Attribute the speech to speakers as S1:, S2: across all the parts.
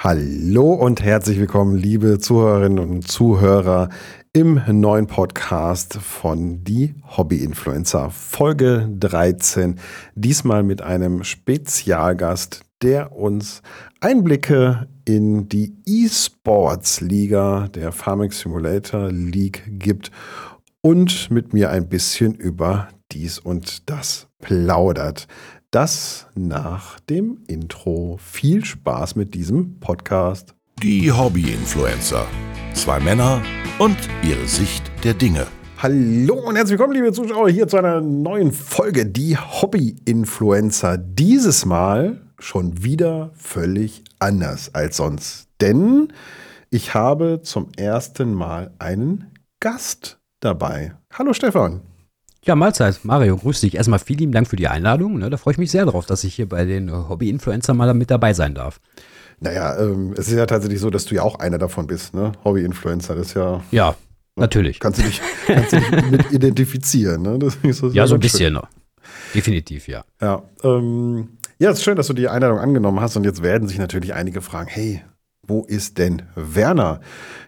S1: Hallo und herzlich willkommen, liebe Zuhörerinnen und Zuhörer im neuen Podcast von Die Hobby Influencer, Folge 13. Diesmal mit einem Spezialgast, der uns Einblicke in die E-Sports Liga der Farming Simulator League gibt und mit mir ein bisschen über dies und das plaudert. Das nach dem Intro. Viel Spaß mit diesem Podcast.
S2: Die Hobby-Influencer. Zwei Männer und ihre Sicht der Dinge.
S1: Hallo und herzlich willkommen, liebe Zuschauer, hier zu einer neuen Folge Die Hobby-Influencer. Dieses Mal schon wieder völlig anders als sonst. Denn ich habe zum ersten Mal einen Gast dabei. Hallo Stefan.
S3: Ja, Mahlzeit. Mario, grüß dich. Erstmal vielen lieben Dank für die Einladung. Ne? Da freue ich mich sehr drauf, dass ich hier bei den Hobby-Influencer mal mit dabei sein darf.
S1: Naja, ähm, es ist ja tatsächlich so, dass du ja auch einer davon bist, ne? Hobby-Influencer, das ist ja.
S3: Ja, natürlich.
S1: Kannst du dich, kannst du dich mit identifizieren, ne?
S3: Das ist ja, so ein bisschen noch. Definitiv, ja.
S1: Ja, ähm, ja, es ist schön, dass du die Einladung angenommen hast und jetzt werden sich natürlich einige fragen, hey, wo ist denn Werner?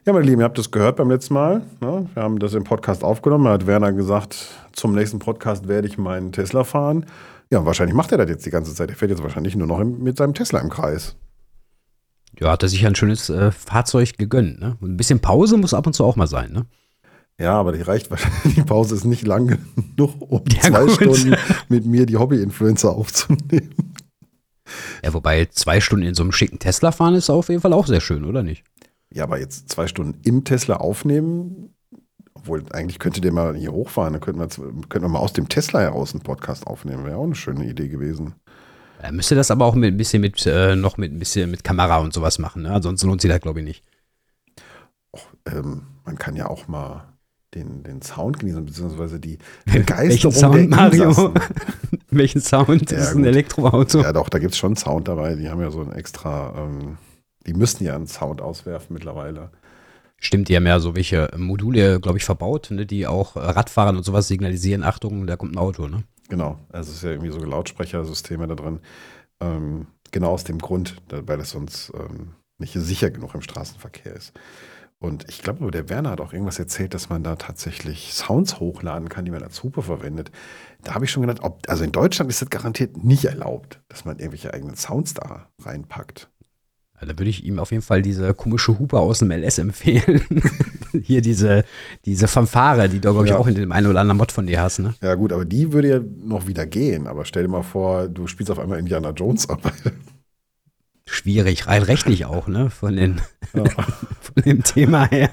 S1: Ja, meine Lieben, ihr habt das gehört beim letzten Mal. Ne? Wir haben das im Podcast aufgenommen. Da hat Werner gesagt, zum nächsten Podcast werde ich meinen Tesla fahren. Ja, wahrscheinlich macht er das jetzt die ganze Zeit. Er fährt jetzt wahrscheinlich nur noch mit seinem Tesla im Kreis.
S3: Ja, hat er sich ein schönes äh, Fahrzeug gegönnt. Ne? Ein bisschen Pause muss ab und zu auch mal sein. Ne?
S1: Ja, aber die reicht wahrscheinlich. Die Pause ist nicht lang genug, um ja, zwei gut. Stunden mit mir die Hobby-Influencer aufzunehmen.
S3: Ja, wobei zwei Stunden in so einem schicken Tesla fahren ist auf jeden Fall auch sehr schön, oder nicht?
S1: Ja, aber jetzt zwei Stunden im Tesla aufnehmen, obwohl eigentlich könnte der mal hier hochfahren, dann könnten wir, könnten wir mal aus dem Tesla heraus einen Podcast aufnehmen. Wäre auch eine schöne Idee gewesen.
S3: Er müsste das aber auch mit ein bisschen mit, äh, noch mit ein bisschen mit Kamera und sowas machen, ne? Ansonsten lohnt sich das, glaube ich, nicht.
S1: Och, ähm, man kann ja auch mal den, den Sound genießen, beziehungsweise die Begeisterung
S3: Sound, der Mario? Welchen Sound? Ja, das ist ein Elektroauto.
S1: Ja, doch, da gibt es schon Sound dabei. Die haben ja so ein extra, ähm, die müssen ja einen Sound auswerfen mittlerweile.
S3: Stimmt, die haben ja so welche Module, glaube ich, verbaut, ne, die auch Radfahrern und sowas signalisieren, Achtung, da kommt ein Auto, ne?
S1: Genau, also es ist ja irgendwie so Lautsprechersysteme da drin. Ähm, genau aus dem Grund, weil es sonst ähm, nicht sicher genug im Straßenverkehr ist. Und ich glaube, der Werner hat auch irgendwas erzählt, dass man da tatsächlich Sounds hochladen kann, die man als Hupe verwendet. Da habe ich schon gedacht, ob, also in Deutschland ist das garantiert nicht erlaubt, dass man irgendwelche eigenen Sounds da reinpackt.
S3: Ja, da würde ich ihm auf jeden Fall diese komische Hupe aus dem LS empfehlen. Hier diese, diese Fanfare, die du, glaube ich, ja. auch in dem einen oder anderen Mod von dir hast. Ne?
S1: Ja, gut, aber die würde ja noch wieder gehen. Aber stell dir mal vor, du spielst auf einmal Indiana Jones ab.
S3: schwierig, rein rechtlich auch, ne? Von, den, ja. von dem Thema her.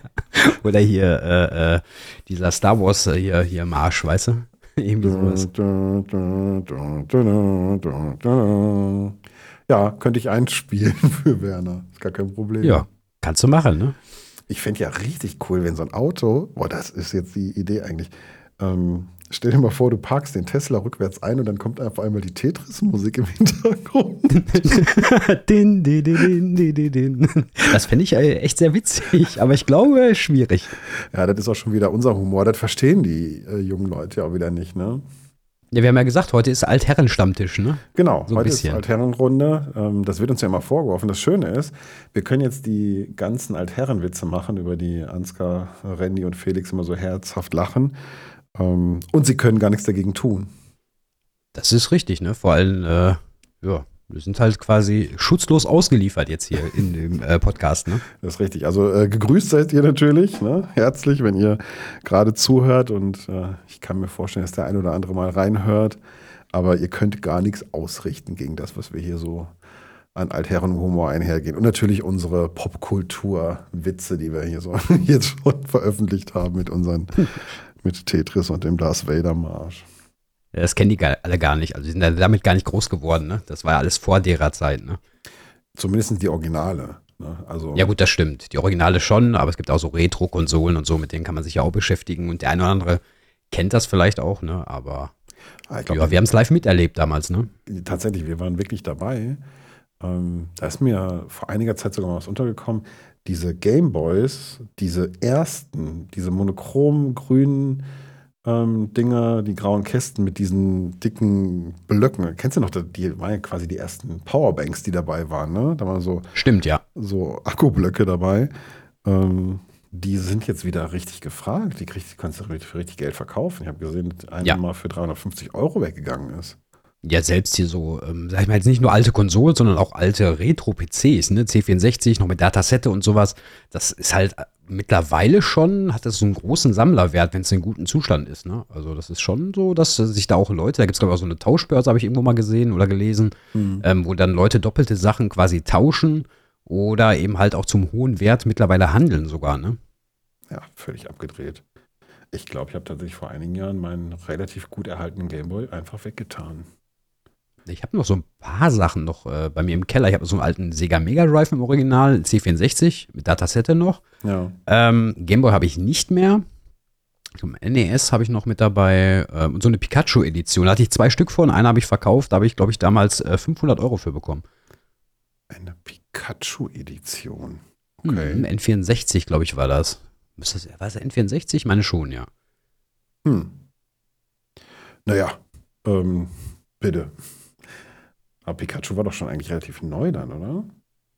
S3: Oder hier äh, äh, dieser Star Wars äh, hier, hier Marsch, weißt du? Irgendwie sowas.
S1: Ja, könnte ich einspielen für Werner. Ist gar kein Problem.
S3: Ja, kannst du machen, ne?
S1: Ich fände ja richtig cool, wenn so ein Auto, boah, das ist jetzt die Idee eigentlich, ähm, Stell dir mal vor, du parkst den Tesla rückwärts ein und dann kommt auf einmal die Tetris-Musik im Hintergrund.
S3: din, din, din, din, din. Das fände ich äh, echt sehr witzig, aber ich glaube, schwierig.
S1: Ja, das ist auch schon wieder unser Humor. Das verstehen die äh, jungen Leute ja auch wieder nicht, ne?
S3: Ja, wir haben ja gesagt, heute ist Altherren-Stammtisch, ne?
S1: Genau, so heute bisschen. ist Altherrenrunde. Ähm, das wird uns ja immer vorgeworfen. Das Schöne ist, wir können jetzt die ganzen Altherrenwitze machen, über die Ansgar, Randy und Felix immer so herzhaft lachen. Ähm, und sie können gar nichts dagegen tun.
S3: Das ist richtig, ne? Vor allem, äh, ja, wir sind halt quasi schutzlos ausgeliefert jetzt hier in dem äh, Podcast, ne?
S1: Das ist richtig. Also äh, gegrüßt seid ihr natürlich, ne? Herzlich, wenn ihr gerade zuhört und äh, ich kann mir vorstellen, dass der ein oder andere mal reinhört. Aber ihr könnt gar nichts ausrichten gegen das, was wir hier so an Altherrenhumor einhergehen. Und natürlich unsere Popkultur-Witze, die wir hier so jetzt schon veröffentlicht haben mit unseren mit Tetris und dem Darth Vader Marsch.
S3: Das kennen die alle gar nicht. Also die sind damit gar nicht groß geworden. Ne? Das war ja alles vor derer Zeit. Ne?
S1: Zumindest die Originale. Ne?
S3: Also ja gut, das stimmt. Die Originale schon, aber es gibt auch so Retro-Konsolen und so, mit denen kann man sich ja auch beschäftigen. Und der eine oder andere kennt das vielleicht auch, ne? aber ah, glaub, ja, wir haben es live miterlebt damals. Ne?
S1: Tatsächlich, wir waren wirklich dabei. Ähm, da ist mir vor einiger Zeit sogar mal was untergekommen diese Gameboys, diese ersten, diese monochromen grünen ähm, Dinger, die grauen Kästen mit diesen dicken Blöcken. Kennst du noch, die waren ja quasi die ersten Powerbanks, die dabei waren, ne? Da waren so,
S3: Stimmt, ja.
S1: so Akkublöcke dabei. Ähm, die sind jetzt wieder richtig gefragt. Die, kriegst, die kannst du für richtig Geld verkaufen. Ich habe gesehen, dass einer
S3: Ja.
S1: mal für 350 Euro weggegangen ist.
S3: Ja, selbst hier so, ähm, sag ich mal, jetzt nicht nur alte Konsolen, sondern auch alte Retro-PCs, ne? C64, noch mit Datasette und sowas. Das ist halt äh, mittlerweile schon, hat das so einen großen Sammlerwert, wenn es in gutem Zustand ist, ne? Also das ist schon so, dass äh, sich da auch Leute, da gibt es glaube ich auch so eine Tauschbörse, habe ich irgendwo mal gesehen oder gelesen, ähm, wo dann Leute doppelte Sachen quasi tauschen oder eben halt auch zum hohen Wert mittlerweile handeln sogar, ne?
S1: Ja, völlig abgedreht. Ich glaube, ich habe tatsächlich vor einigen Jahren meinen relativ gut erhaltenen Gameboy einfach weggetan.
S3: Ich habe noch so ein paar Sachen noch äh, bei mir im Keller. Ich habe so einen alten Sega Mega Drive im Original, C64 mit Datasette noch.
S1: Ja.
S3: Ähm, Gameboy habe ich nicht mehr. NES habe ich noch mit dabei. Ähm, und so eine Pikachu-Edition. Da hatte ich zwei Stück von. Eine habe ich verkauft. Da habe ich, glaube ich, damals äh, 500 Euro für bekommen.
S1: Eine Pikachu-Edition.
S3: Okay.
S1: Okay.
S3: N64, glaube ich, war das. Das war es N64? Ich meine schon, ja.
S1: Hm. Naja, ähm, bitte. Aber Pikachu war doch schon eigentlich relativ neu dann, oder?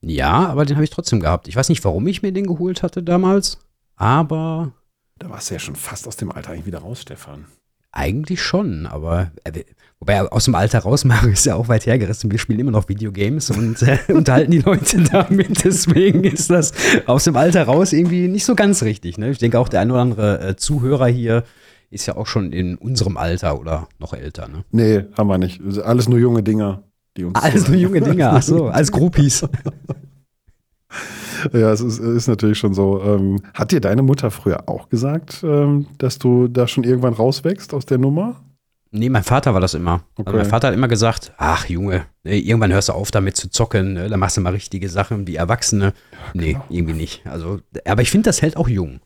S3: Ja, aber den habe ich trotzdem gehabt. Ich weiß nicht, warum ich mir den geholt hatte damals. Aber
S1: Da warst du ja schon fast aus dem Alter eigentlich wieder raus, Stefan.
S3: Eigentlich schon, aber äh, wobei aus dem Alter raus Mario ist ja auch weit hergerissen. Wir spielen immer noch Videogames und äh, unterhalten die Leute damit. Deswegen ist das aus dem Alter raus irgendwie nicht so ganz richtig. Ne? Ich denke auch der ein oder andere äh, Zuhörer hier ist ja auch schon in unserem Alter oder noch älter. Ne?
S1: Nee, haben wir nicht. Alles nur junge Dinger, die uns.
S3: Nur junge Dinger, ach so, als Groupies.
S1: Ja, es ist, ist natürlich schon so. Ähm, hat dir deine Mutter früher auch gesagt, ähm, dass du da schon irgendwann rauswächst aus der Nummer?
S3: Nee, mein Vater war das immer. Also
S1: Okay.
S3: mein Vater hat immer gesagt, ach Junge, irgendwann hörst du auf damit zu zocken, ne, dann machst du mal richtige Sachen wie Erwachsene. Nee,
S1: genau.
S3: irgendwie nicht. Also, aber ich finde, das hält auch jung.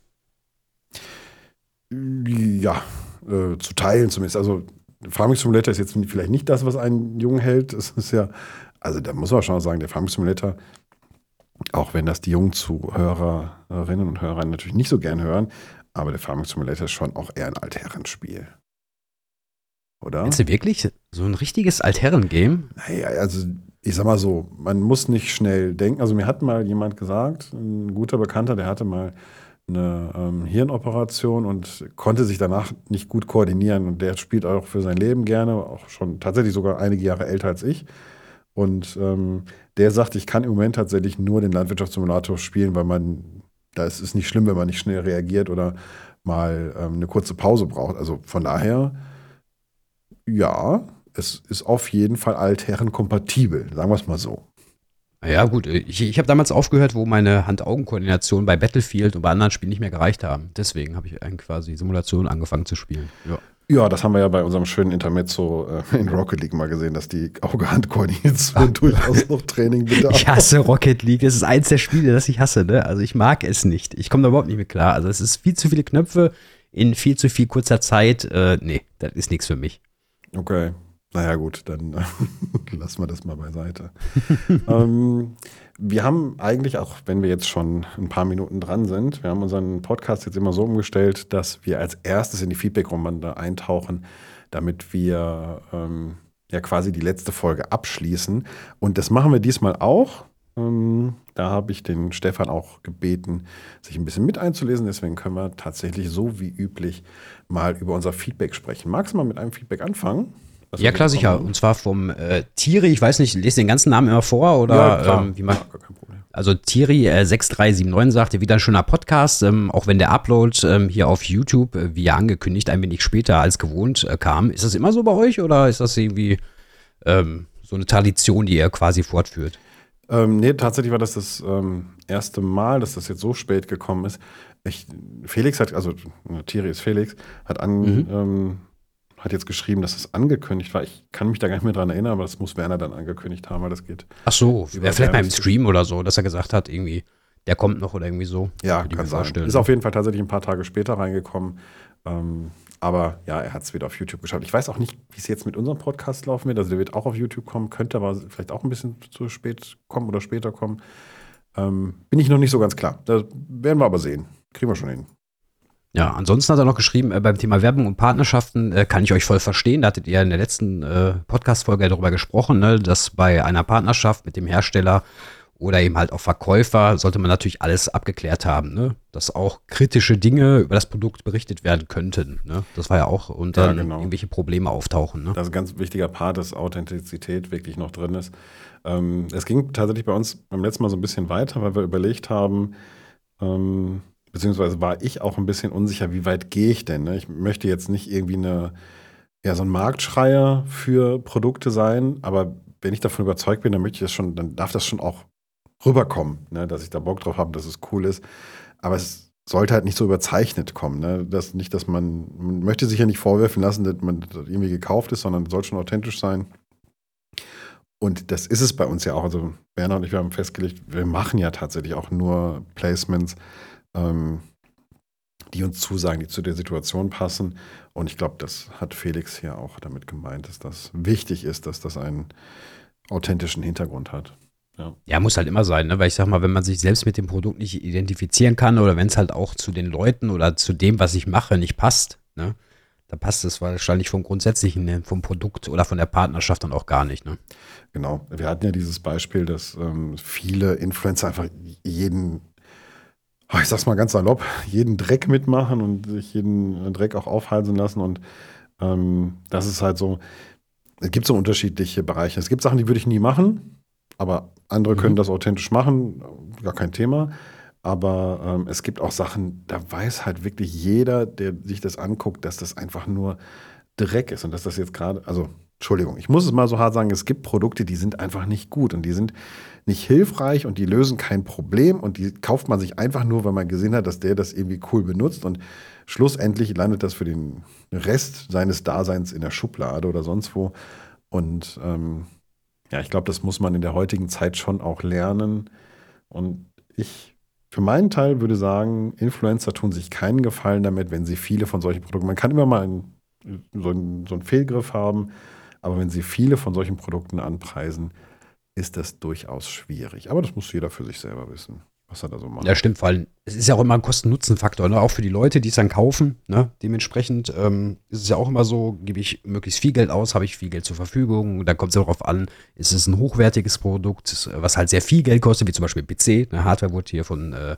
S1: Ja, äh, zu teilen zumindest. Also Farming Simulator ist jetzt vielleicht nicht das, was einen jung hält. Es ist ja, also da muss man schon sagen, der Farming Simulator, auch wenn das die jungen Zuhörerinnen und Hörer natürlich nicht so gern hören, aber der Farming Simulator ist schon auch eher ein Altherrenspiel. Oder?
S3: Meinst du wirklich? So ein richtiges Altherren-Game?
S1: Naja, also ich sag mal so, man muss nicht schnell denken. Also mir hat mal jemand gesagt, ein guter Bekannter, der hatte mal eine ähm, Hirnoperation und konnte sich danach nicht gut koordinieren. Und der spielt auch für sein Leben gerne, auch schon tatsächlich sogar einige Jahre älter als ich. Und ähm, der sagt, ich kann im Moment tatsächlich nur den Landwirtschaftssimulator spielen, weil man, da ist es nicht schlimm, wenn man nicht schnell reagiert oder mal ähm, eine kurze Pause braucht. Also von daher, ja, es ist auf jeden Fall altherrenkompatibel, sagen wir es mal so.
S3: Ja, gut. Ich, ich habe damals aufgehört, wo meine Hand-Augen-Koordination bei Battlefield und bei anderen Spielen nicht mehr gereicht haben. Deswegen habe ich eigentlich quasi Simulation angefangen zu spielen. Ja.
S1: Ja, das haben wir ja bei unserem schönen Intermezzo äh, in Rocket League mal gesehen, dass die Auge-Hand-Koordination durchaus noch Training bedarf.
S3: Ich hasse Rocket League. Das ist eins der Spiele, das ich hasse. Ne? Also ich mag es nicht. Ich komme da überhaupt nicht mit klar. Also es ist viel zu viele Knöpfe in viel zu viel kurzer Zeit. Äh, nee, das ist nichts für mich.
S1: Okay. Naja, gut, dann lassen wir das mal beiseite. ähm, wir haben eigentlich, auch wenn wir jetzt schon ein paar Minuten dran sind, wir haben unseren Podcast jetzt immer so umgestellt, dass wir als erstes in die Feedback-Runde eintauchen, damit wir ähm, ja quasi die letzte Folge abschließen. Und das machen wir diesmal auch. Ähm, da habe ich den Stefan auch gebeten, sich ein bisschen mit einzulesen. Deswegen können wir tatsächlich so wie üblich mal über unser Feedback sprechen. Magst du mal mit einem Feedback anfangen?
S3: Ja, klar, sicher. Und zwar vom äh, Thierry, ich weiß nicht, lese den ganzen Namen immer vor oder
S1: Ja, klar.
S3: ähm, wie man.
S1: Ja, gar kein Problem.
S3: Also Thierry äh, 6379 sagte, wieder ein schöner Podcast, ähm, auch wenn der Upload ähm, hier auf YouTube, äh, wie ja angekündigt, ein wenig später als gewohnt äh, kam. Ist das immer so bei euch oder ist das irgendwie ähm, so eine Tradition, die ihr quasi fortführt?
S1: Ähm, nee, tatsächlich war das das ähm, erste Mal, dass das jetzt so spät gekommen ist. Ich, Felix hat, also äh, Thierry ist Felix, hat, an,
S3: Mhm.
S1: Hat jetzt geschrieben, dass es angekündigt war. Ich kann mich da gar nicht mehr dran erinnern, aber das muss Werner dann angekündigt haben, weil das geht.
S3: Ach so, ja, vielleicht mal im Stream oder so, dass er gesagt hat, irgendwie, der kommt noch oder irgendwie so.
S1: Ja, kann sein.
S3: vorstellen.
S1: Ist auf jeden Fall tatsächlich ein paar Tage später reingekommen. Ähm, aber ja, er hat es wieder auf YouTube geschafft. Ich weiß auch nicht, wie es jetzt mit unserem Podcast laufen wird. Also der wird auch auf YouTube kommen, könnte aber vielleicht auch ein bisschen zu spät kommen oder später kommen. Ähm, bin ich noch nicht so ganz klar. Das werden wir aber sehen. Kriegen wir schon hin.
S3: Ja, ansonsten hat er noch geschrieben, äh, beim Thema Werbung und Partnerschaften äh, kann ich euch voll verstehen. Da hattet ihr in der letzten äh, Podcast-Folge darüber gesprochen, ne, dass bei einer Partnerschaft mit dem Hersteller oder eben halt auch Verkäufer sollte man natürlich alles abgeklärt haben, ne? dass auch kritische Dinge über das Produkt berichtet werden könnten. Ne? Das war ja auch und dann ja, genau. irgendwelche Probleme auftauchen. Ne?
S1: Das ist ein ganz wichtiger Part, dass Authentizität wirklich noch drin ist. Ähm, es ging tatsächlich bei uns beim letzten Mal so ein bisschen weiter, weil wir überlegt haben, ähm, beziehungsweise war ich auch ein bisschen unsicher, wie weit gehe ich denn? Ne? Ich möchte jetzt nicht irgendwie eine, ja, so ein Marktschreier für Produkte sein, aber wenn ich davon überzeugt bin, dann möchte ich das schon, dann darf das schon auch rüberkommen, ne? dass ich da Bock drauf habe, dass es cool ist. Aber es sollte halt nicht so überzeichnet kommen. Ne? Das, nicht, dass man, man möchte sich ja nicht vorwerfen lassen, dass man irgendwie gekauft ist, sondern soll schon authentisch sein. Und das ist es bei uns ja auch. Also Werner und ich, wir haben festgelegt, wir machen ja tatsächlich auch nur Placements, ähm, die uns zusagen, die zu der Situation passen. Und ich glaube, das hat Felix hier auch damit gemeint, dass das wichtig ist, dass das einen authentischen Hintergrund hat.
S3: Ja. ja, muss halt immer sein, ne? weil ich sag mal, wenn man sich selbst mit dem Produkt nicht identifizieren kann oder wenn es halt auch zu den Leuten oder zu dem, was ich mache, nicht passt, ne? da passt es wahrscheinlich vom Grundsätzlichen, ne? vom Produkt oder von der Partnerschaft dann auch gar nicht. Ne?
S1: Genau, wir hatten ja dieses Beispiel, dass ähm, viele Influencer einfach jeden, ich sag's mal ganz salopp, jeden Dreck mitmachen und sich jeden Dreck auch aufhalsen lassen und ähm, das ist halt so, es gibt so unterschiedliche Bereiche. Es gibt Sachen, die würde ich nie machen, aber andere mhm. können das authentisch machen, gar kein Thema. Aber ähm, es gibt auch Sachen, da weiß halt wirklich jeder, der sich das anguckt, dass das einfach nur Dreck ist und dass das jetzt gerade, also Entschuldigung, ich muss es mal so hart sagen, es gibt Produkte, die sind einfach nicht gut und die sind nicht hilfreich und die lösen kein Problem und die kauft man sich einfach nur, weil man gesehen hat, dass der das irgendwie cool benutzt und schlussendlich landet das für den Rest seines Daseins in der Schublade oder sonst wo. Und ähm, ja, ich glaube, das muss man in der heutigen Zeit schon auch lernen. Und ich für meinen Teil würde sagen, Influencer tun sich keinen Gefallen damit, wenn sie viele von solchen Produkten, man kann immer mal einen, so, einen, so einen Fehlgriff haben, aber wenn sie viele von solchen Produkten anpreisen, ist das durchaus schwierig. Aber das muss jeder für sich selber wissen was er da so macht.
S3: Ja, stimmt, weil es ist ja auch immer ein Kosten-Nutzen-Faktor, ne? auch für die Leute, die es dann kaufen. Ne? Dementsprechend ähm, ist es ja auch immer so, gebe ich möglichst viel Geld aus, habe ich viel Geld zur Verfügung. Da kommt es darauf an, ist es ein hochwertiges Produkt, was halt sehr viel Geld kostet, wie zum Beispiel PC. Eine Hardware wurde hier von, äh,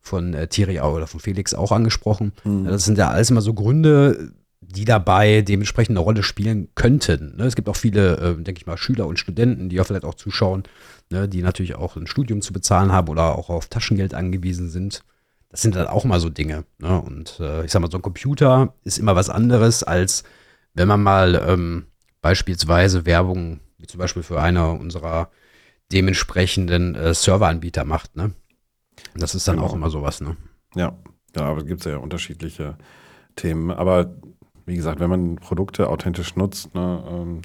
S3: von äh, Thierry oder von Felix auch angesprochen. Mhm. Das sind ja alles immer so Gründe, die dabei dementsprechend eine Rolle spielen könnten. Ne? Es gibt auch viele, äh, denke ich mal, Schüler und Studenten, die ja vielleicht auch zuschauen, ne? die natürlich auch ein Studium zu bezahlen haben oder auch auf Taschengeld angewiesen sind. Das sind dann auch mal so Dinge. Ne? Und äh, ich sag mal, so ein Computer ist immer was anderes, als wenn man mal ähm, beispielsweise Werbung, wie zum Beispiel für einer unserer dementsprechenden äh, Serveranbieter macht. Ne? Das ist dann genau. auch immer sowas. Ne?
S1: Ja, ja, aber es gibt ja unterschiedliche Themen. Aber wie gesagt, wenn man Produkte authentisch nutzt, ne, ähm,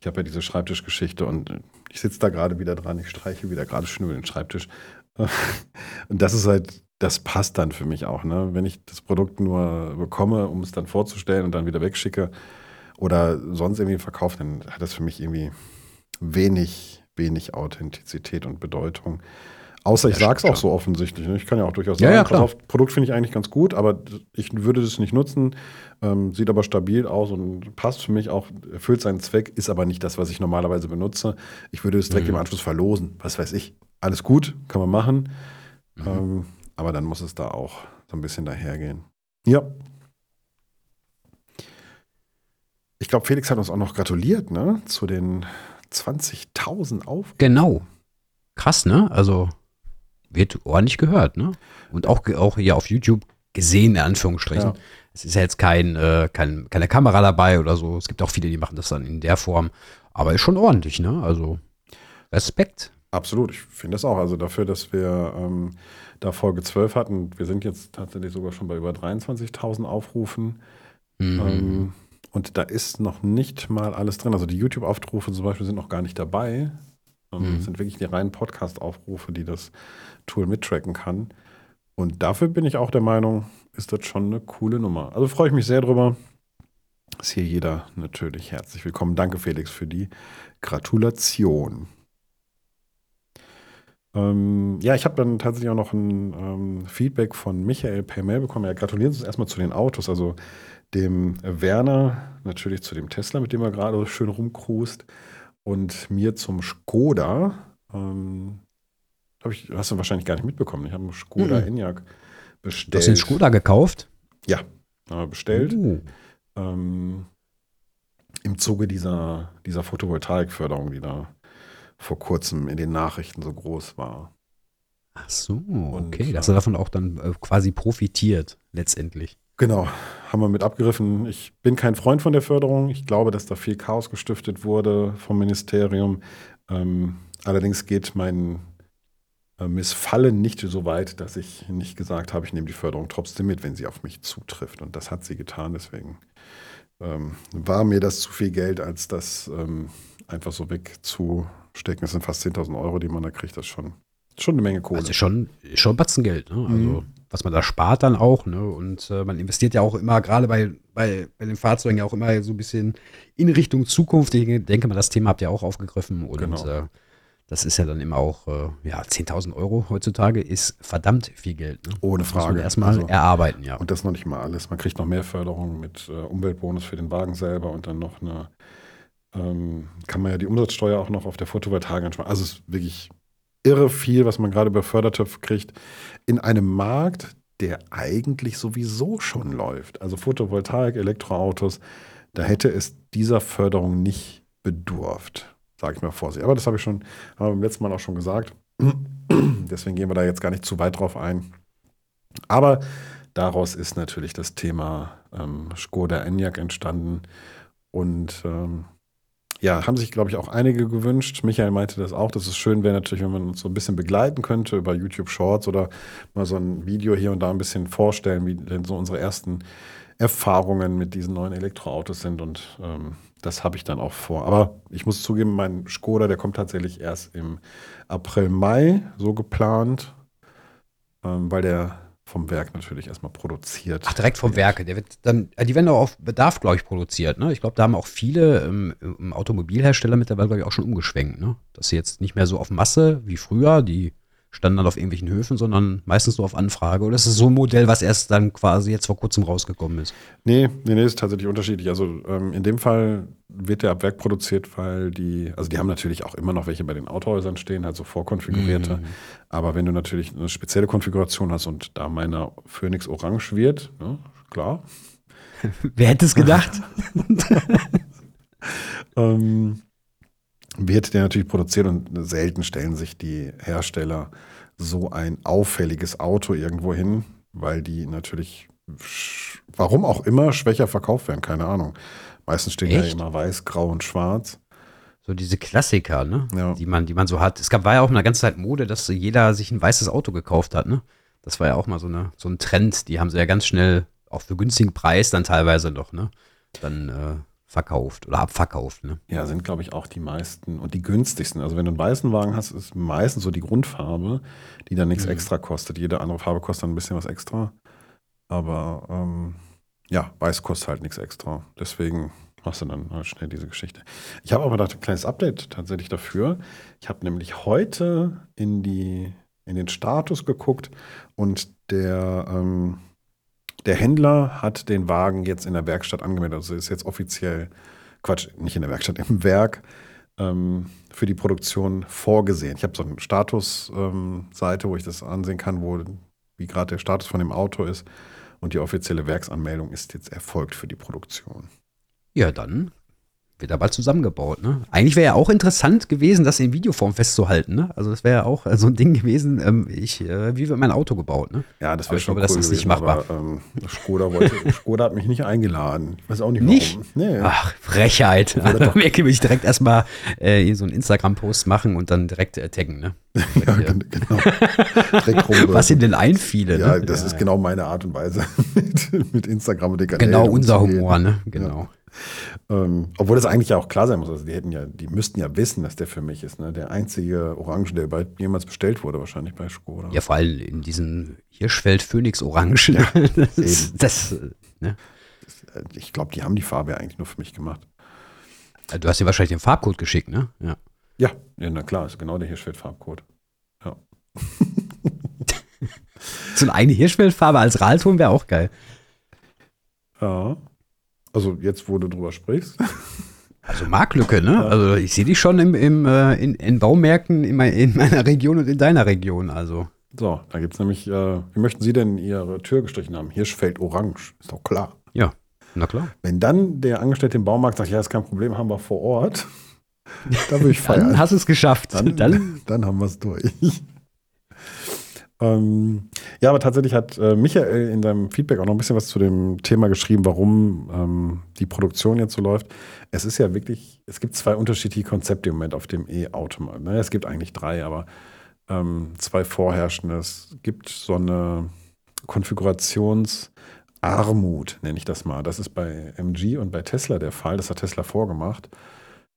S1: ich habe ja diese Schreibtischgeschichte und ich sitze da gerade wieder dran, ich streiche wieder gerade schön über den Schreibtisch. und das ist halt, das passt dann für mich auch. Ne? Wenn ich das Produkt nur bekomme, um es dann vorzustellen und dann wieder wegschicke oder sonst irgendwie verkaufe, dann hat das für mich irgendwie wenig, wenig Authentizität und Bedeutung. Außer ich sage es auch so offensichtlich. Ne? Ich kann ja auch durchaus sagen,
S3: ja, ja,
S1: Produkt finde ich eigentlich ganz gut, aber ich würde das nicht nutzen. Ähm, sieht aber stabil aus und passt für mich auch, erfüllt seinen Zweck, ist aber nicht das, was ich normalerweise benutze. Ich würde es direkt mhm. im Anschluss verlosen. Was weiß ich. Alles gut, kann man machen. Mhm. Ähm, aber dann muss es da auch so ein bisschen dahergehen. Ja. Ich glaube, Felix hat uns auch noch gratuliert, ne? Zu den 20.000 Aufrufen.
S3: Genau. Krass, ne? Also wird ordentlich gehört, ne? Und auch, auch hier auf YouTube gesehen, in Anführungsstrichen. Ja. Es ist ja jetzt kein, äh, kein, keine Kamera dabei oder so. Es gibt auch viele, die machen das dann in der Form. Aber ist schon ordentlich, ne? Also Respekt.
S1: Absolut, ich finde das auch. Also dafür, dass wir ähm, da Folge 12 hatten, wir sind jetzt tatsächlich sogar schon bei über 23.000 Aufrufen. Mhm. Ähm, und da ist noch nicht mal alles drin. Also die YouTube-Aufrufe zum Beispiel sind noch gar nicht dabei. Ähm, mhm. Das sind wirklich die reinen Podcast-Aufrufe, die das Tool mittracken kann. Und dafür bin ich auch der Meinung, ist das schon eine coole Nummer. Also freue ich mich sehr drüber. Ist hier jeder natürlich herzlich willkommen. Danke, Felix, für die Gratulation. Ähm, ja, ich habe dann tatsächlich auch noch ein ähm, Feedback von Michael per Mail bekommen. Er gratuliert uns erstmal zu den Autos, also dem Werner, natürlich zu dem Tesla, mit dem er gerade schön rumcruist, und mir zum Skoda. Ähm, ich, hast du wahrscheinlich gar nicht mitbekommen. Ich habe einen Skoda mhm. Enyaq bestellt.
S3: Du hast den Skoda gekauft?
S1: Ja, bestellt. Uh. Ähm, Im Zuge dieser, dieser Photovoltaikförderung, die da vor kurzem in den Nachrichten so groß war.
S3: Ach so, okay. Und, Dass er davon auch dann äh, quasi profitiert, letztendlich.
S1: Genau, haben wir mit abgeriffen. Ich bin kein Freund von der Förderung. Ich glaube, dass da viel Chaos gestiftet wurde vom Ministerium. Ähm, allerdings geht mein äh, Missfallen nicht so weit, dass ich nicht gesagt habe, ich nehme die Förderung trotzdem mit, wenn sie auf mich zutrifft. Und das hat sie getan. Deswegen ähm, war mir das zu viel Geld, als das ähm, einfach so wegzustecken. Das sind fast 10.000 Euro, die man da kriegt. Das ist schon, schon eine Menge Kohle.
S3: Also schon, schon Batzengeld. Ne? Also mhm. Was man da spart dann auch. Ne? Und äh, man investiert ja auch immer, gerade bei, bei, bei den Fahrzeugen ja auch immer so ein bisschen in Richtung Zukunft. Ich denke mal, das Thema habt ihr auch aufgegriffen. Und genau. äh, das ist ja dann immer auch, äh, ja, 10.000 Euro heutzutage ist verdammt viel Geld. Ne?
S1: Ohne Frage.
S3: Erstmal also, erarbeiten, ja.
S1: Und das noch nicht mal alles. Man kriegt noch mehr Förderung mit äh, Umweltbonus für den Wagen selber und dann noch eine, ähm, kann man ja die Umsatzsteuer auch noch auf der Photovoltaik ansprechen. Also es ist wirklich irre viel, was man gerade über Fördertöpfe kriegt, in einem Markt, der eigentlich sowieso schon läuft. Also Photovoltaik, Elektroautos, da hätte es dieser Förderung nicht bedurft sage ich mal vorsichtig. Aber das habe ich schon, haben wir beim letzten Mal auch schon gesagt. Deswegen gehen wir da jetzt gar nicht zu weit drauf ein. Aber daraus ist natürlich das Thema ähm, Skoda Enyaq entstanden. Und ähm, ja, haben sich, glaube ich, auch einige gewünscht. Michael meinte das auch, dass es schön wäre natürlich, wenn man uns so ein bisschen begleiten könnte über YouTube Shorts oder mal so ein Video hier und da ein bisschen vorstellen, wie denn so unsere ersten Erfahrungen mit diesen neuen Elektroautos sind. Und ähm, das habe ich dann auch vor. Aber ich muss zugeben, mein Skoda, der kommt tatsächlich erst im April, Mai so geplant, ähm, weil der vom Werk natürlich erstmal produziert.
S3: Ach, direkt vom Werk. Der wird dann, äh, die werden auch auf Bedarf, glaube ich, produziert. Ne? Ich glaube, da haben auch viele ähm, Automobilhersteller mittlerweile, glaube ich, auch schon umgeschwenkt. Ne? Dass sie jetzt nicht mehr so auf Masse wie früher, die standen dann auf irgendwelchen Höfen, sondern meistens nur auf Anfrage. Oder ist es so ein Modell, was erst dann quasi jetzt vor kurzem rausgekommen ist?
S1: Nee, nee, nee, ist tatsächlich unterschiedlich. Also ähm, in dem Fall wird der ab Werk produziert, weil die, also die haben natürlich auch immer noch welche bei den Autohäusern stehen, halt so vorkonfigurierte. Mhm. Aber wenn du natürlich eine spezielle Konfiguration hast und da meiner Phoenix orange wird, ne, klar.
S3: Wer hätte es gedacht?
S1: ähm, wird der natürlich produziert und selten stellen sich die Hersteller so ein auffälliges Auto irgendwo hin, weil die natürlich, warum auch immer, schwächer verkauft werden, keine Ahnung. Meistens stehen Echt? ja immer weiß, grau und schwarz.
S3: So diese Klassiker, ne? Ja. Die, man, die man so hat. Es gab, war ja auch eine ganze Zeit Mode, dass jeder sich ein weißes Auto gekauft hat, ne? Das war ja auch mal so, eine, so ein Trend. Die haben sie ja ganz schnell, auch für günstigen Preis dann teilweise noch, ne? Dann äh, verkauft oder abverkauft. Ne?
S1: Ja, sind, glaube ich, auch die meisten und die günstigsten. Also wenn du einen weißen Wagen hast, ist meistens so die Grundfarbe, die dann nichts mhm. extra kostet. Jede andere Farbe kostet dann ein bisschen was extra. Aber ähm, ja, weiß kostet halt nichts extra. Deswegen machst du dann halt schnell diese Geschichte. Ich habe aber da ein kleines Update tatsächlich dafür. Ich habe nämlich heute in, die, in den Status geguckt und der ähm, der Händler hat den Wagen jetzt in der Werkstatt angemeldet. Also ist jetzt offiziell, Quatsch, nicht in der Werkstatt, im Werk ähm, für die Produktion vorgesehen. Ich habe so eine Statusseite, ähm, wo ich das ansehen kann, wo wie gerade der Status von dem Auto ist. Und die offizielle Werksanmeldung ist jetzt erfolgt für die Produktion.
S3: Ja, dann wird er bald zusammengebaut. Ne? Eigentlich wäre ja auch interessant gewesen, das in Videoform festzuhalten. Ne? Also das wäre ja auch so ein Ding gewesen, ähm, ich, äh, wie wird mein Auto gebaut? Ne?
S1: Ja, das wäre schon glaube, cool das ist nicht machbar. Aber, ähm, Skoda, wollte, Skoda hat mich nicht eingeladen. Ich weiß auch nicht warum. Nicht?
S3: Nee. Ach, Frechheit. Also, mir will ich direkt erstmal äh, so einen Instagram-Post machen und dann direkt äh, taggen. Ne? ja, genau. Was ihm denn einfiele.
S1: Ja, ne? das ja, ist ja. genau meine Art und Weise mit, mit Instagram und
S3: den Kanälen. Genau unser Humor, ne? Genau.
S1: Ähm, obwohl das eigentlich ja auch klar sein muss. Also die hätten ja, die müssten ja wissen, dass der für mich ist. Ne? Der einzige Orange, der bei, jemals bestellt wurde, wahrscheinlich bei Skoda.
S3: Ja, vor allem in diesem Hirschfeld Phoenix Orange. Ja, das, das, ne?
S1: Äh, ich glaube, die haben die Farbe eigentlich nur für mich gemacht.
S3: Du hast dir wahrscheinlich den Farbcode geschickt, ne?
S1: Ja. Ja, ja na klar, ist genau der Hirschfeld Farbcode. Ja.
S3: so eine eigene Hirschfellfarbe als Rahlton wäre auch geil.
S1: Ja. Also jetzt, wo du drüber sprichst.
S3: Also Marktlücke, ne? Also ich sehe dich schon im, im, äh, in, in Baumärkten in, mein, in, meiner Region und in deiner Region. Also.
S1: So, da gibt es nämlich, äh, wie möchten Sie denn Ihre Tür gestrichen haben? Hirschfeld orange, ist doch klar.
S3: Ja, na klar.
S1: Wenn dann der Angestellte im Baumarkt sagt, ja, ist kein Problem, haben wir vor Ort, da würde ich feiern.
S3: dann hast du es geschafft.
S1: Dann, dann, dann haben wir es durch. Ähm, ja, aber tatsächlich hat äh, Michael in seinem Feedback auch noch ein bisschen was zu dem Thema geschrieben, warum ähm, die Produktion jetzt so läuft. Es ist ja wirklich, es gibt zwei unterschiedliche Konzepte im Moment auf dem E-Automarkt. Ne? Es gibt eigentlich drei, aber ähm, zwei vorherrschende. Es gibt so eine Konfigurationsarmut, nenne ich das mal. Das ist bei MG und bei Tesla der Fall. Das hat Tesla vorgemacht.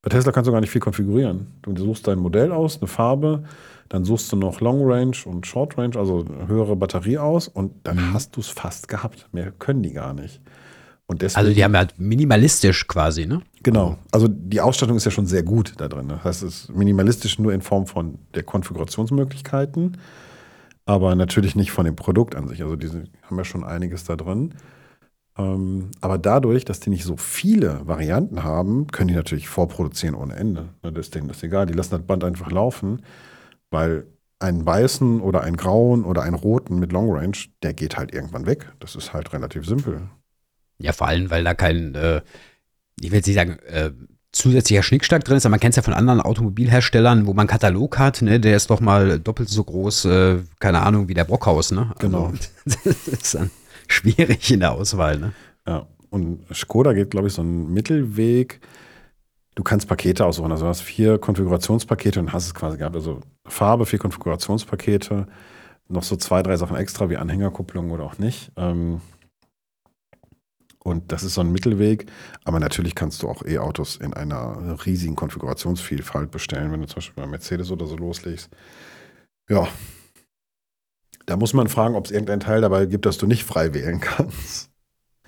S1: Bei Tesla kannst du gar nicht viel konfigurieren. Du suchst dein Modell aus, eine Farbe, dann suchst du noch Long Range und Short Range, also höhere Batterie aus und dann mhm. hast du es fast gehabt. Mehr können die gar nicht.
S3: Deswegen, also die haben ja minimalistisch quasi, ne?
S1: Genau. Also die Ausstattung ist ja schon sehr gut da drin. Das heißt, es ist minimalistisch nur in Form von der Konfigurationsmöglichkeiten, aber natürlich nicht von dem Produkt an sich. Also die haben ja schon einiges da drin. Ähm, aber dadurch, dass die nicht so viele Varianten haben, können die natürlich vorproduzieren ohne Ende. Ne, das ist egal. Die lassen das Band einfach laufen, weil einen weißen oder einen grauen oder einen roten mit Long Range, der geht halt irgendwann weg. Das ist halt relativ simpel.
S3: Ja, vor allem, weil da kein, äh, ich will jetzt nicht sagen, äh, zusätzlicher Schnickschnack drin ist, aber man kennt es ja von anderen Automobilherstellern, wo man Katalog hat, ne, der ist doch mal doppelt so groß, äh, keine Ahnung, wie der Brockhaus, ne?
S1: Also, genau.
S3: das ist dann schwierig in der Auswahl, ne?
S1: Ja, und Skoda geht, glaube ich, so einen Mittelweg. Du kannst Pakete aussuchen, also du hast vier Konfigurationspakete und hast es quasi gehabt, also Farbe, vier Konfigurationspakete, noch so zwei, drei Sachen extra, wie Anhängerkupplung oder auch nicht. Ähm, und das ist so ein Mittelweg. Aber natürlich kannst du auch E-Autos in einer riesigen Konfigurationsvielfalt bestellen, wenn du zum Beispiel bei Mercedes oder so loslegst. Ja. Da muss man fragen, ob es irgendeinen Teil dabei gibt, dass du nicht frei wählen kannst.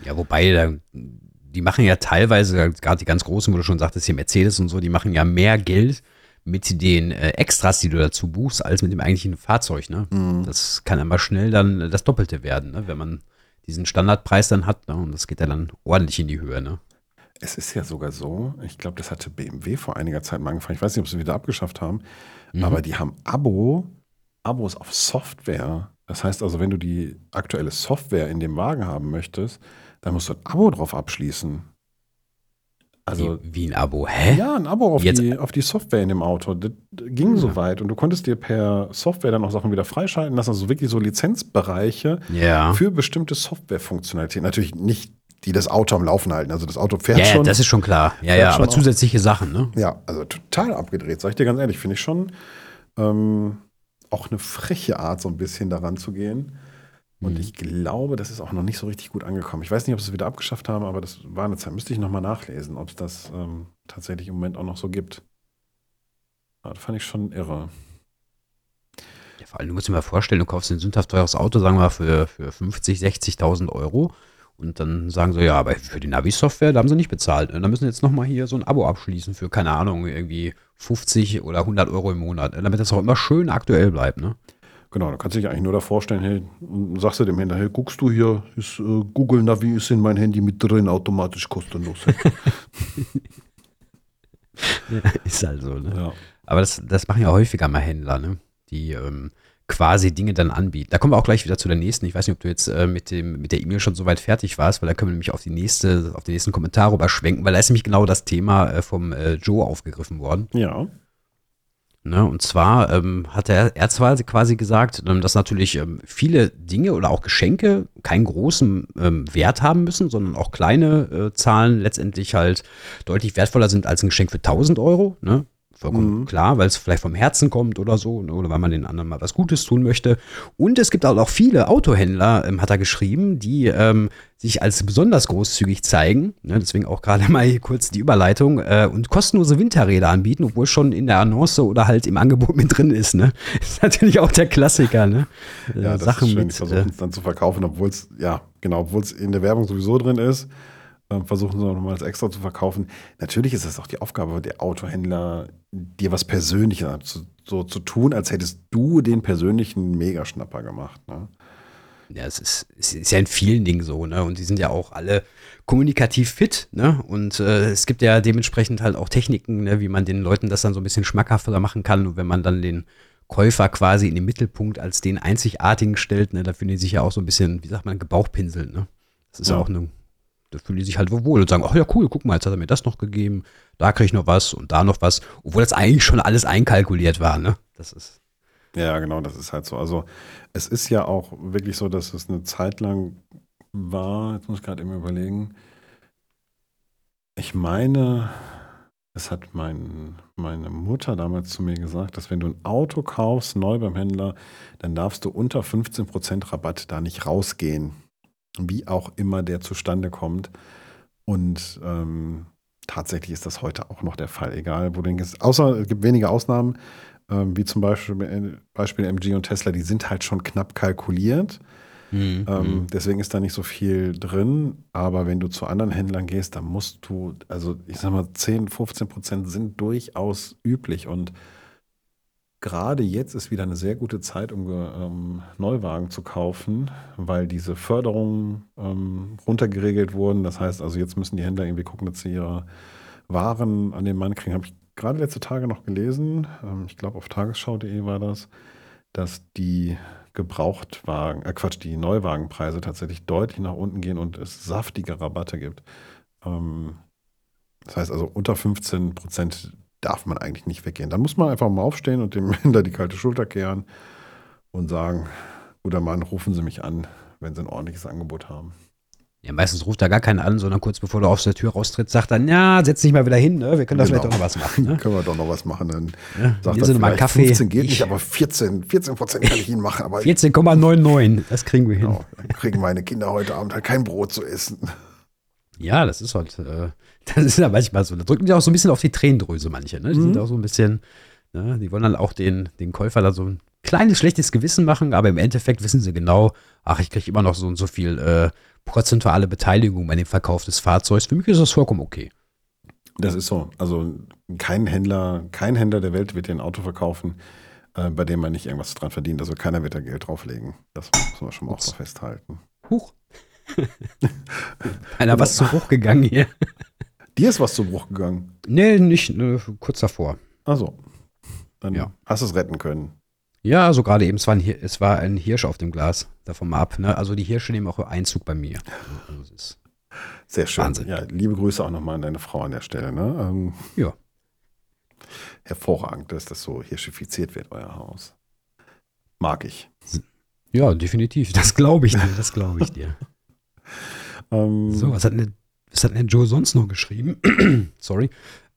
S3: Ja, wobei, da, die machen ja teilweise, gerade die ganz großen, wo du schon sagtest, hier Mercedes und so, die machen ja mehr Geld mit den äh, Extras, die du dazu buchst, als mit dem eigentlichen Fahrzeug. Ne? Mhm. Das kann immer schnell dann das Doppelte werden, ne? wenn man diesen Standardpreis dann hat. Ne? Und das geht ja dann ordentlich in die Höhe. Ne?
S1: Es ist ja sogar so, ich glaube, das hatte BMW vor einiger Zeit mal angefangen. Ich weiß nicht, ob sie wieder abgeschafft haben, mhm. aber die haben Abo, Abos auf Software. Das heißt also, wenn du die aktuelle Software in dem Wagen haben möchtest, dann musst du ein Abo drauf abschließen.
S3: Also, wie, wie, ein Abo, hä?
S1: Ja, ein Abo auf die, auf die Software in dem Auto. Das ging ja. so weit. Und du konntest dir per Software dann auch Sachen wieder freischalten lassen. Also wirklich so Lizenzbereiche
S3: ja.
S1: für bestimmte Softwarefunktionalitäten. Natürlich nicht, die das Auto am Laufen halten. Also das Auto fährt
S3: ja,
S1: schon.
S3: Ja, das ist schon klar. Ja, ja, aber zusätzliche Sachen, ne?
S1: Ja, also total abgedreht, sag ich dir ganz ehrlich. Finde ich schon ähm, auch eine freche Art, so ein bisschen daran zu gehen. Und mhm. ich glaube, das ist auch noch nicht so richtig gut angekommen. Ich weiß nicht, ob sie es wieder abgeschafft haben, aber das war eine Zeit. Müsste ich nochmal nachlesen, ob es das ähm, tatsächlich im Moment auch noch so gibt. Aber das fand ich schon irre.
S3: Ja, vor allem, du musst dir mal vorstellen, du kaufst ein sündhaft teures Auto, sagen wir für, für 50, 60.000 Euro. Und dann sagen sie, ja, aber für die Navi-Software, da haben sie nicht bezahlt. Und dann müssen sie jetzt nochmal hier so ein Abo abschließen für, keine Ahnung, irgendwie 50 oder 100 Euro im Monat. Damit das auch immer schön aktuell bleibt, ne?
S1: Genau, da kannst du dich eigentlich nur da vorstellen, hey, sagst du dem Händler, hey, guckst du hier, ist äh, Google Navi ist in mein Handy mit drin, automatisch kostenlos.
S3: ist halt so, ne? Ja. Aber das, das machen ja häufiger mal Händler, ne? Die ähm, quasi Dinge dann anbieten. Da kommen wir auch gleich wieder zu der nächsten. Ich weiß nicht, ob du jetzt äh, mit, dem, mit der E-Mail schon soweit fertig warst, weil da können wir nämlich auf die nächste, auf den nächsten Kommentar rüberschwenken, weil da ist nämlich genau das Thema äh, vom äh, Joe aufgegriffen worden.
S1: Ja.
S3: Ne, und zwar ähm, hat er, er quasi gesagt, ähm, dass natürlich ähm, viele Dinge oder auch Geschenke keinen großen ähm, Wert haben müssen, sondern auch kleine äh, Zahlen letztendlich halt deutlich wertvoller sind als ein Geschenk für 1000 Euro. Ne? Vollkommen mhm. klar, weil es vielleicht vom Herzen kommt oder so, ne, oder weil man den anderen mal was Gutes tun möchte. Und es gibt auch viele Autohändler, ähm, hat er geschrieben, die ähm, sich als besonders großzügig zeigen. Ne, deswegen auch gerade mal hier kurz die Überleitung äh, und kostenlose Winterräder anbieten, obwohl schon in der Annonce oder halt im Angebot mit drin ist. Ne? ist natürlich auch der Klassiker. Ne?
S1: Äh, ja, das Sachen ist schön. Mit, die versuchen äh, es dann zu verkaufen, obwohl es, ja, genau, obwohl es in der Werbung sowieso drin ist. Äh, versuchen sie nochmal als extra zu verkaufen. Natürlich ist das auch die Aufgabe der Autohändler, dir was Persönliches zu, so zu tun, als hättest du den persönlichen Megaschnapper gemacht. Ne?
S3: Ja, es ist, es ist ja in vielen Dingen so, ne? Und die sind ja auch alle kommunikativ fit, ne? Und äh, es gibt ja dementsprechend halt auch Techniken, ne? wie man den Leuten das dann so ein bisschen schmackhafter machen kann. Und wenn man dann den Käufer quasi in den Mittelpunkt als den einzigartigen stellt, ne, da fühlen die sich ja auch so ein bisschen, wie sagt man, gebauchpinselt, ne? Das ist ja auch eine, da fühlen die sich halt wohl und sagen, ach ja, cool, guck mal, jetzt hat er mir das noch gegeben, da kriege ich noch was und da noch was, obwohl das eigentlich schon alles einkalkuliert war, ne? Das ist.
S1: Ja, genau, das ist halt so. Also es ist ja auch wirklich so, dass es eine Zeit lang war, jetzt muss ich gerade eben überlegen, ich meine, es hat mein, meine Mutter damals zu mir gesagt, dass wenn du ein Auto kaufst, neu beim Händler, dann darfst du unter 15% Rabatt da nicht rausgehen. Wie auch immer der zustande kommt. Und ähm, tatsächlich ist das heute auch noch der Fall, egal wo du denkst. Außer es gibt wenige Ausnahmen, ähm, wie zum Beispiel, Beispiel MG und Tesla, die sind halt schon knapp kalkuliert. Mhm. Ähm, mhm. deswegen ist da nicht so viel drin. Aber wenn du zu anderen Händlern gehst, dann musst du, also ich sag mal, 10, 15 Prozent sind durchaus üblich. Und gerade jetzt ist wieder eine sehr gute Zeit, um ähm, Neuwagen zu kaufen, weil diese Förderungen ähm, runtergeregelt wurden. Das heißt also, jetzt müssen die Händler irgendwie gucken, dass sie ihre Waren an den Mann kriegen. Habe ich gerade letzte Tage noch gelesen. Ähm, ich glaube, auf tagesschau.de war das, dass die Gebrauchtwagen, äh Quatsch, die Neuwagenpreise tatsächlich deutlich nach unten gehen und es saftige Rabatte gibt. Ähm, das heißt also, unter 15 Prozent darf man eigentlich nicht weggehen. Dann muss man einfach mal aufstehen und dem hinter die kalte Schulter kehren und sagen, guter Mann, rufen Sie mich an, wenn Sie ein ordentliches Angebot haben.
S3: Ja, meistens ruft er gar keinen an, sondern kurz bevor du aus der Tür raustrittst, sagt dann, ja, setz dich mal wieder hin, ne? wir können da genau. vielleicht auch noch was machen. Ne?
S1: können wir doch noch was machen. Dann
S3: ja, sagt er mal Kaffee.
S1: 15 geht ich, nicht, aber 14, 14 Prozent kann ich Ihnen machen.
S3: 14,99, das kriegen wir hin. Genau,
S1: dann kriegen meine Kinder heute Abend halt kein Brot zu essen.
S3: Ja, das ist halt, äh, das ist ja manchmal so. Da drücken die auch so ein bisschen auf die Tränendrüse, manche, ne? Die mhm. sind auch so ein bisschen, ne? die wollen dann auch den, den Käufer da so ein kleines schlechtes Gewissen machen, aber im Endeffekt wissen sie genau, ach, ich kriege immer noch so und so viel äh, prozentuale Beteiligung bei dem Verkauf des Fahrzeugs. Für mich ist das vollkommen okay.
S1: Das ist so. Also kein Händler, kein Händler der Welt wird dir ein Auto verkaufen, äh, bei dem man nicht irgendwas dran verdient. Also keiner wird da Geld drauflegen. Das muss man schon mal auch so festhalten.
S3: Huch. Einer was zu Bruch gegangen hier.
S1: Dir ist was zu Bruch gegangen?
S3: Nee, nicht ne, kurz davor.
S1: Also, dann ja. hast du es retten können.
S3: Ja, also gerade eben, es war, ein, es war ein Hirsch auf dem Glas, davon mal ab. Ne? Also die Hirsche nehmen auch Einzug bei mir. Also
S1: Sehr schön. Wahnsinn. Ja, liebe Grüße auch nochmal an deine Frau an der Stelle. Ne? Ähm,
S3: ja.
S1: Hervorragend, dass das so hirschifiziert wird, euer Haus. Mag ich.
S3: Ja, definitiv. Das glaube ich dir. Das glaube ich dir. ähm, so, was hat, denn, was hat denn Joe sonst noch geschrieben? Sorry.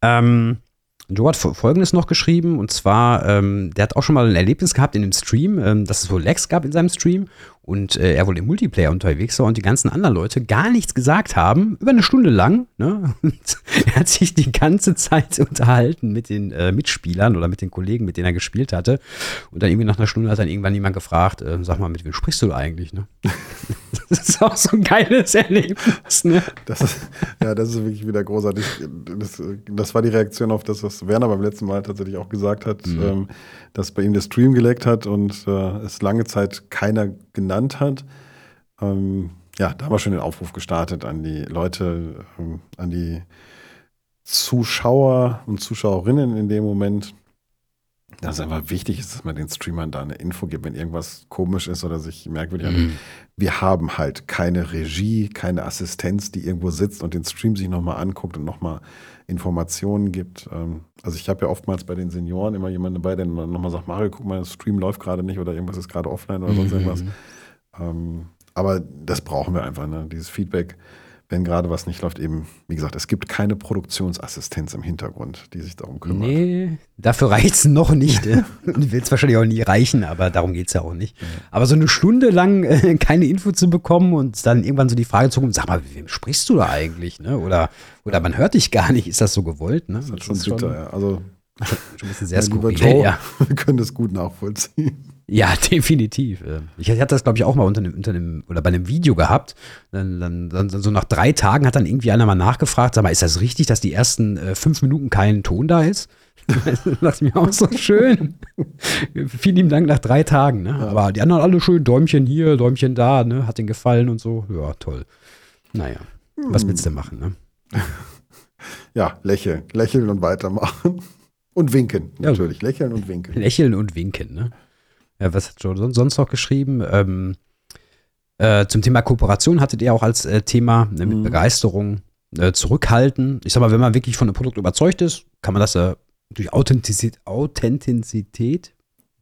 S3: Ähm, Joe hat Folgendes noch geschrieben und zwar, ähm, der hat auch schon mal ein Erlebnis gehabt in dem Stream, ähm, dass es wohl Lags gab in seinem Stream und äh, er wohl im Multiplayer unterwegs war und die ganzen anderen Leute gar nichts gesagt haben, über eine Stunde lang. Ne? er hat sich die ganze Zeit unterhalten mit den äh, Mitspielern oder mit den Kollegen, mit denen er gespielt hatte. Und dann irgendwie nach einer Stunde hat dann irgendwann jemand gefragt, äh, sag mal, mit wem sprichst du eigentlich? Ne? das ist auch so ein geiles Erlebnis. Ne?
S1: Das ist, ja, das ist wirklich wieder großartig. Das, das, war die Reaktion auf das, was Werner beim letzten Mal tatsächlich auch gesagt hat, mhm. ähm, dass bei ihm der Stream geleckt hat und äh, es lange Zeit keiner genannt hat. Ähm, ja, da haben wir schon den Aufruf gestartet an die Leute, ähm, an die Zuschauer und Zuschauerinnen in dem Moment, dass es einfach wichtig ist, dass man den Streamern da eine Info gibt, wenn irgendwas komisch ist oder sich merkwürdig mhm. Wir haben halt keine Regie, keine Assistenz, die irgendwo sitzt und den Stream sich nochmal anguckt und nochmal Informationen gibt. Ähm, also ich habe ja oftmals bei den Senioren immer jemanden dabei, der nochmal sagt, Mario, guck mal, der Stream läuft gerade nicht oder irgendwas ist gerade offline oder sonst mhm. irgendwas. Ähm, aber das brauchen wir einfach, ne? dieses Feedback, wenn gerade was nicht läuft. Eben, wie gesagt, es gibt keine Produktionsassistenz im Hintergrund, die sich darum kümmert. Nee,
S3: dafür reicht es noch nicht. Äh. Will es wahrscheinlich auch nie reichen, aber darum geht es ja auch nicht. Aber so eine Stunde lang äh, keine Info zu bekommen und dann irgendwann so die Frage zu kommen, sag mal, wem sprichst du da eigentlich? Ne? Oder, oder man hört dich gar nicht, ist das so gewollt? Ne? Das,
S1: das ist schon bitter, ja. Also
S3: schon ein bisschen sehr skurril,
S1: ja. Wir können das gut nachvollziehen.
S3: Ja, definitiv. Ich hatte das, glaube ich, auch mal unter einem, unter einem oder bei einem Video gehabt. Dann, dann, dann, so nach drei Tagen hat dann irgendwie einer mal nachgefragt, sag mal, ist das richtig, dass die ersten äh, fünf Minuten kein Ton da ist? das dachte ich mir auch so schön. Vielen lieben Dank nach drei Tagen. Ne? Aber die anderen alle schön, Däumchen hier, Däumchen da, ne? hat den gefallen und so. Ja, toll. Naja, was willst du machen, ne?
S1: Ja, lächeln, lächeln und weitermachen. Und winken, natürlich. Ja. Lächeln und winken.
S3: Lächeln und winken, ne? Ja, was hat Joe sonst noch geschrieben? Ähm, äh, zum Thema Kooperation hattet ihr auch als äh, Thema ne, mit mhm. Begeisterung äh, zurückhalten. Ich sag mal, wenn man wirklich von einem Produkt überzeugt ist, kann man das äh, durch Authentizität, Authentizität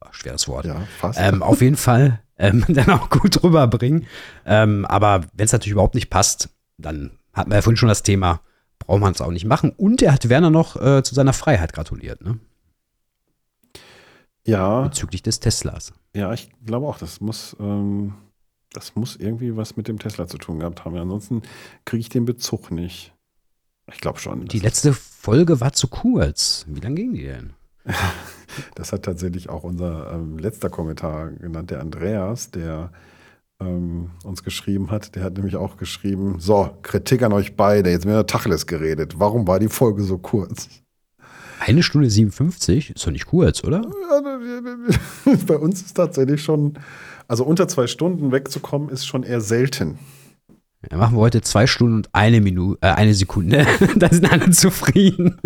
S3: ach, schweres Wort,
S1: ja.
S3: Ähm, auf jeden Fall ähm, dann auch gut rüberbringen. Ähm, aber wenn es natürlich überhaupt nicht passt, dann hatten wir ja vorhin schon das Thema, braucht man es auch nicht machen. Und er hat Werner noch äh, zu seiner Freiheit gratuliert, ne?
S1: Ja.
S3: Bezüglich des Teslas.
S1: Ja, ich glaube auch, das muss, ähm, das muss irgendwie was mit dem Tesla zu tun gehabt haben. Ansonsten kriege ich den Bezug nicht. Ich glaube schon.
S3: Die letzte Folge war zu kurz. Wie lange ging die denn?
S1: das hat tatsächlich auch unser ähm, letzter Kommentar genannt, der Andreas, der ähm, uns geschrieben hat. Der hat nämlich auch geschrieben: So, Kritik an euch beide. Jetzt wird Tacheles geredet. Warum war die Folge so kurz?
S3: Eine Stunde 57 ist doch nicht kurz, oder?
S1: Bei uns ist tatsächlich schon, also unter zwei Stunden wegzukommen, ist schon eher selten.
S3: Ja, machen wir heute zwei Stunden und eine Minute, äh, eine Sekunde. da sind alle zufrieden.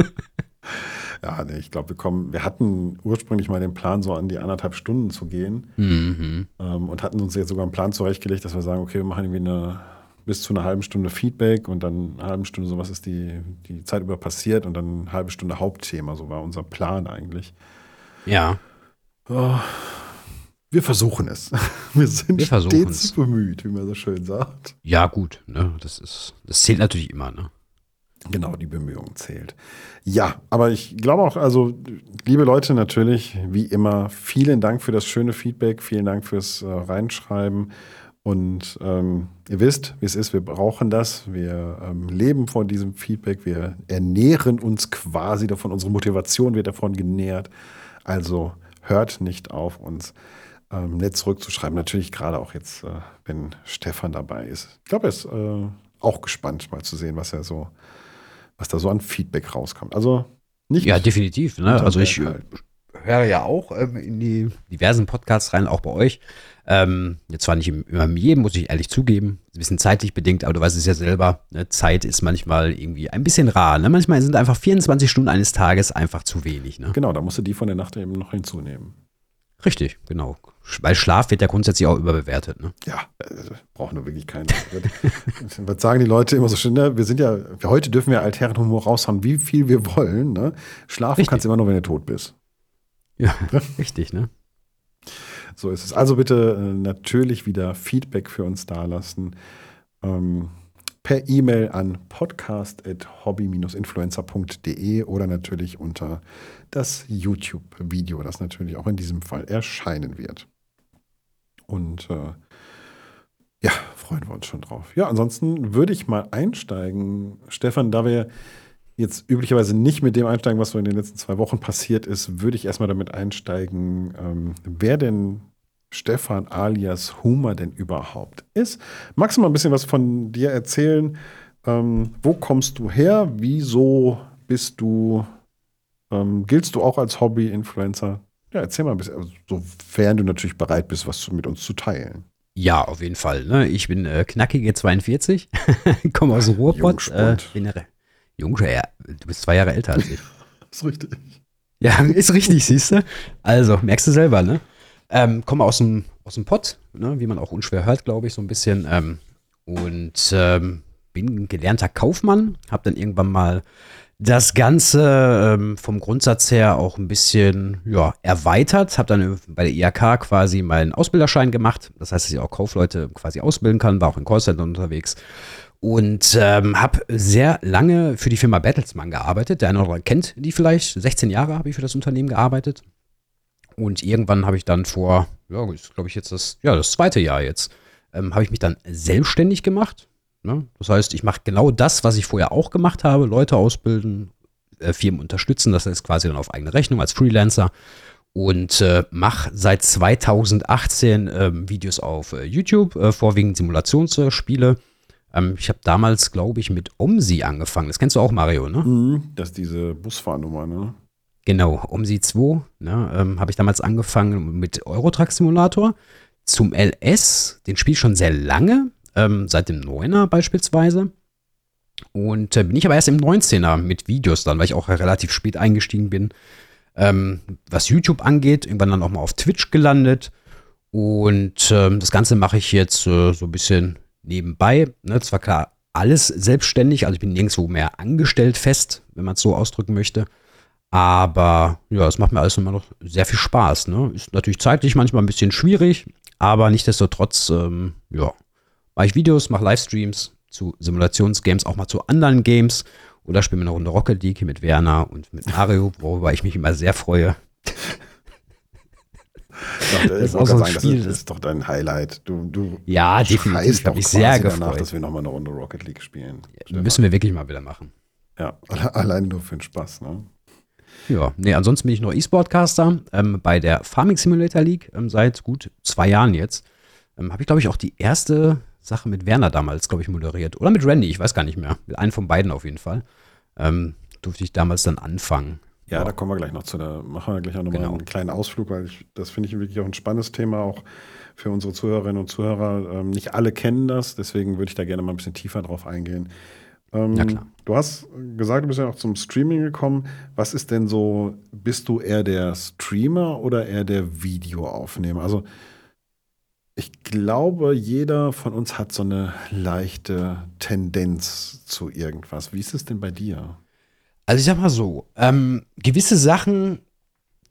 S1: Ja, nee, ich glaube, wir kommen, wir hatten ursprünglich mal den Plan, so an die anderthalb Stunden zu gehen. Mhm. Ähm, und hatten uns jetzt sogar einen Plan zurechtgelegt, dass wir sagen, okay, wir machen irgendwie eine bis zu einer halben Stunde Feedback und dann eine halbe Stunde so, was ist die, die Zeit über passiert und dann eine halbe Stunde Hauptthema. So war unser Plan eigentlich.
S3: Ja.
S1: Oh, wir versuchen es. Wir sind wir stets bemüht, wie man so schön sagt.
S3: Ja, gut. Ne? Das, ist, das zählt natürlich immer. Ne?
S1: Genau, die Bemühung zählt. Ja, aber ich glaube auch, also, liebe Leute, natürlich, wie immer, vielen Dank für das schöne Feedback, vielen Dank fürs äh, Reinschreiben. Und ähm, ihr wisst, wie es ist, wir brauchen das. Wir ähm, leben von diesem Feedback. Wir ernähren uns quasi davon. Unsere Motivation wird davon genährt. Also hört nicht auf, uns ähm, nett zurückzuschreiben. Natürlich gerade auch jetzt, äh, wenn Stefan dabei ist. Ich glaube, er ist äh, auch gespannt, mal zu sehen, was er so, was da so an Feedback rauskommt. Also nicht.
S3: Ja, definitiv. Ne? Also ich halt. Höre ja auch ähm, in die diversen Podcasts rein, auch bei euch. Ähm, jetzt zwar nicht immer jedem, muss ich ehrlich zugeben, ein bisschen zeitlich bedingt, aber du weißt es ja selber, ne? Zeit ist manchmal irgendwie ein bisschen rar. Ne? Manchmal sind einfach 24 Stunden eines Tages einfach zu wenig. Ne?
S1: Genau, da musst du die von der Nacht eben noch hinzunehmen.
S3: Richtig, genau. Weil Schlaf wird ja grundsätzlich auch überbewertet. Ne?
S1: Ja, äh, braucht nur wirklich keinen. Was sagen die Leute immer so schön? Ne? Wir sind ja, heute dürfen wir altären Humor raushauen, wie viel wir wollen. Ne? Schlafen richtig. kannst du immer nur, wenn du tot bist.
S3: Ja, richtig, ne?
S1: So ist es. Also bitte äh, natürlich wieder Feedback für uns dalassen. Ähm, per E-Mail an podcast.hobby-influencer.de oder natürlich unter das YouTube-Video, das natürlich auch in diesem Fall erscheinen wird. Und äh, ja, freuen wir uns schon drauf. Ja, ansonsten würde ich mal einsteigen, Stefan, da wir jetzt üblicherweise nicht mit dem einsteigen, was so in den letzten zwei Wochen passiert ist, würde ich erstmal damit einsteigen, ähm, wer denn Stefan alias Humor denn überhaupt ist. Magst du mal ein bisschen was von dir erzählen? Ähm, wo kommst du her? Wieso bist du, ähm, giltst du auch als Hobby-Influencer? Ja, erzähl mal ein bisschen, also, sofern du natürlich bereit bist, was mit uns zu teilen.
S3: Ja, auf jeden Fall. Ne? Ich bin äh, knackige 42, komme aus Ruhrpott. Äh, bin Junge, du bist zwei Jahre älter als ich.
S1: ist richtig.
S3: Ja, ist richtig, siehst du. Also, merkst du selber, ne? Ähm, komme aus dem, aus dem Pott, ne? wie man auch unschwer hört, glaube ich, so ein bisschen. Ähm, und ähm, bin gelernter Kaufmann, habe dann irgendwann mal das Ganze ähm, vom Grundsatz her auch ein bisschen ja, erweitert. Habe dann bei der IHK quasi meinen Ausbilderschein gemacht. Das heißt, dass ich auch Kaufleute quasi ausbilden kann, war auch in Callcenter unterwegs und ähm, habe sehr lange für die Firma Bertelsmann gearbeitet. Der eine oder andere kennt die vielleicht. 16 Jahre habe ich für das Unternehmen gearbeitet. Und irgendwann habe ich dann vor, ja, glaube ich jetzt das, ja, das zweite Jahr jetzt, ähm, habe ich mich dann selbstständig gemacht. Ne? Das heißt, ich mache genau das, was ich vorher auch gemacht habe: Leute ausbilden, äh, Firmen unterstützen. Das ist quasi dann auf eigene Rechnung als Freelancer. und äh, mache seit 2018 ähm, Videos auf äh, YouTube, äh, vorwiegend Simulationsspiele. Ähm, ich habe damals, glaube ich, mit OMSI angefangen. Das kennst du auch, Mario, ne?
S1: Mhm, das ist diese Busfahrnummer, ne?
S3: Genau, OMSI 2 ne, ähm, habe ich damals angefangen mit Eurotruck Simulator. Zum LS, den spiele ich schon sehr lange, ähm, seit dem 9er beispielsweise. Und äh, bin ich aber erst im 19er mit Videos dann, weil ich auch relativ spät eingestiegen bin. Ähm, was YouTube angeht, irgendwann dann auch mal auf Twitch gelandet. Und ähm, das Ganze mache ich jetzt äh, so ein bisschen nebenbei. Ne? Zwar klar alles selbstständig, also ich bin nirgendwo mehr angestellt fest, wenn man es so ausdrücken möchte. Aber ja, es macht mir alles immer noch sehr viel Spaß. Ne? Ist natürlich zeitlich manchmal ein bisschen schwierig, aber nichtsdestotrotz, ähm, ja, mache ich Videos, mache Livestreams zu Simulationsgames, auch mal zu anderen Games. Oder spiele mir eine Runde Rocket League mit Werner und mit Mario, worüber ich mich immer sehr freue.
S1: Doch, das, ist auch so ein sagen, Spiel. Das ist, doch dein Highlight. Du, du
S3: ja, definitiv. Habe ich sehr gefreut. danach,
S1: dass wir nochmal eine Runde Rocket League spielen.
S3: Ja, müssen wir wirklich mal wieder machen.
S1: Ja, allein nur für den Spaß, ne?
S3: Ja, nee, ansonsten bin ich noch E-Sportcaster ähm, bei der Farming Simulator League ähm, seit gut zwei Jahren jetzt. Ähm, Habe ich, glaube ich, auch die erste Sache mit Werner damals, glaube ich, moderiert. Oder mit Randy, ich weiß gar nicht mehr. Mit einem von beiden auf jeden Fall. Ähm, durfte ich damals dann anfangen.
S1: Ja, ja, da kommen wir gleich noch zu. Da machen wir gleich auch nochmal genau. einen kleinen Ausflug, weil ich, das finde ich wirklich auch ein spannendes Thema, auch für unsere Zuhörerinnen und Zuhörer. Ähm, nicht alle kennen das, deswegen würde ich da gerne mal ein bisschen tiefer drauf eingehen. Ähm, ja, klar. Du hast gesagt, du bist ja auch zum Streaming gekommen. Was ist denn so, bist du eher der Streamer oder eher der Videoaufnehmer? Also ich glaube, jeder von uns hat so eine leichte Tendenz zu irgendwas. Wie ist es denn bei dir?
S3: Also ich sag mal so, ähm, gewisse Sachen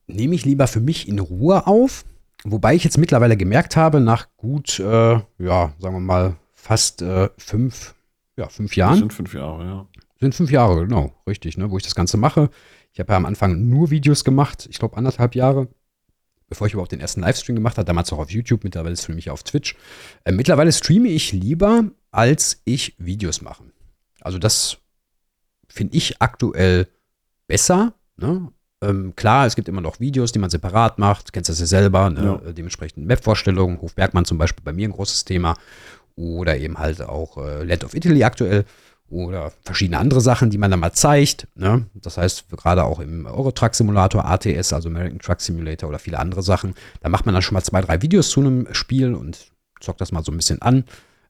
S3: nehme ich lieber für mich in Ruhe auf. Wobei ich jetzt mittlerweile gemerkt habe, nach gut, äh, ja, sagen wir mal, fast äh, fünf, ja, fünf Jahren. Das
S1: sind fünf Jahre, ja.
S3: Sind fünf Jahre, genau, richtig, ne, wo ich das Ganze mache. Ich habe ja am Anfang nur Videos gemacht, ich glaube anderthalb Jahre, bevor ich überhaupt den ersten Livestream gemacht habe, damals auch auf YouTube, mittlerweile ist es für mich auf Twitch. Äh, mittlerweile streame ich lieber, als ich Videos mache. Also das finde ich aktuell besser. Ne? Ähm, klar, es gibt immer noch Videos, die man separat macht, kennst das ja selber, ne? ja. Äh, dementsprechend Map-Vorstellungen, Hofbergmann zum Beispiel bei mir ein großes Thema oder eben halt auch äh, Land of Italy aktuell oder verschiedene andere Sachen, die man da mal zeigt. Ne? Das heißt, gerade auch im Euro Truck Simulator, ATS, also American Truck Simulator oder viele andere Sachen, da macht man dann schon mal zwei, drei Videos zu einem Spiel und zockt das mal so ein bisschen an.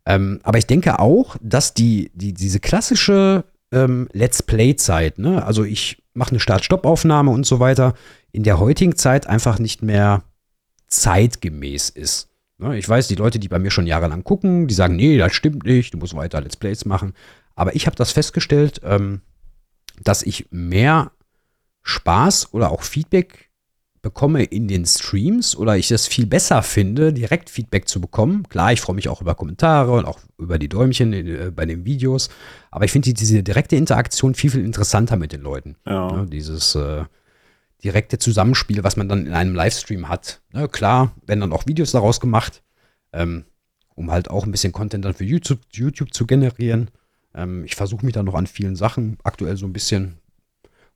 S3: Ähm, aber ich denke auch, dass die, die, diese klassische ähm, Let's Play-Zeit, ne? also ich mache eine Start-Stopp-Aufnahme und so weiter, in der heutigen Zeit einfach nicht mehr zeitgemäß ist. Ne? Ich weiß, die Leute, die bei mir schon jahrelang gucken, die sagen, nee, das stimmt nicht, du musst weiter Let's Plays machen. Aber ich habe das festgestellt, ähm, dass ich mehr Spaß oder auch Feedback bekomme in den Streams oder ich es viel besser finde, direkt Feedback zu bekommen. Klar, ich freue mich auch über Kommentare und auch über die Däumchen äh, bei den Videos, aber ich finde diese direkte Interaktion viel, viel interessanter mit den Leuten. Ja. Ne, dieses äh, direkte Zusammenspiel, was man dann in einem Livestream hat. Ne, klar, werden dann auch Videos daraus gemacht, ähm, um halt auch ein bisschen Content dann für YouTube, YouTube zu generieren. Ähm, ich versuche mich da noch an vielen Sachen, aktuell so ein bisschen,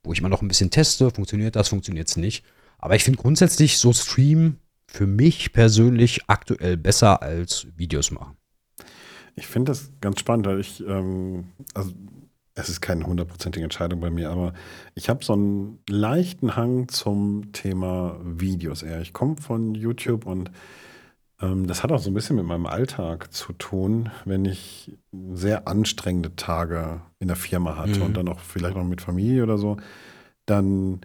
S3: wo ich immer noch ein bisschen teste, funktioniert das, funktioniert es nicht. Aber ich finde grundsätzlich so Stream für mich persönlich aktuell besser als Videos machen.
S1: Ich finde das ganz spannend, weil ich, ähm, also es ist keine hundertprozentige Entscheidung bei mir, aber ich habe so einen leichten Hang zum Thema Videos eher. Ich komme von YouTube und ähm, das hat auch so ein bisschen mit meinem Alltag zu tun, wenn ich sehr anstrengende Tage in der Firma hatte mhm. und dann auch vielleicht noch mit Familie oder so, dann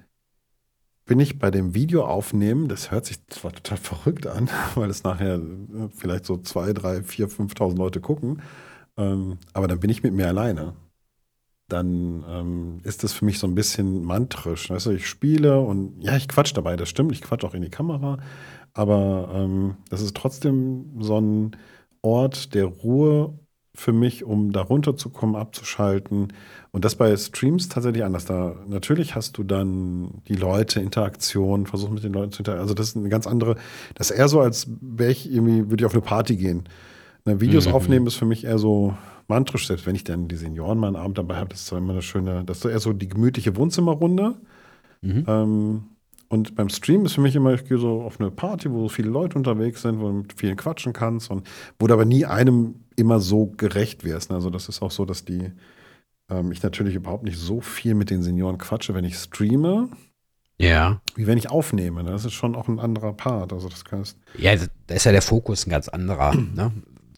S1: bin ich bei dem Video aufnehmen, das hört sich zwar total verrückt an, weil es nachher äh, vielleicht so zwei, drei, vier, 5.000 Leute gucken, ähm, aber dann bin ich mit mir alleine. Dann ähm, ist das für mich so ein bisschen mantrisch. Weißt du, ich spiele und ja, ich quatsch dabei, das stimmt, ich quatsch auch in die Kamera, aber ähm, das ist trotzdem so ein Ort der Ruhe für mich, um da runterzukommen, abzuschalten. Und das bei Streams tatsächlich anders. Da natürlich hast du dann die Leute, Interaktion, versuch mit den Leuten zu interagieren. Also das ist eine ganz andere, das ist eher so, als wäre ich irgendwie, würde ich auf eine Party gehen. Ne, Videos mhm. aufnehmen ist für mich eher so mantrisch, selbst wenn ich dann die Senioren mal einen Abend dabei habe, das ist immer eine schöne, das ist eher so die gemütliche Wohnzimmerrunde. Mhm. Ähm, Und beim Stream ist für mich immer, ich gehe so auf eine Party, wo viele Leute unterwegs sind, wo du mit vielen quatschen kannst und wo du aber nie einem immer so gerecht wirst. Ne? Also das ist auch so, dass die, ähm, ich natürlich überhaupt nicht so viel mit den Senioren quatsche, wenn ich streame.
S3: Ja.
S1: Wie wenn ich aufnehme. Ne? Das ist schon auch ein anderer Part. Also das kannst
S3: Ja, da ist ja der Fokus ein ganz anderer, ne?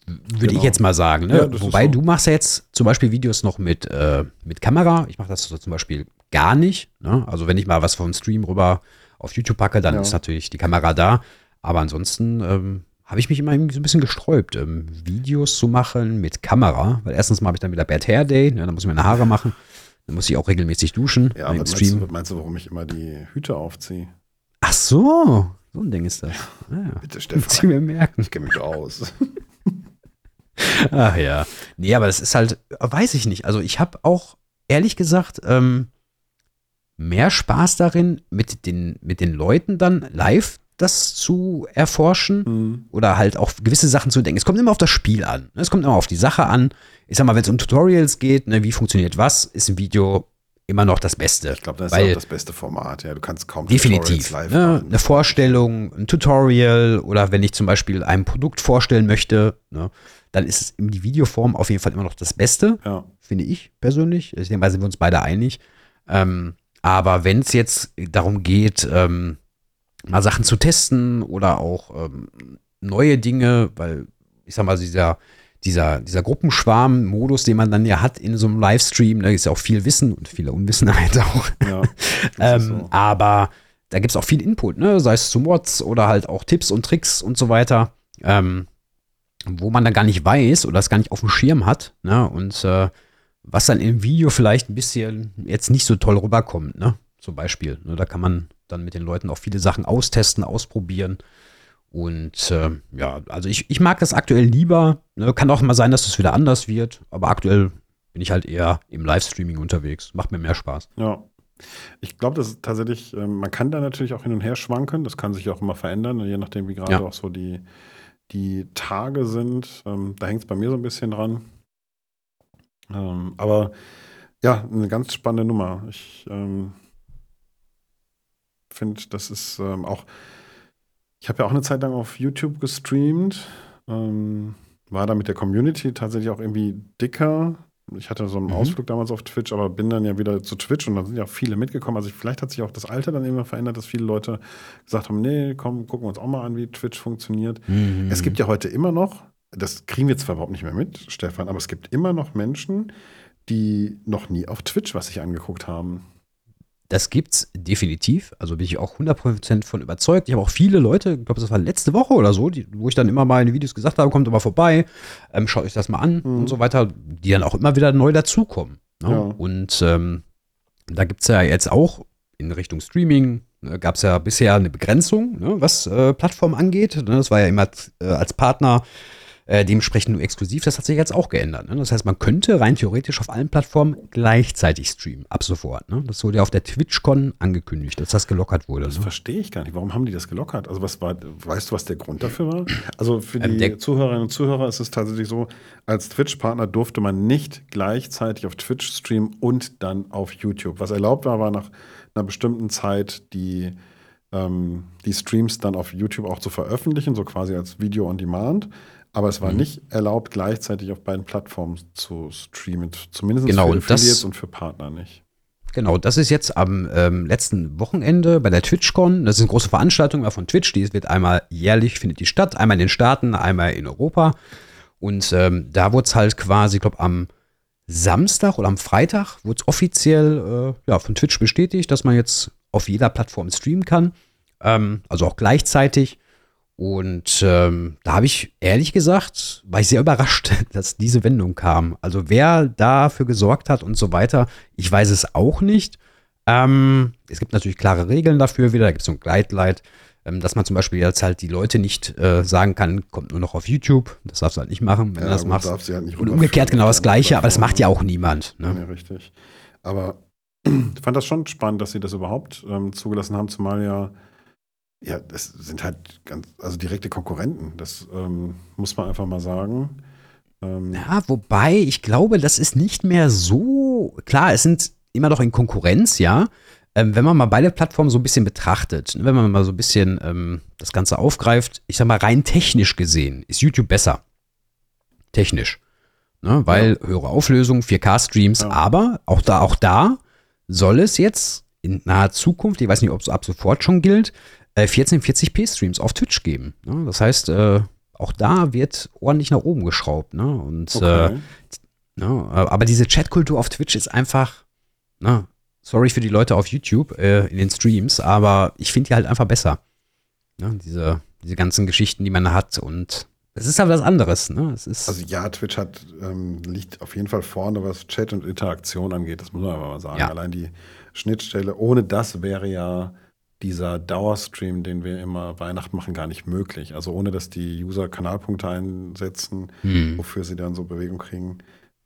S3: Würde
S1: Genau.
S3: ich jetzt mal sagen. Ne?
S1: Ja,
S3: Wobei
S1: so.
S3: du machst ja jetzt zum Beispiel Videos noch mit, äh, mit Kamera. Ich mache das so zum Beispiel gar nicht. Ne? Also wenn ich mal was vom Stream rüber auf YouTube packe, dann
S1: Ja.
S3: ist natürlich die Kamera da. Aber ansonsten ähm, habe ich mich immer so ein bisschen gesträubt, ähm, Videos zu machen mit Kamera. Weil erstens mal habe ich dann wieder Bad Hair Day, ne? dann muss ich meine Haare machen. Dann muss ich auch regelmäßig duschen
S1: Ja, aber meinst du, meinst du, warum ich immer die Hüte aufziehe?
S3: Ach so, so ein Ding ist das. Ah, ja.
S1: Bitte, Stefan.
S3: mir merken.
S1: Ich kenne mich aus.
S3: Ach ja. Nee, aber das ist halt, weiß ich nicht. Also ich habe auch, ehrlich gesagt, ähm, mehr Spaß darin, mit den, mit den Leuten dann live das zu erforschen
S1: Hm.
S3: oder halt auch gewisse Sachen zu denken. Es kommt immer auf das Spiel an. ne? Es kommt immer auf die Sache an. Ich sag mal, wenn es um Tutorials geht, ne, wie funktioniert was, ist ein Video immer noch das Beste.
S1: Ich glaube, das ist auch das beste Format. Ja, du kannst kaum
S3: Definitiv.
S1: Live
S3: Ne? Eine Vorstellung, ein Tutorial oder wenn ich zum Beispiel ein Produkt vorstellen möchte, ne, dann ist es in die Videoform auf jeden Fall immer noch das Beste,
S1: Ja.
S3: finde ich persönlich. Ich denke mal, sind wir uns beide einig. Ähm, aber wenn es jetzt darum geht, ähm, mal Sachen zu testen oder auch ähm, neue Dinge, weil ich sag mal, dieser, dieser, dieser Gruppenschwarm-Modus, den man dann ja hat in so einem Livestream, da ist ja auch viel Wissen und viele Unwissenheit auch.
S1: ja.
S3: Ähm,
S1: so.
S3: Aber da gibt es auch viel Input, ne? sei es zu Mods oder halt auch Tipps und Tricks und so weiter, ähm, wo man dann gar nicht weiß oder es gar nicht auf dem Schirm hat. Ne? Und äh, was dann im Video vielleicht ein bisschen jetzt nicht so toll rüberkommt, ne? zum Beispiel. Ne? Da kann man dann mit den Leuten auch viele Sachen austesten, ausprobieren. Und äh, ja, also ich, ich mag das aktuell lieber. Ne? Kann auch mal sein, dass es wieder anders wird, aber aktuell bin ich halt eher im Livestreaming unterwegs. Macht mir mehr Spaß.
S1: Ja. Ich glaube, das ist tatsächlich, ähm, man kann da natürlich auch hin und her schwanken. Das kann sich auch immer verändern, je nachdem, wie gerade
S3: Ja.
S1: auch so die, die Tage sind. Ähm, da hängt es bei mir so ein bisschen dran. Ähm, aber ja, eine ganz spannende Nummer. Ich ähm, finde, das ist ähm, auch. Ich habe ja auch eine Zeit lang auf YouTube gestreamt. Ähm, war da mit der Community tatsächlich auch irgendwie dicker. Ich hatte so einen
S3: Mhm.
S1: Ausflug damals auf Twitch, aber bin dann ja wieder zu Twitch und dann sind ja auch viele mitgekommen. Also vielleicht hat sich auch das Alter dann immer verändert, dass viele Leute gesagt haben, nee, komm, gucken wir uns auch mal an, wie Twitch funktioniert. Es gibt ja heute immer noch, das kriegen wir zwar überhaupt nicht mehr mit, Stefan, aber es gibt immer noch Menschen, die noch nie auf Twitch was sich angeguckt haben.
S3: Das gibt's definitiv. Also bin ich auch 100% von überzeugt. Ich habe auch viele Leute, ich glaube, das war letzte Woche oder so, die, wo ich dann immer mal in Videos gesagt habe, kommt mal vorbei, ähm, schaut euch das mal an
S1: Mhm.
S3: und so weiter, die dann auch immer wieder neu dazukommen. Ne?
S1: Ja.
S3: Und ähm, da gibt's ja jetzt auch in Richtung Streaming, ne, gab's ja bisher eine Begrenzung, ne, was äh, Plattformen angeht. Ne? Das war ja immer äh, als Partner äh, dementsprechend nur exklusiv. Das hat sich jetzt auch geändert. Ne? Das heißt, man könnte rein theoretisch auf allen Plattformen gleichzeitig streamen, ab sofort. Ne? Das wurde ja auf der TwitchCon angekündigt, dass das gelockert wurde.
S1: Das
S3: Ne?
S1: verstehe ich gar nicht. Warum haben die das gelockert? Also was war, weißt du, was der Grund dafür war? Also für
S3: Ähm,
S1: die Zuhörerinnen und Zuhörer ist es tatsächlich so, als Twitch-Partner durfte man nicht gleichzeitig auf Twitch streamen und dann auf YouTube. Was erlaubt war, war nach einer bestimmten Zeit die, ähm, die Streams dann auf YouTube auch zu veröffentlichen, so quasi als Video on Demand. Aber es war
S3: Mhm.
S1: nicht erlaubt, gleichzeitig auf beiden Plattformen zu streamen. Zumindest
S3: Genau,
S1: für Affiliates und für Partner nicht.
S3: Genau, das ist jetzt am ähm, letzten Wochenende bei der TwitchCon. Das ist eine große Veranstaltung von Twitch. Die wird einmal jährlich, findet die statt. Einmal in den Staaten, einmal in Europa. Und ähm, da wurde es halt quasi, ich glaube, am Samstag oder am Freitag wurde es offiziell äh, ja, von Twitch bestätigt, dass man jetzt auf jeder Plattform streamen kann. Ähm, also auch gleichzeitig. Und ähm, da habe ich ehrlich gesagt, war ich sehr überrascht, dass diese Wendung kam. Also wer dafür gesorgt hat und so weiter, ich weiß es auch nicht. Ähm, es gibt natürlich klare Regeln dafür wieder, da gibt es so ein Guideline, ähm, dass man zum Beispiel jetzt halt die Leute nicht äh, sagen kann, kommt nur noch auf YouTube. Das darfst du halt nicht machen, wenn du das machst.
S1: halt nicht
S3: Und umgekehrt genau das Gleiche, aber das macht ja auch niemand.
S1: Ja,
S3: Ne?
S1: richtig. Aber ich fand das schon spannend, dass sie das überhaupt ähm, zugelassen haben, zumal ja, ja, das sind halt ganz, also direkte Konkurrenten. Das ähm, muss man einfach mal sagen. Ähm,
S3: Ja, wobei, ich glaube, das ist nicht mehr so. Klar, es sind immer noch in Konkurrenz, ja. ähm, wenn man mal beide Plattformen so ein bisschen betrachtet, ne, wenn man mal so ein bisschen ähm, das Ganze aufgreift, ich sag mal rein technisch gesehen, ist YouTube besser. Technisch. Ne, weil ja. höhere Auflösung, 4K-Streams, ja. aber auch da, auch da soll es jetzt in naher Zukunft, ich weiß nicht, ob es ab sofort schon gilt, äh, 1440p-Streams auf Twitch geben. Ne? Das heißt, äh, auch da wird ordentlich nach oben geschraubt. Ne? Und okay. äh, ne? aber diese Chatkultur auf Twitch ist einfach, ne? sorry für die Leute auf YouTube äh, in den Streams, aber ich finde die halt einfach besser. Ne? Diese, diese ganzen Geschichten, die man hat und es ist halt was anderes. Ne?
S1: Also ja, Twitch hat, ähm, liegt auf jeden Fall vorne, was Chat und Interaktion angeht. Das muss man aber mal sagen. Ja. Allein die Schnittstelle, ohne das wäre ja dieser Dauerstream, den wir immer Weihnachten machen, gar nicht möglich. Also ohne, dass die User Kanalpunkte einsetzen, hm. wofür sie dann so Bewegung kriegen,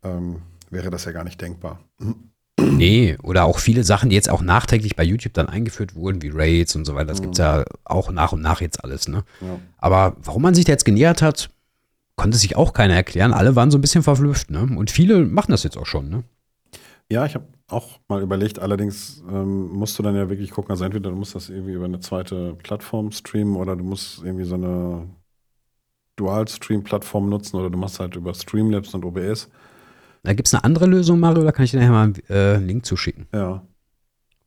S1: ähm, wäre das ja gar nicht denkbar.
S3: Nee, oder auch viele Sachen, die jetzt auch nachträglich bei YouTube dann eingeführt wurden, wie Raids und so weiter. Das mhm. gibt es ja auch nach und nach jetzt alles. Ne? Ja. Aber warum man sich da jetzt genähert hat, konnte sich auch keiner erklären. Alle waren so ein bisschen verblüfft. Ne? Und viele machen das jetzt auch schon. Ne?
S1: Ja, ich habe auch mal überlegt. Allerdings ähm, musst du dann ja wirklich gucken, also entweder du musst das irgendwie über eine zweite Plattform streamen oder du musst irgendwie so eine Dual-Stream-Plattform nutzen oder du machst halt über Streamlabs und OBS.
S3: Da gibt es eine andere Lösung, Mario, da kann ich dir nachher mal einen äh, Link zuschicken.
S1: Ja.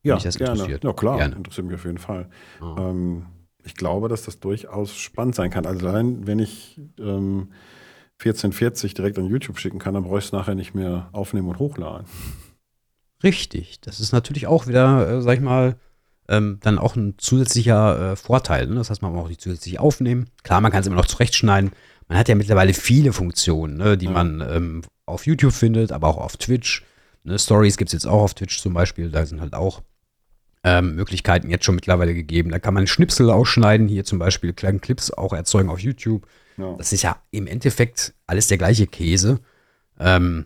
S1: Ja, gerne. Ja, klar, gerne. interessiert mich auf jeden Fall. Oh. Ähm, ich glaube, dass das durchaus spannend sein kann. Also allein, wenn ich ähm, 1440 direkt an YouTube schicken kann, dann bräuchte ich es nachher nicht mehr aufnehmen und hochladen.
S3: Richtig. Das ist natürlich auch wieder, äh, sag ich mal, ähm, dann auch ein zusätzlicher äh, Vorteil. Ne? Das heißt, man kann auch nicht zusätzlich aufnehmen. Klar, man kann es immer noch zurechtschneiden. Man hat ja mittlerweile viele Funktionen, ne, die ja. man ähm, auf YouTube findet, aber auch auf Twitch. Ne, Stories gibt es jetzt auch auf Twitch zum Beispiel. Da sind halt auch ähm, Möglichkeiten jetzt schon mittlerweile gegeben. Da kann man Schnipsel ausschneiden, hier zum Beispiel kleine Clips auch erzeugen auf YouTube. Ja. Das ist ja im Endeffekt alles der gleiche Käse. Ähm,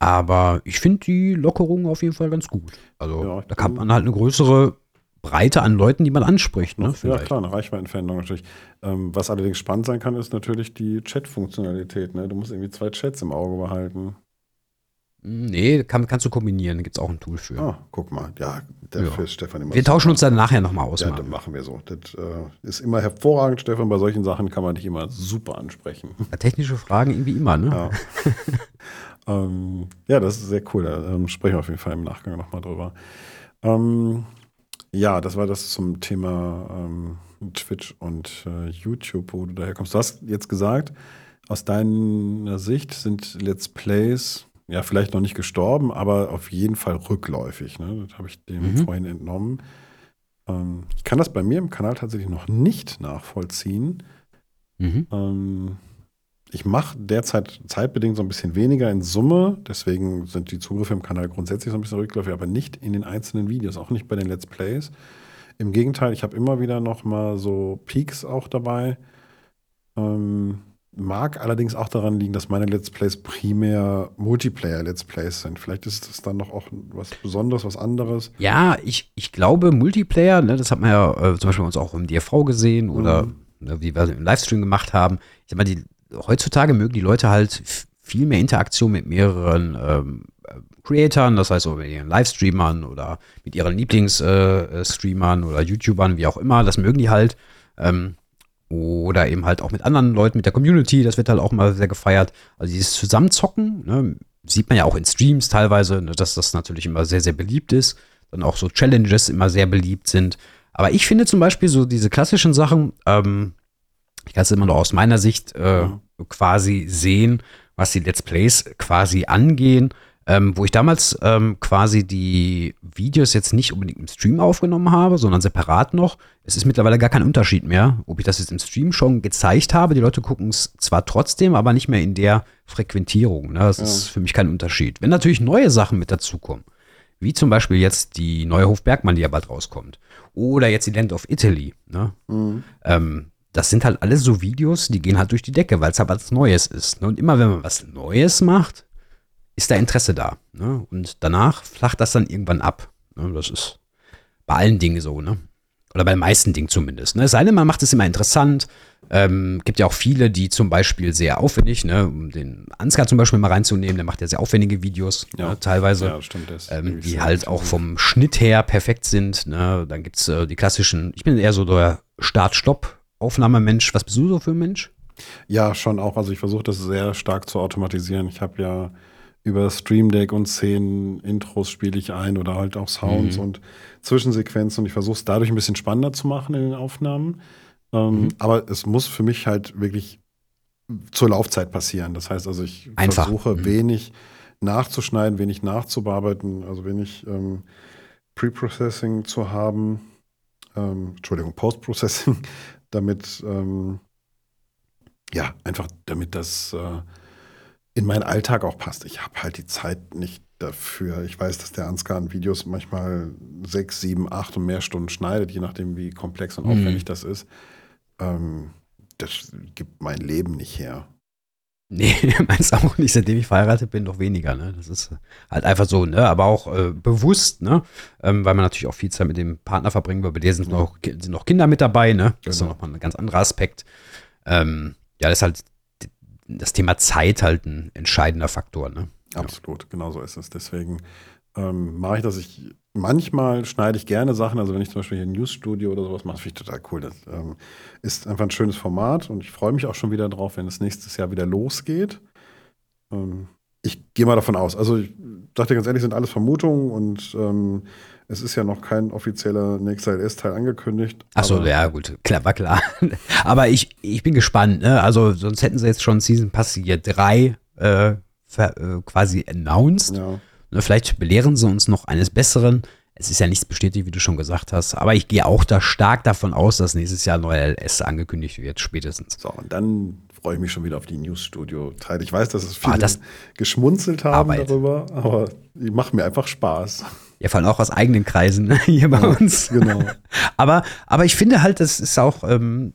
S3: aber ich finde die Lockerung auf jeden Fall ganz gut. Also ja, da kann man halt eine größere Breite an Leuten, die man anspricht. Ne,
S1: ja, klar, eine Reichweitenveränderung natürlich. Ähm, was allerdings spannend sein kann, ist natürlich die Chat-Funktionalität. Ne? Du musst irgendwie zwei Chats im Auge behalten.
S3: Hm, nee, kann, kannst du kombinieren. Da gibt es auch ein Tool für.
S1: Ah, guck mal. Ja, dafür ja. ist Stefan
S3: immer Wir tauschen uns dann nachher nochmal aus.
S1: Ja, dann machen wir so. Das äh, ist immer hervorragend, Stefan. Bei solchen Sachen kann man dich immer super ansprechen.
S3: Ja, technische Fragen irgendwie immer, ne?
S1: Ja. ähm, ja, das ist sehr cool. Da ähm, sprechen wir auf jeden Fall im Nachgang nochmal drüber. Ähm, ja, das war das zum Thema ähm, Twitch und äh, YouTube, wo du daher kommst. Du hast jetzt gesagt, aus deiner Sicht sind Let's Plays ja vielleicht noch nicht gestorben, aber auf jeden Fall rückläufig. Ne? Das habe ich dem mhm. vorhin entnommen. Ähm, ich kann das bei mir im Kanal tatsächlich noch nicht nachvollziehen. Mhm. Ich mache derzeit zeitbedingt so ein bisschen weniger in Summe, deswegen sind die Zugriffe im Kanal grundsätzlich so ein bisschen rückläufig, aber nicht in den einzelnen Videos, auch nicht bei den Let's Plays. Im Gegenteil, ich habe immer wieder noch mal so Peaks auch dabei. Ähm, mag allerdings auch daran liegen, dass meine Let's Plays primär Multiplayer-Let's Plays sind. Vielleicht ist das dann noch auch was Besonderes, was anderes.
S3: Ja, ich, ich glaube, Multiplayer, ne, das hat man ja äh, zum Beispiel uns auch im DRV gesehen oder mhm. ne, wie wir im Livestream gemacht haben. Ich sag mal, die heutzutage mögen die Leute halt viel mehr Interaktion mit mehreren ähm, Creatoren, das heißt, mit ihren Livestreamern oder mit ihren Lieblingsstreamern äh, oder YouTubern, wie auch immer, das mögen die halt. Ähm, oder eben halt auch mit anderen Leuten, mit der Community, das wird halt auch mal sehr gefeiert. Also dieses Zusammenzocken, ne, sieht man ja auch in Streams teilweise, ne, dass das natürlich immer sehr, sehr beliebt ist. Dann auch so Challenges immer sehr beliebt sind. Aber ich finde zum Beispiel so diese klassischen Sachen, ähm, ich kann es immer nur aus meiner Sicht äh, quasi sehen, was die Let's Plays quasi angehen. Ähm, wo ich damals ähm, quasi die Videos jetzt nicht unbedingt im Stream aufgenommen habe, sondern separat noch. Es ist mittlerweile gar kein Unterschied mehr, ob ich das jetzt im Stream schon gezeigt habe. Die Leute gucken es zwar trotzdem, aber nicht mehr in der Frequentierung. Ne? Das ja. ist für mich kein Unterschied. Wenn natürlich neue Sachen mit dazukommen, wie zum Beispiel jetzt die neue Hofbergmann, die ja bald rauskommt, oder jetzt die Land of Italy, ne? Mhm. Ähm, das sind halt alles so Videos, die gehen halt durch die Decke, weil es halt was Neues ist. Ne? Und immer wenn man was Neues macht, ist da Interesse da. Ne? Und danach flacht das dann irgendwann ab. Ne? Das ist bei allen Dingen so, ne? Oder bei den meisten Dingen zumindest. Ne? Es sei denn, man macht es immer interessant. Ähm, gibt ja auch viele, die zum Beispiel sehr aufwendig, ne, um den Ansgar zum Beispiel mal reinzunehmen, der macht ja sehr aufwendige Videos, ja. ne, teilweise, ja, stimmt, ähm, die halt auch vom Schnitt her perfekt sind. Ne? Dann gibt es äh, die klassischen, ich bin eher so der Start-Stopp-Aufnahmemensch. Was bist du so für ein Mensch?
S1: Ja, schon auch. Also ich versuche das sehr stark zu automatisieren. Ich habe ja über Stream Deck und Szenen, Intros spiele ich ein oder halt auch Sounds mhm. und Zwischensequenzen und ich versuche es dadurch ein bisschen spannender zu machen in den Aufnahmen. Ähm, mhm. Aber es muss für mich halt wirklich zur Laufzeit passieren. Das heißt also, ich Einfach. versuche mhm. wenig nachzuschneiden, wenig nachzubearbeiten, also wenig ähm, Pre-Processing zu haben, ähm, Entschuldigung, Post-Processing, damit, ähm, ja, einfach damit das äh, in meinen Alltag auch passt. Ich habe halt die Zeit nicht dafür. Ich weiß, dass der Ansgar an Videos manchmal sechs, sieben, acht und mehr Stunden schneidet, je nachdem, wie komplex und aufwendig mhm. das ist. Ähm, das gibt mein Leben nicht her.
S3: Nee, meins auch nicht, seitdem ich verheiratet bin, noch weniger, ne? Das ist halt einfach so, ne? Aber auch äh, bewusst, ne? Ähm, weil man natürlich auch viel Zeit mit dem Partner verbringen will. Bei dir sind, ja. noch, sind noch Kinder mit dabei, ne? Das genau. ist nochmal ein ganz anderer Aspekt. Ähm, ja, das ist halt das Thema Zeit halt ein entscheidender Faktor. Ne?
S1: Absolut, ja. genau so ist es. Deswegen ähm, mache ich das. Ich, manchmal schneide ich gerne Sachen. Also wenn ich zum Beispiel hier ein Newsstudio oder sowas mache, finde ich total cool. Das ähm, ist einfach ein schönes Format und ich freue mich auch schon wieder drauf, wenn es nächstes Jahr wieder losgeht. Ähm, ich gehe mal davon aus. Also ich dachte ganz ehrlich, sind alles Vermutungen und ähm, es ist ja noch kein offizieller nächster LS-Teil angekündigt.
S3: Achso, ja, gut, klar, war klar. aber ich, ich bin gespannt, ne? Also, sonst hätten sie jetzt schon Season Pass hier 3 äh, äh, quasi announced. Ja. Ne, vielleicht belehren sie uns noch eines Besseren. Es ist ja nichts bestätigt, wie du schon gesagt hast. Aber ich gehe auch da stark davon aus, dass nächstes Jahr ein neuer LS angekündigt wird, spätestens.
S1: So, und dann freue ich mich schon wieder auf die News-Studio-Teil. Ich weiß, dass es viele ah, das geschmunzelt haben Arbeit. darüber, aber die machen mir einfach Spaß.
S3: Ja, vor allem auch aus eigenen Kreisen ne, hier bei ja, uns. Genau. aber, aber ich finde halt, das ist auch, ähm,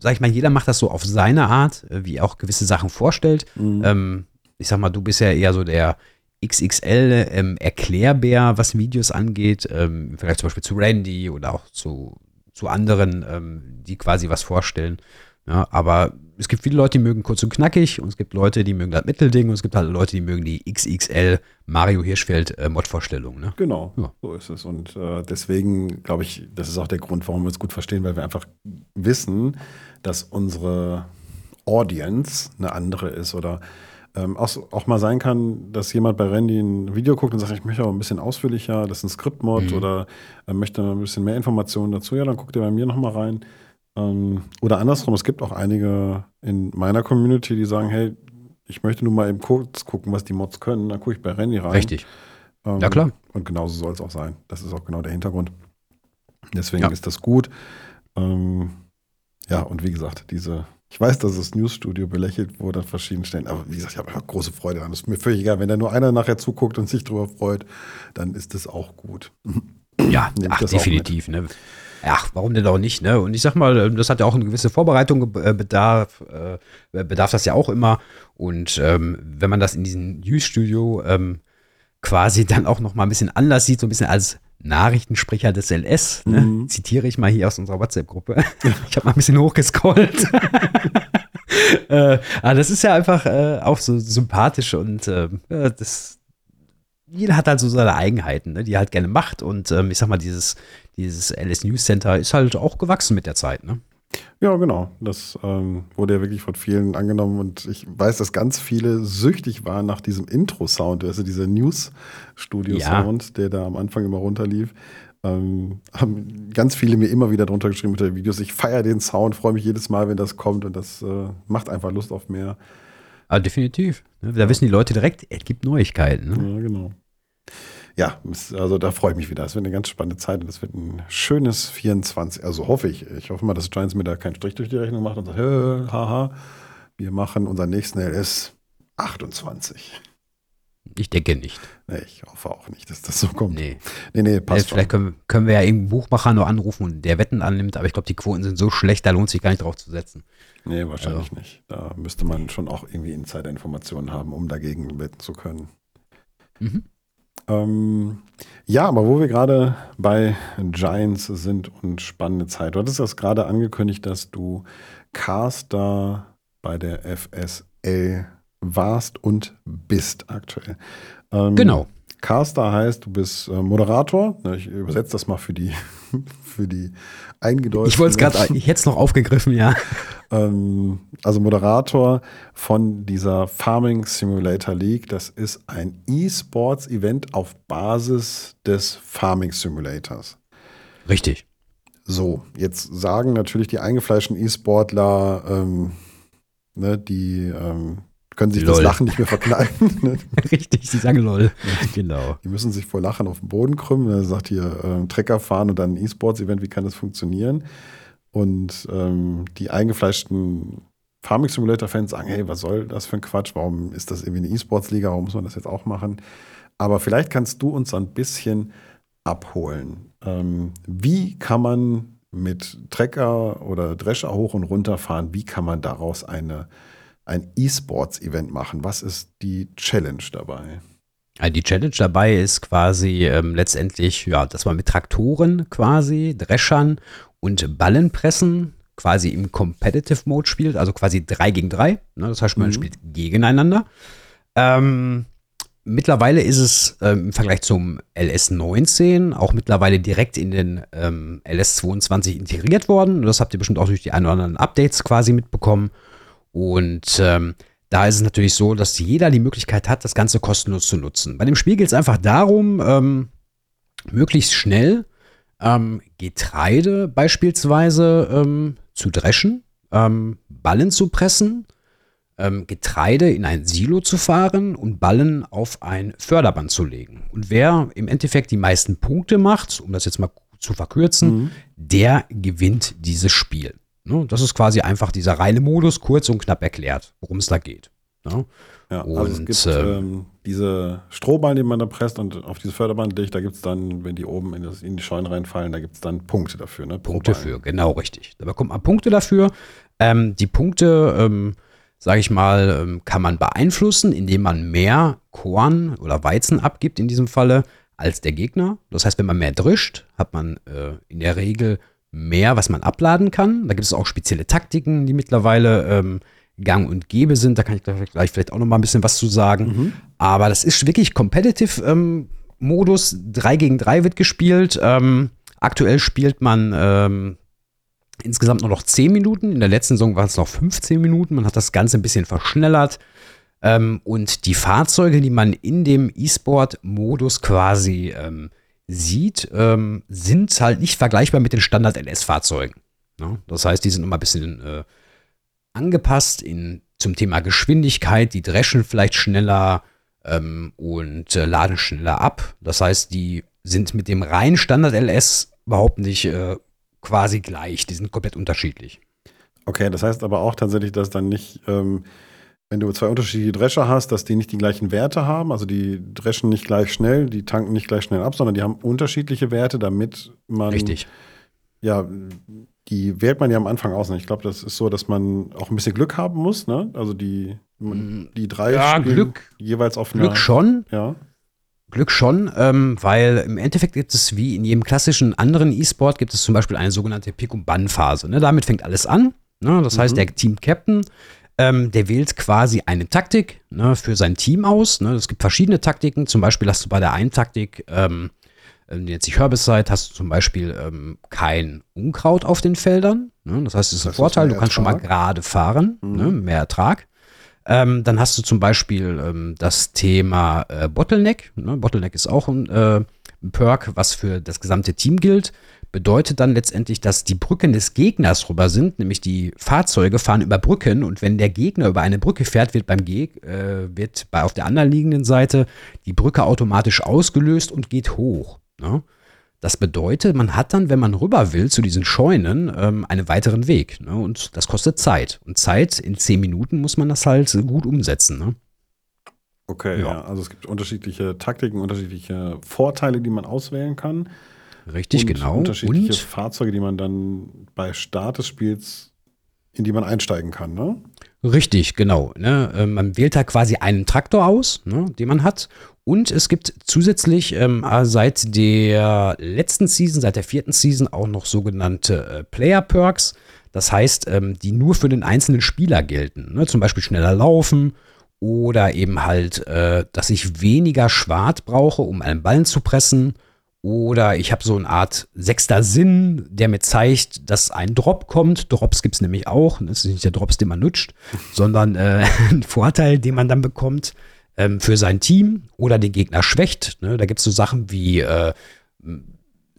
S3: sag ich mal, jeder macht das so auf seine Art, äh, wie auch gewisse Sachen vorstellt. Mhm. Ähm, ich sag mal, du bist ja eher so der XXL ähm, Erklärbär, was Videos angeht, ähm, Vergleich zum Beispiel zu Randy oder auch zu, zu anderen, ähm, die quasi was vorstellen. Ja, aber es gibt viele Leute, die mögen kurz und knackig und es gibt Leute, die mögen das Mittelding und es gibt halt Leute, die mögen die XXL Mario Hirschfeld äh, Mod-Vorstellung. Ne?
S1: Genau, ja. so ist es. Und äh, deswegen glaube ich, das ist auch der Grund, warum wir es gut verstehen, weil wir einfach wissen, dass unsere Audience eine andere ist oder ähm, auch, auch, mal sein kann, dass jemand bei Randy ein Video guckt und sagt, ich möchte aber ein bisschen ausführlicher, das ist ein Skriptmod mhm. oder äh, möchte ein bisschen mehr Informationen dazu, ja, dann guckt ihr bei mir nochmal rein. Ähm, oder andersrum, es gibt auch einige in meiner Community, die sagen, hey, ich möchte nur mal eben kurz gucken, was die Mods können, dann gucke ich bei Randy rein.
S3: Richtig.
S1: Ähm, ja, klar. Und genauso soll es auch sein. Das ist auch genau der Hintergrund. Deswegen ja. ist das gut. Ähm, ja, und wie gesagt, diese, ich weiß, dass das Newsstudio belächelt wurde an verschiedenen Stellen, aber wie gesagt, ich habe große Freude daran. Es ist mir völlig egal, wenn da nur einer nachher zuguckt und sich darüber freut, dann ist das auch gut.
S3: Ja, ach, definitiv. Ne? Ach, warum denn auch nicht, ne? Und ich sag mal, das hat ja auch eine gewisse Vorbereitung äh, bedarf, äh, bedarf das ja auch immer. Und ähm, wenn man das in diesem News-Studio ähm, quasi dann auch noch mal ein bisschen anders sieht, so ein bisschen als Nachrichtensprecher des LS, ne? mhm. zitiere ich mal hier aus unserer WhatsApp-Gruppe. ich habe mal ein bisschen hochgescrollt. äh, aber das ist ja einfach äh, auch so sympathisch und äh, das, jeder hat halt so seine Eigenheiten, ne, die er halt gerne macht. Und ähm, ich sag mal, dieses, dieses LS News Center ist halt auch gewachsen mit der Zeit, ne?
S1: Ja, genau. Das ähm, wurde ja wirklich von vielen angenommen und ich weiß, dass ganz viele süchtig waren nach diesem Intro-Sound, also dieser News-Studio-Sound, ja. der da am Anfang immer runterlief. Ähm, haben ganz viele mir immer wieder drunter geschrieben unter den Videos. Ich feiere den Sound, freue mich jedes Mal, wenn das kommt und das äh, macht einfach Lust auf mehr.
S3: Ah, definitiv. Da ja. wissen die Leute direkt, es gibt Neuigkeiten. Ne?
S1: Ja, genau ja, also da freue ich mich wieder. Es wird eine ganz spannende Zeit und es wird ein schönes 24, also hoffe ich. Ich hoffe mal, dass Giants mir da keinen Strich durch die Rechnung macht und sagt, haha, wir machen unseren nächsten LS 28.
S3: Ich denke nicht.
S1: Nee, ich hoffe auch nicht, dass das so kommt.
S3: Nee, nee, nee passt. Vielleicht können, können, wir ja irgendeinen Buchmacher nur anrufen und der Wetten annimmt, aber ich glaube, die Quoten sind so schlecht, da lohnt sich gar nicht drauf zu setzen.
S1: Nee, wahrscheinlich also. nicht. Da müsste man schon auch irgendwie Insider-Informationen haben, um dagegen wetten zu können. Mhm. Ähm, ja, aber wo wir gerade bei Giants sind und spannende Zeit. Du hattest das gerade angekündigt, dass du Caster bei der FSL warst und bist aktuell.
S3: Ähm, genau.
S1: Caster heißt, du bist äh, Moderator. Ich übersetze das mal für die, für die eingedeutschten.
S3: Ich wollte es gerade, ich hätte es noch aufgegriffen, ja.
S1: Ähm, also Moderator von dieser Farming Simulator League. Das ist ein E-Sports-Event auf Basis des Farming Simulators.
S3: Richtig.
S1: So, jetzt sagen natürlich die eingefleischten E-Sportler, ähm, ne, die ähm, können sich lol. das Lachen nicht mehr verkneifen. Ne?
S3: Richtig, sie sagen lol. genau.
S1: Die müssen sich vor Lachen auf den Boden krümmen. Er sagt hier, äh, Trecker fahren und dann ein E-Sports-Event, wie kann das funktionieren? Und ähm, die eingefleischten Farming Simulator-Fans sagen, hey, was soll das für ein Quatsch? Warum ist das irgendwie eine E-Sports-Liga? Warum muss man das jetzt auch machen? Aber vielleicht kannst du uns ein bisschen abholen. Ähm, wie kann man mit Trecker oder Drescher hoch und runter fahren? Wie kann man daraus eine ein E-Sports-Event machen? Was ist die Challenge dabei?
S3: Die Challenge dabei ist quasi ähm, letztendlich, ja, dass man mit Traktoren quasi, Dreschern und Ballenpressen quasi im Competitive Mode spielt, also quasi 3 gegen 3. Ne? Das heißt, man mhm. spielt gegeneinander. Ähm, mittlerweile ist es ähm, im Vergleich zum LS19 auch mittlerweile direkt in den ähm, LS22 integriert worden. Das habt ihr bestimmt auch durch die ein oder anderen Updates quasi mitbekommen. Und ähm, da ist es natürlich so, dass jeder die Möglichkeit hat, das Ganze kostenlos zu nutzen. Bei dem Spiel geht es einfach darum, ähm, möglichst schnell ähm, Getreide beispielsweise ähm, zu dreschen, ähm, Ballen zu pressen, ähm, Getreide in ein Silo zu fahren und Ballen auf ein Förderband zu legen. Und wer im Endeffekt die meisten Punkte macht, um das jetzt mal zu verkürzen, mhm. der gewinnt dieses Spiel. Ne? Das ist quasi einfach dieser reine Modus, kurz und knapp erklärt, worum es da geht. Ne?
S1: Ja, und, also es gibt ähm, ähm, diese Strohballen, die man da presst und auf diese Förderband legt, da gibt es dann, wenn die oben in, das, in die Scheunen reinfallen, da gibt es dann Punkte dafür. Ne?
S3: Punkte für, genau richtig. Da bekommt man Punkte dafür. Ähm, die Punkte, ähm, sage ich mal, ähm, kann man beeinflussen, indem man mehr Korn oder Weizen abgibt in diesem Falle als der Gegner. Das heißt, wenn man mehr drischt, hat man äh, in der Regel mehr, was man abladen kann. Da gibt es auch spezielle Taktiken, die mittlerweile ähm, gang und gäbe sind. Da kann ich gleich vielleicht auch noch mal ein bisschen was zu sagen. Mhm. Aber das ist wirklich Competitive ähm, Modus. 3 gegen 3 wird gespielt. Ähm, aktuell spielt man ähm, insgesamt nur noch 10 Minuten. In der letzten Saison waren es noch 15 Minuten. Man hat das Ganze ein bisschen verschnellert. Ähm, und die Fahrzeuge, die man in dem E-Sport-Modus quasi ähm, sieht, ähm, sind halt nicht vergleichbar mit den Standard-LS-Fahrzeugen. Ne? Das heißt, die sind immer ein bisschen äh, angepasst in, zum Thema Geschwindigkeit. Die dreschen vielleicht schneller ähm, und äh, laden schneller ab. Das heißt, die sind mit dem reinen Standard-LS überhaupt nicht äh, quasi gleich. Die sind komplett unterschiedlich.
S1: Okay, das heißt aber auch tatsächlich, dass dann nicht ähm, wenn du zwei unterschiedliche Drescher hast, dass die nicht die gleichen Werte haben. Also die dreschen nicht gleich schnell, die tanken nicht gleich schnell ab, sondern die haben unterschiedliche Werte, damit man.
S3: Richtig.
S1: Ja, die wählt man ja am Anfang aus. Ne? Ich glaube, das ist so, dass man auch ein bisschen Glück haben muss. Ne? Also die, mm, die drei
S3: ja, Glück,
S1: jeweils auf
S3: Glück schon.
S1: Ja.
S3: Glück schon, ähm, weil im Endeffekt gibt es wie in jedem klassischen anderen E-Sport gibt es zum Beispiel eine sogenannte Pick- und Bann-Phase. Ne? Damit fängt alles an. Ne? Das mhm. heißt, der Team-Captain ähm, der wählt quasi eine Taktik ne, für sein Team aus. Ne. Es gibt verschiedene Taktiken. Zum Beispiel hast du bei der einen Taktik, ähm, äh, die nennt sich Herbicide, hast du zum Beispiel ähm, kein Unkraut auf den Feldern. Ne. Das heißt, es ist ein Vorteil, du kannst Ertrag. schon mal gerade fahren, mhm. ne, mehr Ertrag. Ähm, dann hast du zum Beispiel ähm, das Thema äh, Bottleneck. Ne? Bottleneck ist auch ein, äh, ein Perk, was für das gesamte Team gilt bedeutet dann letztendlich, dass die Brücken des Gegners rüber sind, nämlich die Fahrzeuge fahren über Brücken und wenn der Gegner über eine Brücke fährt, wird beim Geg äh, wird bei auf der anderen liegenden Seite die Brücke automatisch ausgelöst und geht hoch. Ne? Das bedeutet, man hat dann, wenn man rüber will zu diesen Scheunen, ähm, einen weiteren Weg. Ne? Und das kostet Zeit. Und Zeit in zehn Minuten muss man das halt gut umsetzen. Ne?
S1: Okay, ja. ja. Also es gibt unterschiedliche Taktiken, unterschiedliche Vorteile, die man auswählen kann.
S3: Richtig,
S1: und
S3: genau.
S1: Unterschiedliche und Fahrzeuge, die man dann bei Start des Spiels, in die man einsteigen kann, ne?
S3: Richtig, genau. Ne? Ähm, man wählt da quasi einen Traktor aus, ne, den man hat. Und es gibt zusätzlich ähm, seit der letzten Season, seit der vierten Season auch noch sogenannte äh, Player Perks. Das heißt, ähm, die nur für den einzelnen Spieler gelten. Ne? Zum Beispiel schneller laufen oder eben halt, äh, dass ich weniger Schwart brauche, um einen Ballen zu pressen oder ich habe so eine Art sechster Sinn, der mir zeigt, dass ein Drop kommt. Drops gibt es nämlich auch. Das ist nicht der Drops, den man nutscht, sondern äh, ein Vorteil, den man dann bekommt ähm, für sein Team oder den Gegner schwächt. Ne? Da gibt es so Sachen wie äh,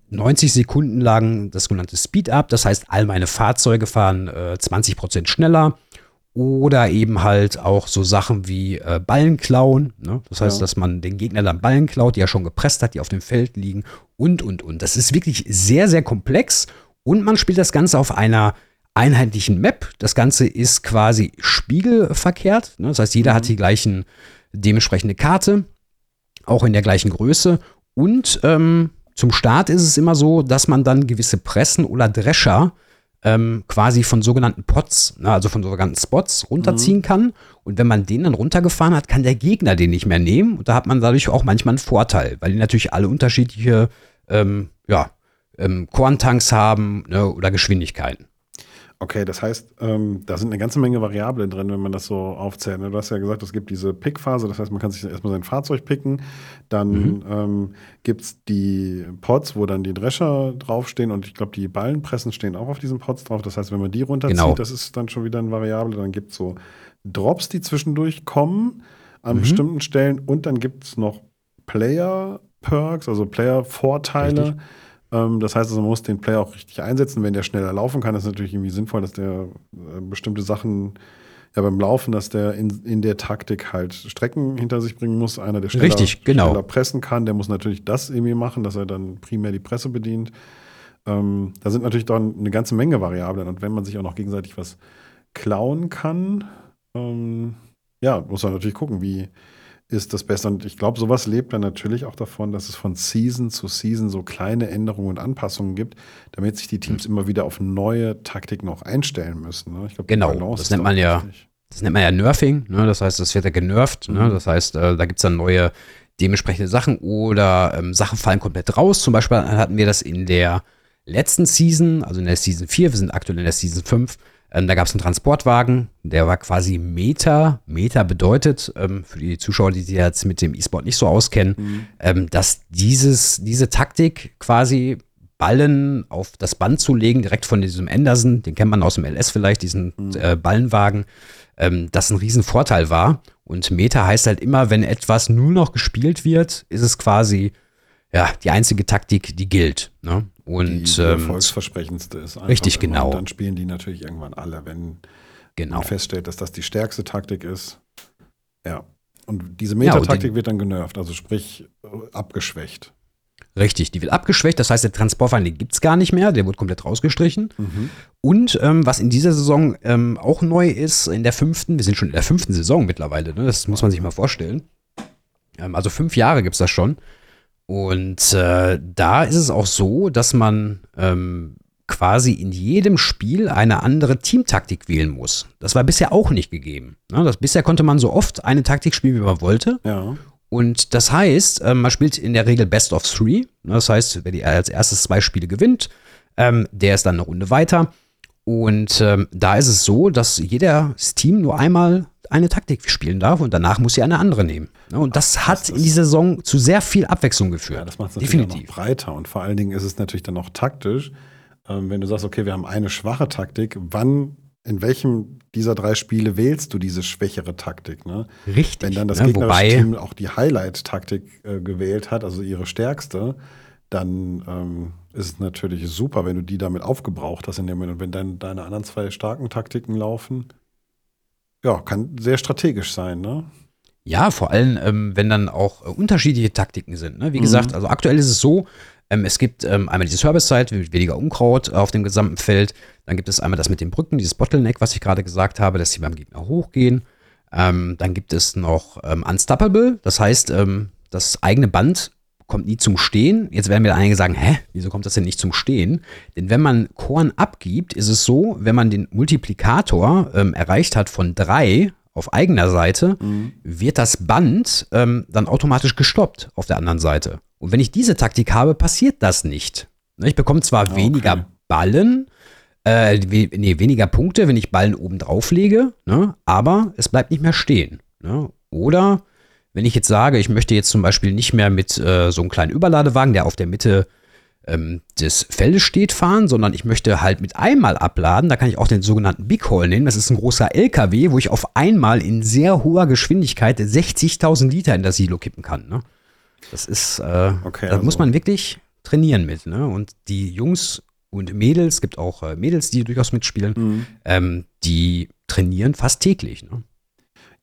S3: 90 Sekunden lang das sogenannte Speed-Up. Das heißt, all meine Fahrzeuge fahren äh, 20% schneller oder eben halt auch so Sachen wie äh, Ballen klauen. Ne? Das heißt, ja. dass man den Gegner dann Ballen klaut, die er schon gepresst hat, die auf dem Feld liegen und, und, und. Das ist wirklich sehr, sehr komplex und man spielt das Ganze auf einer einheitlichen Map. Das Ganze ist quasi spiegelverkehrt. Ne? Das heißt, jeder mhm. hat die gleichen, dementsprechende Karte, auch in der gleichen Größe. Und ähm, zum Start ist es immer so, dass man dann gewisse Pressen oder Drescher ähm, quasi von sogenannten Pots, ne, also von sogenannten Spots runterziehen mhm. kann. Und wenn man den dann runtergefahren hat, kann der Gegner den nicht mehr nehmen. Und da hat man dadurch auch manchmal einen Vorteil, weil die natürlich alle unterschiedliche ähm, ja, ähm, Korntanks haben ne, oder Geschwindigkeiten.
S1: Okay, das heißt, ähm, da sind eine ganze Menge Variablen drin, wenn man das so aufzählt. Ne? Du hast ja gesagt, es gibt diese Pickphase, das heißt, man kann sich erstmal sein Fahrzeug picken. Dann mhm. ähm, gibt es die Pods, wo dann die Drescher draufstehen und ich glaube, die Ballenpressen stehen auch auf diesen Pods drauf. Das heißt, wenn man die runterzieht, genau. das ist dann schon wieder eine Variable. Dann gibt es so Drops, die zwischendurch kommen an mhm. bestimmten Stellen und dann gibt es noch Player-Perks, also Player-Vorteile. Ähm, das heißt also, man muss den Player auch richtig einsetzen. Wenn der schneller laufen kann, ist natürlich irgendwie sinnvoll, dass der äh, bestimmte Sachen ja beim Laufen, dass der in, in der Taktik halt Strecken hinter sich bringen muss. Einer, der schneller,
S3: Richtig, genau.
S1: schneller pressen kann, der muss natürlich das irgendwie machen, dass er dann primär die Presse bedient. Ähm, da sind natürlich dann eine ganze Menge Variablen. Und wenn man sich auch noch gegenseitig was klauen kann, ähm, ja, muss man natürlich gucken, wie, ist das Beste. Und ich glaube, sowas lebt dann natürlich auch davon, dass es von Season zu Season so kleine Änderungen und Anpassungen gibt, damit sich die Teams mhm. immer wieder auf neue Taktiken auch einstellen müssen. Ne?
S3: Ich glaub, genau, das nennt man ja. Richtig. Das nennt man ja Nerfing, ne? das heißt, das wird ja genervt, ne? mhm. ne? das heißt, äh, da gibt es dann neue dementsprechende Sachen oder ähm, Sachen fallen komplett raus. Zum Beispiel hatten wir das in der letzten Season, also in der Season 4, wir sind aktuell in der Season 5, ähm, da gab es einen Transportwagen, der war quasi Meta. Meta bedeutet, ähm, für die Zuschauer, die sich jetzt mit dem E-Sport nicht so auskennen, mhm. ähm, dass dieses, diese Taktik quasi Ballen auf das Band zu legen, direkt von diesem Anderson, den kennt man aus dem LS vielleicht, diesen mhm. äh, Ballenwagen, ähm, das ein Riesenvorteil war. Und Meta heißt halt immer, wenn etwas nur noch gespielt wird, ist es quasi ja, die einzige Taktik, die gilt. Ne? Und,
S1: die, ähm, erfolgsversprechendste ist.
S3: Einfach richtig, genau. Und
S1: dann spielen die natürlich irgendwann alle, wenn genau. man feststellt, dass das die stärkste Taktik ist. Ja. Und diese Metataktik ja, wird dann genervt, also sprich äh, abgeschwächt.
S3: Richtig, die wird abgeschwächt. Das heißt, der Transportwagen, den gibt es gar nicht mehr. Der wird komplett rausgestrichen. Mhm. Und ähm, was in dieser Saison ähm, auch neu ist, in der fünften, wir sind schon in der fünften Saison mittlerweile, ne? das muss man sich mal vorstellen. Ähm, also fünf Jahre gibt es das schon. Und äh, da ist es auch so, dass man ähm, quasi in jedem Spiel eine andere Teamtaktik wählen muss. Das war bisher auch nicht gegeben. Ne? Das, bisher konnte man so oft eine Taktik spielen, wie man wollte.
S1: Ja.
S3: Und das heißt, äh, man spielt in der Regel Best of Three. Ne? Das heißt, wer die als erstes zwei Spiele gewinnt, ähm, der ist dann eine Runde weiter. Und ähm, da ist es so, dass jedes Team nur einmal eine Taktik spielen darf und danach muss sie eine andere nehmen. Und das Ach, hat das in dieser Saison zu sehr viel Abwechslung geführt. Ja,
S1: das macht es natürlich noch breiter und vor allen Dingen ist es natürlich dann noch taktisch. Ähm, wenn du sagst, okay, wir haben eine schwache Taktik, wann, in welchem dieser drei Spiele wählst du diese schwächere Taktik? Ne?
S3: Richtig.
S1: Wenn dann das ne, gegnerische Team auch die Highlight-Taktik äh, gewählt hat, also ihre stärkste, dann ähm, ist es natürlich super, wenn du die damit aufgebraucht hast in dem Moment. Und wenn dann deine anderen zwei starken Taktiken laufen, ja, kann sehr strategisch sein, ne?
S3: Ja, vor allem, ähm, wenn dann auch äh, unterschiedliche Taktiken sind. Ne? Wie mhm. gesagt, also aktuell ist es so, ähm, es gibt ähm, einmal diese Service-Side, weniger Unkraut auf dem gesamten Feld. Dann gibt es einmal das mit den Brücken, dieses Bottleneck, was ich gerade gesagt habe, dass sie beim Gegner hochgehen. Ähm, dann gibt es noch ähm, Unstoppable, das heißt, ähm, das eigene Band kommt nie zum Stehen. Jetzt werden mir einige sagen, hä, wieso kommt das denn nicht zum Stehen? Denn wenn man Korn abgibt, ist es so, wenn man den Multiplikator ähm, erreicht hat von drei auf eigener Seite, mhm. wird das Band ähm, dann automatisch gestoppt auf der anderen Seite. Und wenn ich diese Taktik habe, passiert das nicht. Ne, ich bekomme zwar okay. weniger Ballen, äh, nee, weniger Punkte, wenn ich Ballen oben drauf lege, ne, aber es bleibt nicht mehr stehen. Ne? Oder wenn ich jetzt sage, ich möchte jetzt zum Beispiel nicht mehr mit äh, so einem kleinen Überladewagen, der auf der Mitte ähm, des Feldes steht, fahren, sondern ich möchte halt mit einmal abladen. Da kann ich auch den sogenannten Big Haul nehmen. Das ist ein großer LKW, wo ich auf einmal in sehr hoher Geschwindigkeit 60.000 Liter in das Silo kippen kann. Ne? Das ist, äh, okay, da also. muss man wirklich trainieren mit. Ne? Und die Jungs und Mädels, gibt auch äh, Mädels, die durchaus mitspielen, mhm. ähm, die trainieren fast täglich. Ne?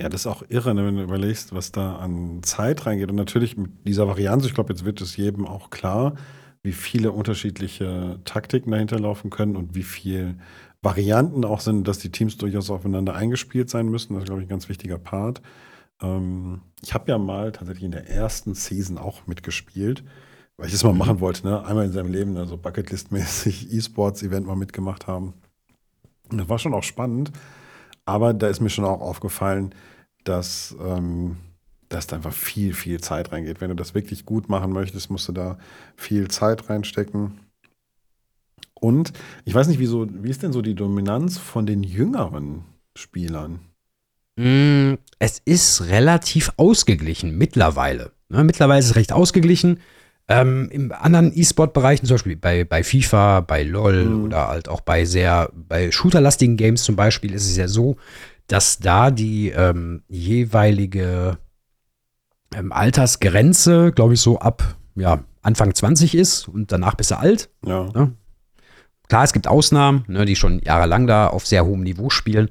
S1: Ja, das ist auch irre, ne, wenn du überlegst, was da an Zeit reingeht. Und natürlich mit dieser Varianz, ich glaube, jetzt wird es jedem auch klar, wie viele unterschiedliche Taktiken dahinter laufen können und wie viele Varianten auch sind, dass die Teams durchaus aufeinander eingespielt sein müssen. Das ist, glaube ich, ein ganz wichtiger Part. Ähm, ich habe ja mal tatsächlich in der ersten Season auch mitgespielt, weil ich das mal mhm. machen wollte. Ne? Einmal in seinem Leben, also Bucketlist-mäßig E-Sports-Event mal mitgemacht haben. Und das war schon auch spannend. Aber da ist mir schon auch aufgefallen, dass ähm, dass da einfach viel, viel Zeit reingeht. Wenn du das wirklich gut machen möchtest, musst du da viel Zeit reinstecken. Und ich weiß nicht, wieso, wie ist denn so die Dominanz von den jüngeren Spielern?
S3: Mm, es ist relativ ausgeglichen mittlerweile. Ne, mittlerweile ist es recht ausgeglichen. Ähm, Im anderen E-Sport-Bereichen, zum Beispiel bei, bei FIFA, bei LOL mhm. oder halt auch bei sehr, bei shooterlastigen Games zum Beispiel, ist es ja so, dass da die ähm, jeweilige ähm, Altersgrenze, glaube ich, so ab ja, Anfang 20 ist und danach bist du alt. Ja. Ne? Klar, es gibt Ausnahmen, ne, die schon jahrelang da auf sehr hohem Niveau spielen.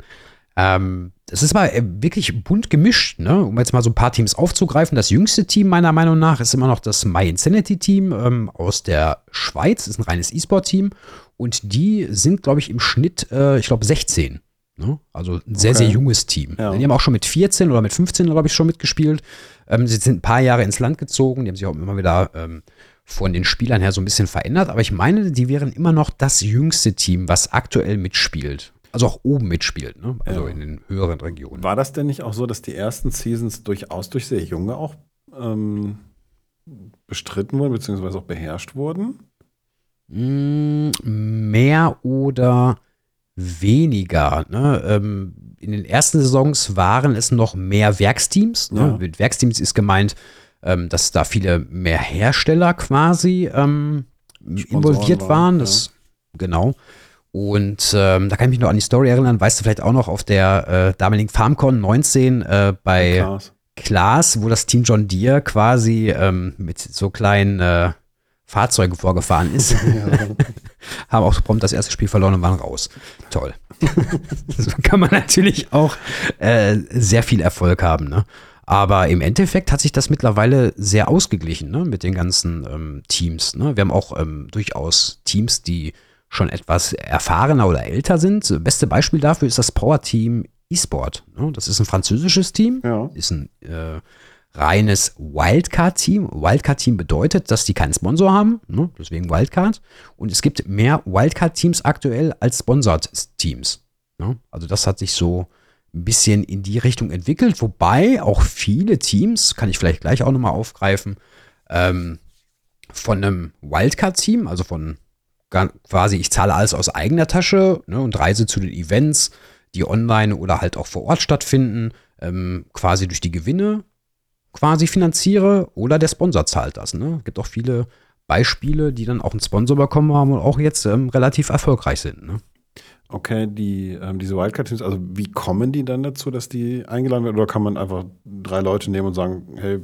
S3: Ähm, es ist mal äh, wirklich bunt gemischt, ne? um jetzt mal so ein paar Teams aufzugreifen. Das jüngste Team meiner Meinung nach ist immer noch das My Insanity Team ähm, aus der Schweiz. Das ist ein reines E-Sport-Team. Und die sind, glaube ich, im Schnitt, äh, ich glaube, 16. Ne? Also ein sehr, okay. sehr junges Team. Ja. Die haben auch schon mit 14 oder mit 15, glaube ich, schon mitgespielt. Ähm, sie sind ein paar Jahre ins Land gezogen. Die haben sich auch immer wieder ähm, von den Spielern her so ein bisschen verändert. Aber ich meine, die wären immer noch das jüngste Team, was aktuell mitspielt. Also auch oben mitspielt, ne? also ja. in den höheren Regionen.
S1: War das denn nicht auch so, dass die ersten Seasons durchaus durch sehr junge auch ähm, bestritten wurden, beziehungsweise auch beherrscht wurden?
S3: Mm, mehr oder weniger. Ne? Ähm, in den ersten Saisons waren es noch mehr Werksteams. Ne? Ja. Mit Werksteams ist gemeint, ähm, dass da viele mehr Hersteller quasi ähm, involviert waren. waren. Das, ja. Genau. Und ähm, da kann ich mich noch an die Story erinnern. Weißt du vielleicht auch noch auf der äh, damaligen FarmCon 19 äh, bei Klaas. Klaas, wo das Team John Deere quasi ähm, mit so kleinen äh, Fahrzeugen vorgefahren ist. Ja. Haben auch prompt das erste Spiel verloren und waren raus. Toll. so kann man natürlich auch äh, sehr viel Erfolg haben. Ne? Aber im Endeffekt hat sich das mittlerweile sehr ausgeglichen ne? mit den ganzen ähm, Teams. Ne? Wir haben auch ähm, durchaus Teams, die schon etwas erfahrener oder älter sind. Das beste Beispiel dafür ist das Power Team eSport. Ne? Das ist ein französisches Team, ja. ist ein äh, reines Wildcard-Team. Wildcard-Team bedeutet, dass die keinen Sponsor haben, ne? deswegen Wildcard. Und es gibt mehr Wildcard-Teams aktuell als Sponsored-Teams. Ne? Also das hat sich so ein bisschen in die Richtung entwickelt, wobei auch viele Teams, kann ich vielleicht gleich auch nochmal aufgreifen, ähm, von einem Wildcard-Team, also von quasi, ich zahle alles aus eigener Tasche ne, und reise zu den Events, die online oder halt auch vor Ort stattfinden, ähm, quasi durch die Gewinne quasi finanziere oder der Sponsor zahlt das. Ne? Es gibt auch viele Beispiele, die dann auch einen Sponsor bekommen haben und auch jetzt ähm, relativ erfolgreich sind. Ne?
S1: Okay, die, ähm, diese Wildcard-Teams, also wie kommen die dann dazu, dass die eingeladen werden? Oder kann man einfach drei Leute nehmen und sagen, hey,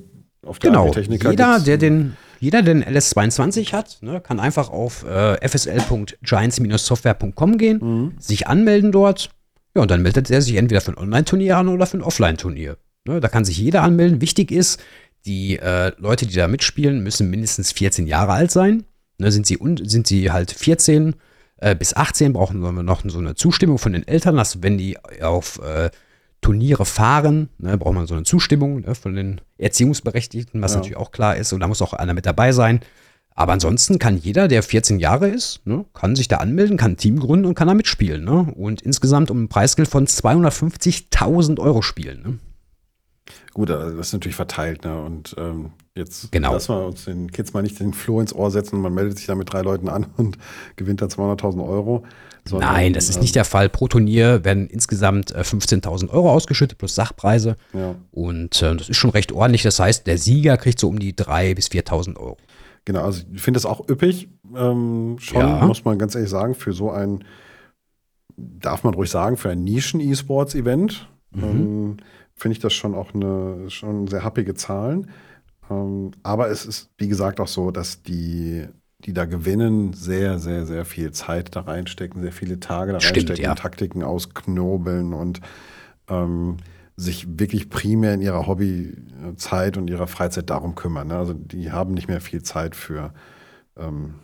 S1: auf der
S3: genau. Techniker jeder, der den, jeder, der den LS22 hat, ne, kann einfach auf äh, fsl.giants-software.com gehen, mhm. sich anmelden dort. Ja, und dann meldet er sich entweder für ein Online-Turnier an oder für ein Offline-Turnier. Ne, da kann sich jeder anmelden. Wichtig ist, die äh, Leute, die da mitspielen, müssen mindestens 14 Jahre alt sein. Ne, sind, sie sind sie halt 14 äh, bis 18, brauchen wir noch so eine Zustimmung von den Eltern, dass wenn die auf äh, Turniere fahren, ne, braucht man so eine Zustimmung ne, von den Erziehungsberechtigten, was
S1: Ja.
S3: natürlich auch klar ist. Und da muss auch einer mit dabei sein. Aber ansonsten kann jeder, der 14 Jahre ist, ne, kann sich da anmelden, kann ein Team gründen und kann da mitspielen. Ne? Und insgesamt um ein Preisgeld von 250.000 Euro spielen.
S1: Gut, also das ist natürlich verteilt, ne? Und ähm, jetzt
S3: Genau.
S1: lassen wir uns den Kids mal nicht den Floh ins Ohr setzen. Man meldet sich da mit drei Leuten an und gewinnt da 200.000 Euro. sondern,
S3: Nein, das ist
S1: ähm,
S3: nicht der Fall. Pro Turnier werden insgesamt äh, 15.000 Euro ausgeschüttet plus Sachpreise.
S1: Ja,
S3: Und äh, das ist schon recht ordentlich. Das heißt, der Sieger kriegt so um die 3.000 bis 4.000 Euro.
S1: genau. Also ich finde das auch üppig. Ähm, schon,
S3: Ja.
S1: muss man ganz ehrlich sagen, für so ein, darf man ruhig sagen, für ein Nischen-E-Sports-Event
S3: Mhm.
S1: ähm, finde ich das schon auch eine schon sehr happige Zahlen. Ähm, aber es ist, wie gesagt, auch so, dass die, die da gewinnen, sehr, sehr, sehr viel Zeit da reinstecken, sehr viele Tage da
S3: Stimmt,
S1: reinstecken,
S3: ja.
S1: Taktiken ausknobeln und ähm, sich wirklich primär in ihrer Hobbyzeit und ihrer Freizeit darum kümmern. Ne? Also die haben nicht mehr viel Zeit für ähm,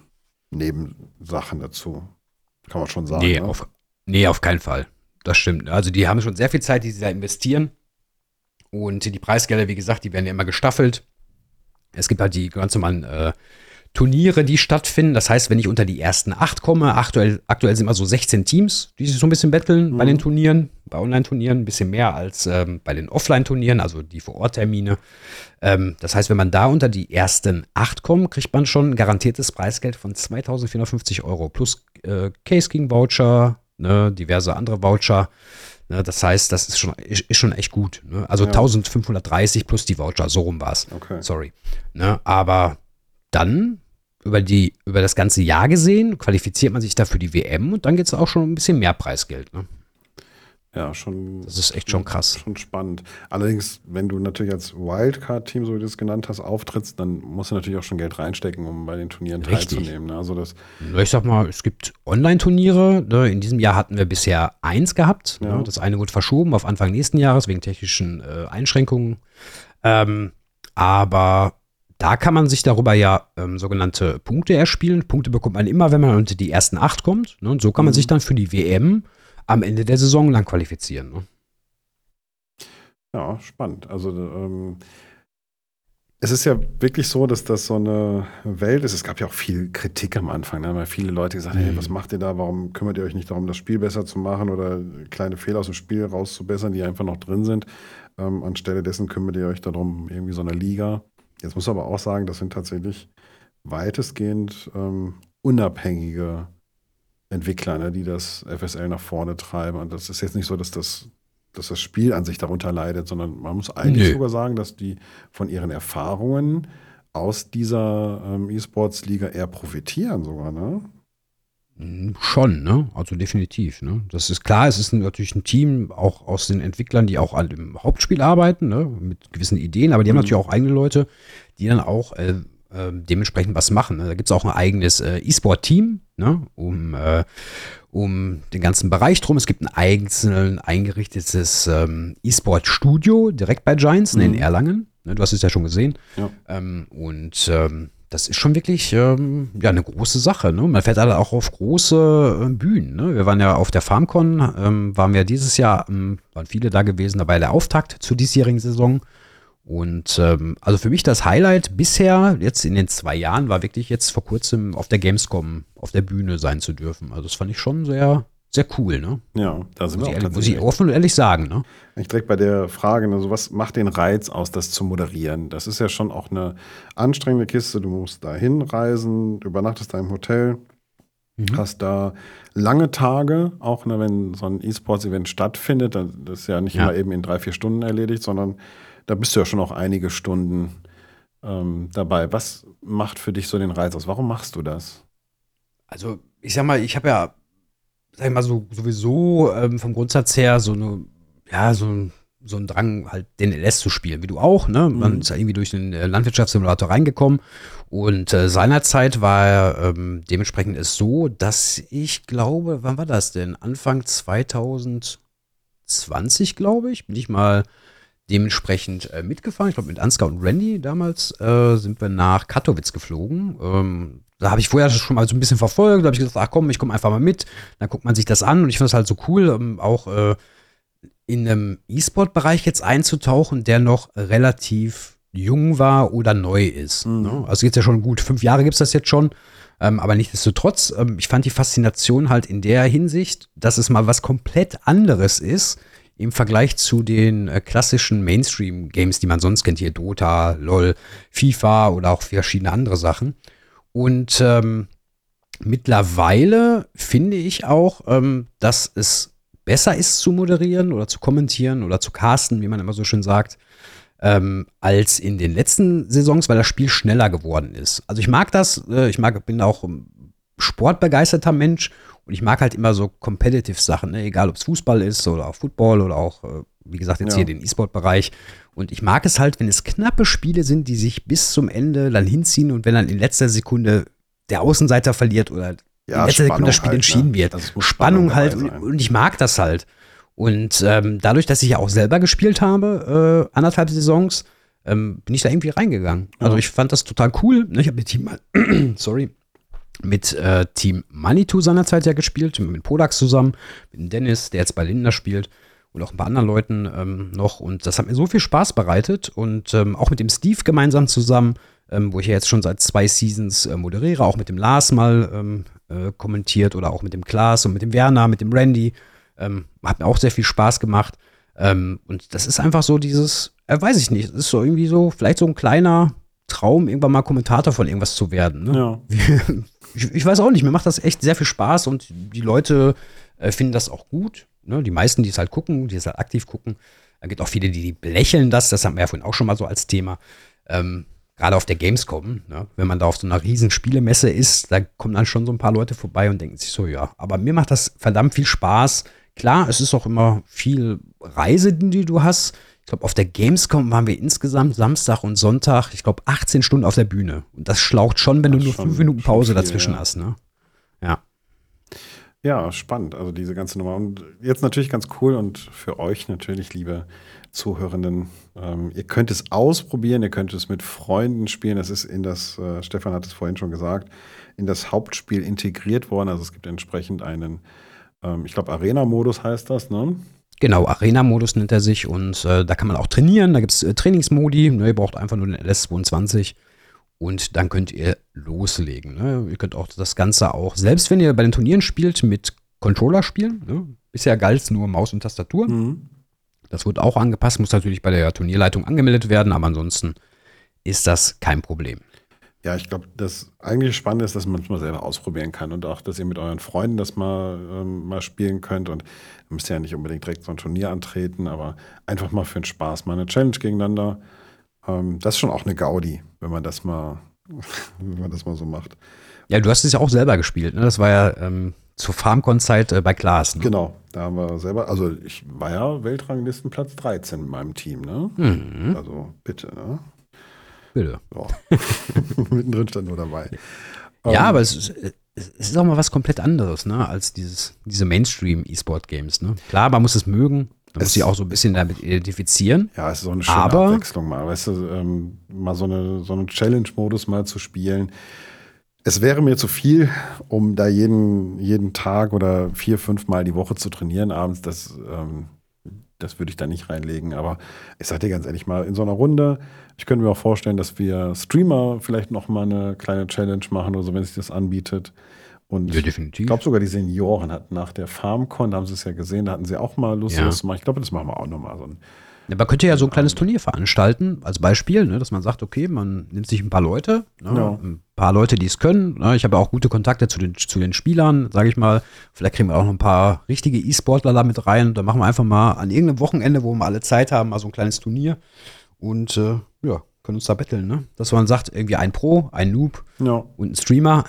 S1: Nebensachen dazu. Kann man schon sagen.
S3: nee,
S1: ne?
S3: auf, nee, auf keinen Fall. Das stimmt. Also die haben schon sehr viel Zeit, die sie da investieren. Und die Preisgelder, wie gesagt, die werden ja immer gestaffelt. Es gibt halt die ganz normalen äh, Turniere, die stattfinden. Das heißt, wenn ich unter die ersten acht komme, aktuell, aktuell sind immer so 16 Teams, die sich so ein bisschen betteln bei den Turnieren, bei Online-Turnieren, ein bisschen mehr als ähm, bei den Offline-Turnieren, also die Vor-Ort-Termine. Ähm, das heißt, wenn man da unter die ersten acht kommt, kriegt man schon ein garantiertes Preisgeld von 2450 Euro plus äh, Case King Voucher, ne, diverse andere Voucher. Ne, das heißt, das ist schon, ist, ist schon echt gut. Ne? Also 1530 plus die Voucher, so rum war es.
S1: Okay.
S3: Sorry. Ne, aber dann über, die, über das ganze Jahr gesehen qualifiziert man sich da für die WM und dann geht es auch schon ein bisschen mehr Preisgeld. Ne?
S1: Ja, schon.
S3: Das ist echt schon krass.
S1: Schon spannend. Allerdings, wenn du natürlich als Wildcard-Team, so wie du es genannt hast, auftrittst, dann musst du natürlich auch schon Geld reinstecken, um bei den Turnieren
S3: Richtig.
S1: teilzunehmen. Ne? Also das,
S3: Ich sag mal, es gibt Online-Turniere. Ne? In diesem Jahr hatten wir bisher eins gehabt.
S1: Ja.
S3: Ne? Das eine wurde verschoben auf Anfang nächsten Jahres wegen technischen äh, Einschränkungen. Ähm, aber da kann man sich darüber ja ähm, sogenannte Punkte erspielen. Punkte bekommt man immer, wenn man unter die ersten acht kommt. Ne? Und so kann man
S1: Mhm.
S3: sich dann für die WM am Ende der Saison lang qualifizieren. Ne?
S1: ja, spannend. Also ähm, es ist ja wirklich so, dass das so eine Welt ist. Es gab ja auch viel Kritik am Anfang, ne? weil viele Leute gesagt haben, hey,
S3: Mhm.
S1: was macht ihr da? Warum kümmert ihr euch nicht darum, das Spiel besser zu machen oder kleine Fehler aus dem Spiel rauszubessern, die einfach noch drin sind? Ähm, anstelle dessen kümmert ihr euch darum, irgendwie so eine Liga. Jetzt muss man aber auch sagen, das sind tatsächlich weitestgehend ähm, unabhängige Entwickler, ne, die das FSL nach vorne treiben. Und das ist jetzt nicht so, dass das, dass das Spiel an sich darunter leidet, sondern man muss eigentlich
S3: Nö.
S1: sogar sagen, dass die von ihren Erfahrungen aus dieser ähm, E-Sports-Liga eher profitieren sogar, ne?
S3: Mm, Schon, ne? Also definitiv, ne? Das ist klar, es ist natürlich ein Team auch aus den Entwicklern, die auch an dem Hauptspiel arbeiten, ne? Mit gewissen Ideen, aber die haben
S1: Mhm.
S3: natürlich auch eigene Leute, die dann auch äh, dementsprechend was machen. Ne? Da gibt es auch ein eigenes äh, E-Sport-Team, ne? Um, äh, um den ganzen Bereich drum. Es gibt ein einzeln eingerichtetes ähm, E-Sport-Studio direkt bei Giants ne, in
S1: Mhm.
S3: Erlangen. Ne? Du hast es ja schon gesehen.
S1: Ja.
S3: Ähm, und ähm, das ist schon wirklich ähm, ja, eine große Sache. Ne? Man fährt halt auch auf große äh, Bühnen. Ne? Wir waren ja auf der FarmCon, ähm, waren wir dieses Jahr, ähm, waren viele da gewesen, dabei der Auftakt zur diesjährigen Saison. Und ähm, also für mich das Highlight bisher, jetzt in den zwei Jahren, war wirklich jetzt vor kurzem auf der Gamescom auf der Bühne sein zu dürfen. Also das fand ich schon sehr, sehr cool, ne?
S1: Ja, da sind
S3: Muss
S1: wir auch
S3: ehrlich, muss ich offen und ehrlich sagen, ne?
S1: Ich direkt bei der Frage, also was macht den Reiz aus, das zu moderieren? Das ist ja schon auch eine anstrengende Kiste. Du musst da hinreisen, übernachtest da im Hotel,
S3: Mhm.
S1: hast da lange Tage, auch ne, wenn so ein E-Sports-Event stattfindet. dann- Das ist ja nicht
S3: Ja.
S1: immer eben in drei, vier Stunden erledigt, sondern da bist du ja schon auch einige Stunden ähm, dabei. Was macht für dich so den Reiz aus? Warum machst du das?
S3: Also, ich sag mal, ich habe ja, sag ich mal, so sowieso ähm, vom Grundsatz her so eine, ja, so ein so ein Drang, halt den LS zu spielen, wie du auch, ne? Man
S1: Mhm.
S3: ist ja irgendwie durch den äh, Landwirtschaftssimulator reingekommen und äh, seinerzeit war ähm, dementsprechend es so, dass ich glaube, wann war das denn? Anfang 2020, glaube ich, bin ich mal dementsprechend äh, mitgefahren. Ich glaube, mit Ansgar und Randy damals äh, sind wir nach Katowice geflogen. Ähm, da habe ich vorher schon mal so ein bisschen verfolgt. Da habe ich gesagt, ach komm, ich komme einfach mal mit. Dann guckt man sich das an und ich finde das halt so cool. Ähm, auch äh, in einem E-Sport-Bereich jetzt einzutauchen, der noch relativ jung war oder neu ist. Mhm. Ne? Also jetzt ja schon gut, fünf Jahre gibt es das jetzt schon. Ähm, aber nichtsdestotrotz, ähm, ich fand die Faszination halt in der Hinsicht, dass es mal was komplett anderes ist im Vergleich zu den äh, klassischen Mainstream-Games, die man sonst kennt, hier Dota, LOL, FIFA oder auch verschiedene andere Sachen. Und ähm, mittlerweile finde ich auch, ähm, dass es besser ist zu moderieren oder zu kommentieren oder zu casten, wie man immer so schön sagt, ähm, als in den letzten Saisons, weil das Spiel schneller geworden ist. Also ich mag das, äh, ich mag, bin auch sportbegeisterter Mensch und ich mag halt immer so competitive Sachen, ne? egal ob es Fußball ist oder auch Football oder auch, äh, wie gesagt, jetzt ja. hier den E-Sport-Bereich. Und ich mag es halt, wenn es knappe Spiele sind, die sich bis zum Ende dann hinziehen und wenn dann in letzter Sekunde der Außenseiter verliert oder ja, in letzter Sekunde das Spiel halt, entschieden ne? wird. Spannung, Spannung halt und, und ich mag das halt. Und ähm, dadurch, dass ich ja auch selber gespielt habe, äh, anderthalb Saisons, ähm, bin ich da irgendwie reingegangen. Ja. Also ich fand das total cool. Ne? Ich habe mit Team, sorry, mit äh, Team Manitou seinerzeit ja gespielt, mit Podax zusammen, mit Dennis, der jetzt bei Linder spielt und auch ein paar anderen Leuten ähm, noch. Und das hat mir so viel Spaß bereitet und ähm, auch mit dem Steve gemeinsam zusammen, ähm, wo ich ja jetzt schon seit zwei Seasons äh, moderiere, auch mit dem Lars mal ähm, äh, kommentiert oder auch mit dem Klaas und mit dem Werner, mit dem Randy. Ähm, hat mir auch sehr viel Spaß gemacht. Ähm, und das ist einfach so dieses, äh, weiß ich nicht, es ist so irgendwie so, vielleicht so ein kleiner Traum, irgendwann mal Kommentator von irgendwas zu werden. Ne? Ja. ich, ich, weiß auch nicht, mir macht das echt sehr viel Spaß und die Leute äh, finden das auch gut. Ne? Die meisten, die es halt gucken, die es halt aktiv gucken. Da gibt auch viele, die, die belächeln das, das haben wir ja vorhin auch schon mal so als Thema. Ähm, Gerade auf der Gamescom, ne? wenn man da auf so einer riesen Spielemesse ist, da kommen dann schon so ein paar Leute vorbei und denken sich so, ja, aber mir macht das verdammt viel Spaß, Klar, es ist auch immer viel Reise, die du hast. Ich glaube, auf der Gamescom waren wir insgesamt Samstag und Sonntag, ich glaube, 18 Stunden auf der Bühne. Und das schlaucht schon, wenn das du nur fünf Minuten Pause viel, dazwischen ja. hast, ne? Ja.
S1: Ja, spannend. Also diese ganze Nummer. Und jetzt natürlich ganz cool und für euch natürlich, liebe Zuhörenden, ähm, ihr könnt es ausprobieren, ihr könnt es mit Freunden spielen. Es ist in das, äh, Stefan hat es vorhin schon gesagt, in das Hauptspiel integriert worden. Also es gibt entsprechend einen ähm, ich glaube, Arena-Modus heißt das, ne?
S3: Genau, Arena-Modus nennt er sich und äh, da kann man auch trainieren. Da gibt es äh, Trainingsmodi. Ne, ihr braucht einfach nur den LS22 und dann könnt ihr loslegen. Ne? Ihr könnt auch das Ganze auch, selbst wenn ihr bei den Turnieren spielt, mit Controller spielen. Ne? Bisher galt es nur Maus und Tastatur. Mhm. Das wird auch angepasst, muss natürlich bei der Turnierleitung angemeldet werden, aber ansonsten ist das kein Problem.
S1: Ja, ich glaube, das eigentlich Spannende ist, dass man es mal selber ausprobieren kann und auch, dass ihr mit euren Freunden das mal, ähm, mal spielen könnt. Und ihr müsst ja nicht unbedingt direkt so ein Turnier antreten, aber einfach mal für den Spaß, mal eine Challenge gegeneinander. Ähm, das ist schon auch eine Gaudi, wenn man das mal, wenn man das mal so macht.
S3: Ja, du hast es ja auch selber gespielt, ne? Das war ja ähm, zur FarmCon-Zeit äh, bei Klaas, ne?
S1: Genau, da haben wir selber, also ich war ja Weltranglistenplatz 13 mit meinem Team, ne? Mhm. Also bitte, ne?
S3: Bitte.
S1: Ja. Mittendrin stand nur dabei.
S3: Ja, um, ähm, aber es ist, es ist auch mal was komplett anderes, ne, als dieses, diese Mainstream-E-Sport-Games, ne? Klar, man muss es mögen, man muss sich auch so ein bisschen damit identifizieren.
S1: Ja, es ist so eine schöne aber, Abwechslung mal, weißt du, ähm, mal so eine, so einen Challenge-Modus mal zu spielen. Es wäre mir zu viel, um da jeden, jeden Tag oder vier, fünf Mal die Woche zu trainieren abends. Das, ähm, das würde ich da nicht reinlegen. Aber ich sage dir ganz ehrlich mal, in so einer Runde, ich könnte mir auch vorstellen, dass wir Streamer vielleicht noch mal eine kleine Challenge machen oder so, wenn sich das anbietet. Und ja, definitiv. ich glaube sogar die Senioren hatten nach der FarmCon, da haben sie es ja gesehen, da hatten sie auch mal Lust, ja. das zu machen. Ich glaube, das machen wir auch noch mal so ein
S3: ja, man könnte ja so ein kleines Turnier veranstalten, als Beispiel, ne, dass man sagt, okay, man nimmt sich ein paar Leute, ne, ja. ein paar Leute, die es können. Ne, ich habe ja auch gute Kontakte zu den, zu den Spielern, sage ich mal. Vielleicht kriegen wir auch noch ein paar richtige E-Sportler da mit rein. Da machen wir einfach mal an irgendeinem Wochenende, wo wir alle Zeit haben, mal so ein kleines Turnier. Und äh, ja, können uns da betteln, ne? Dass man sagt, irgendwie ein Pro, ein Noob ja. und ein Streamer.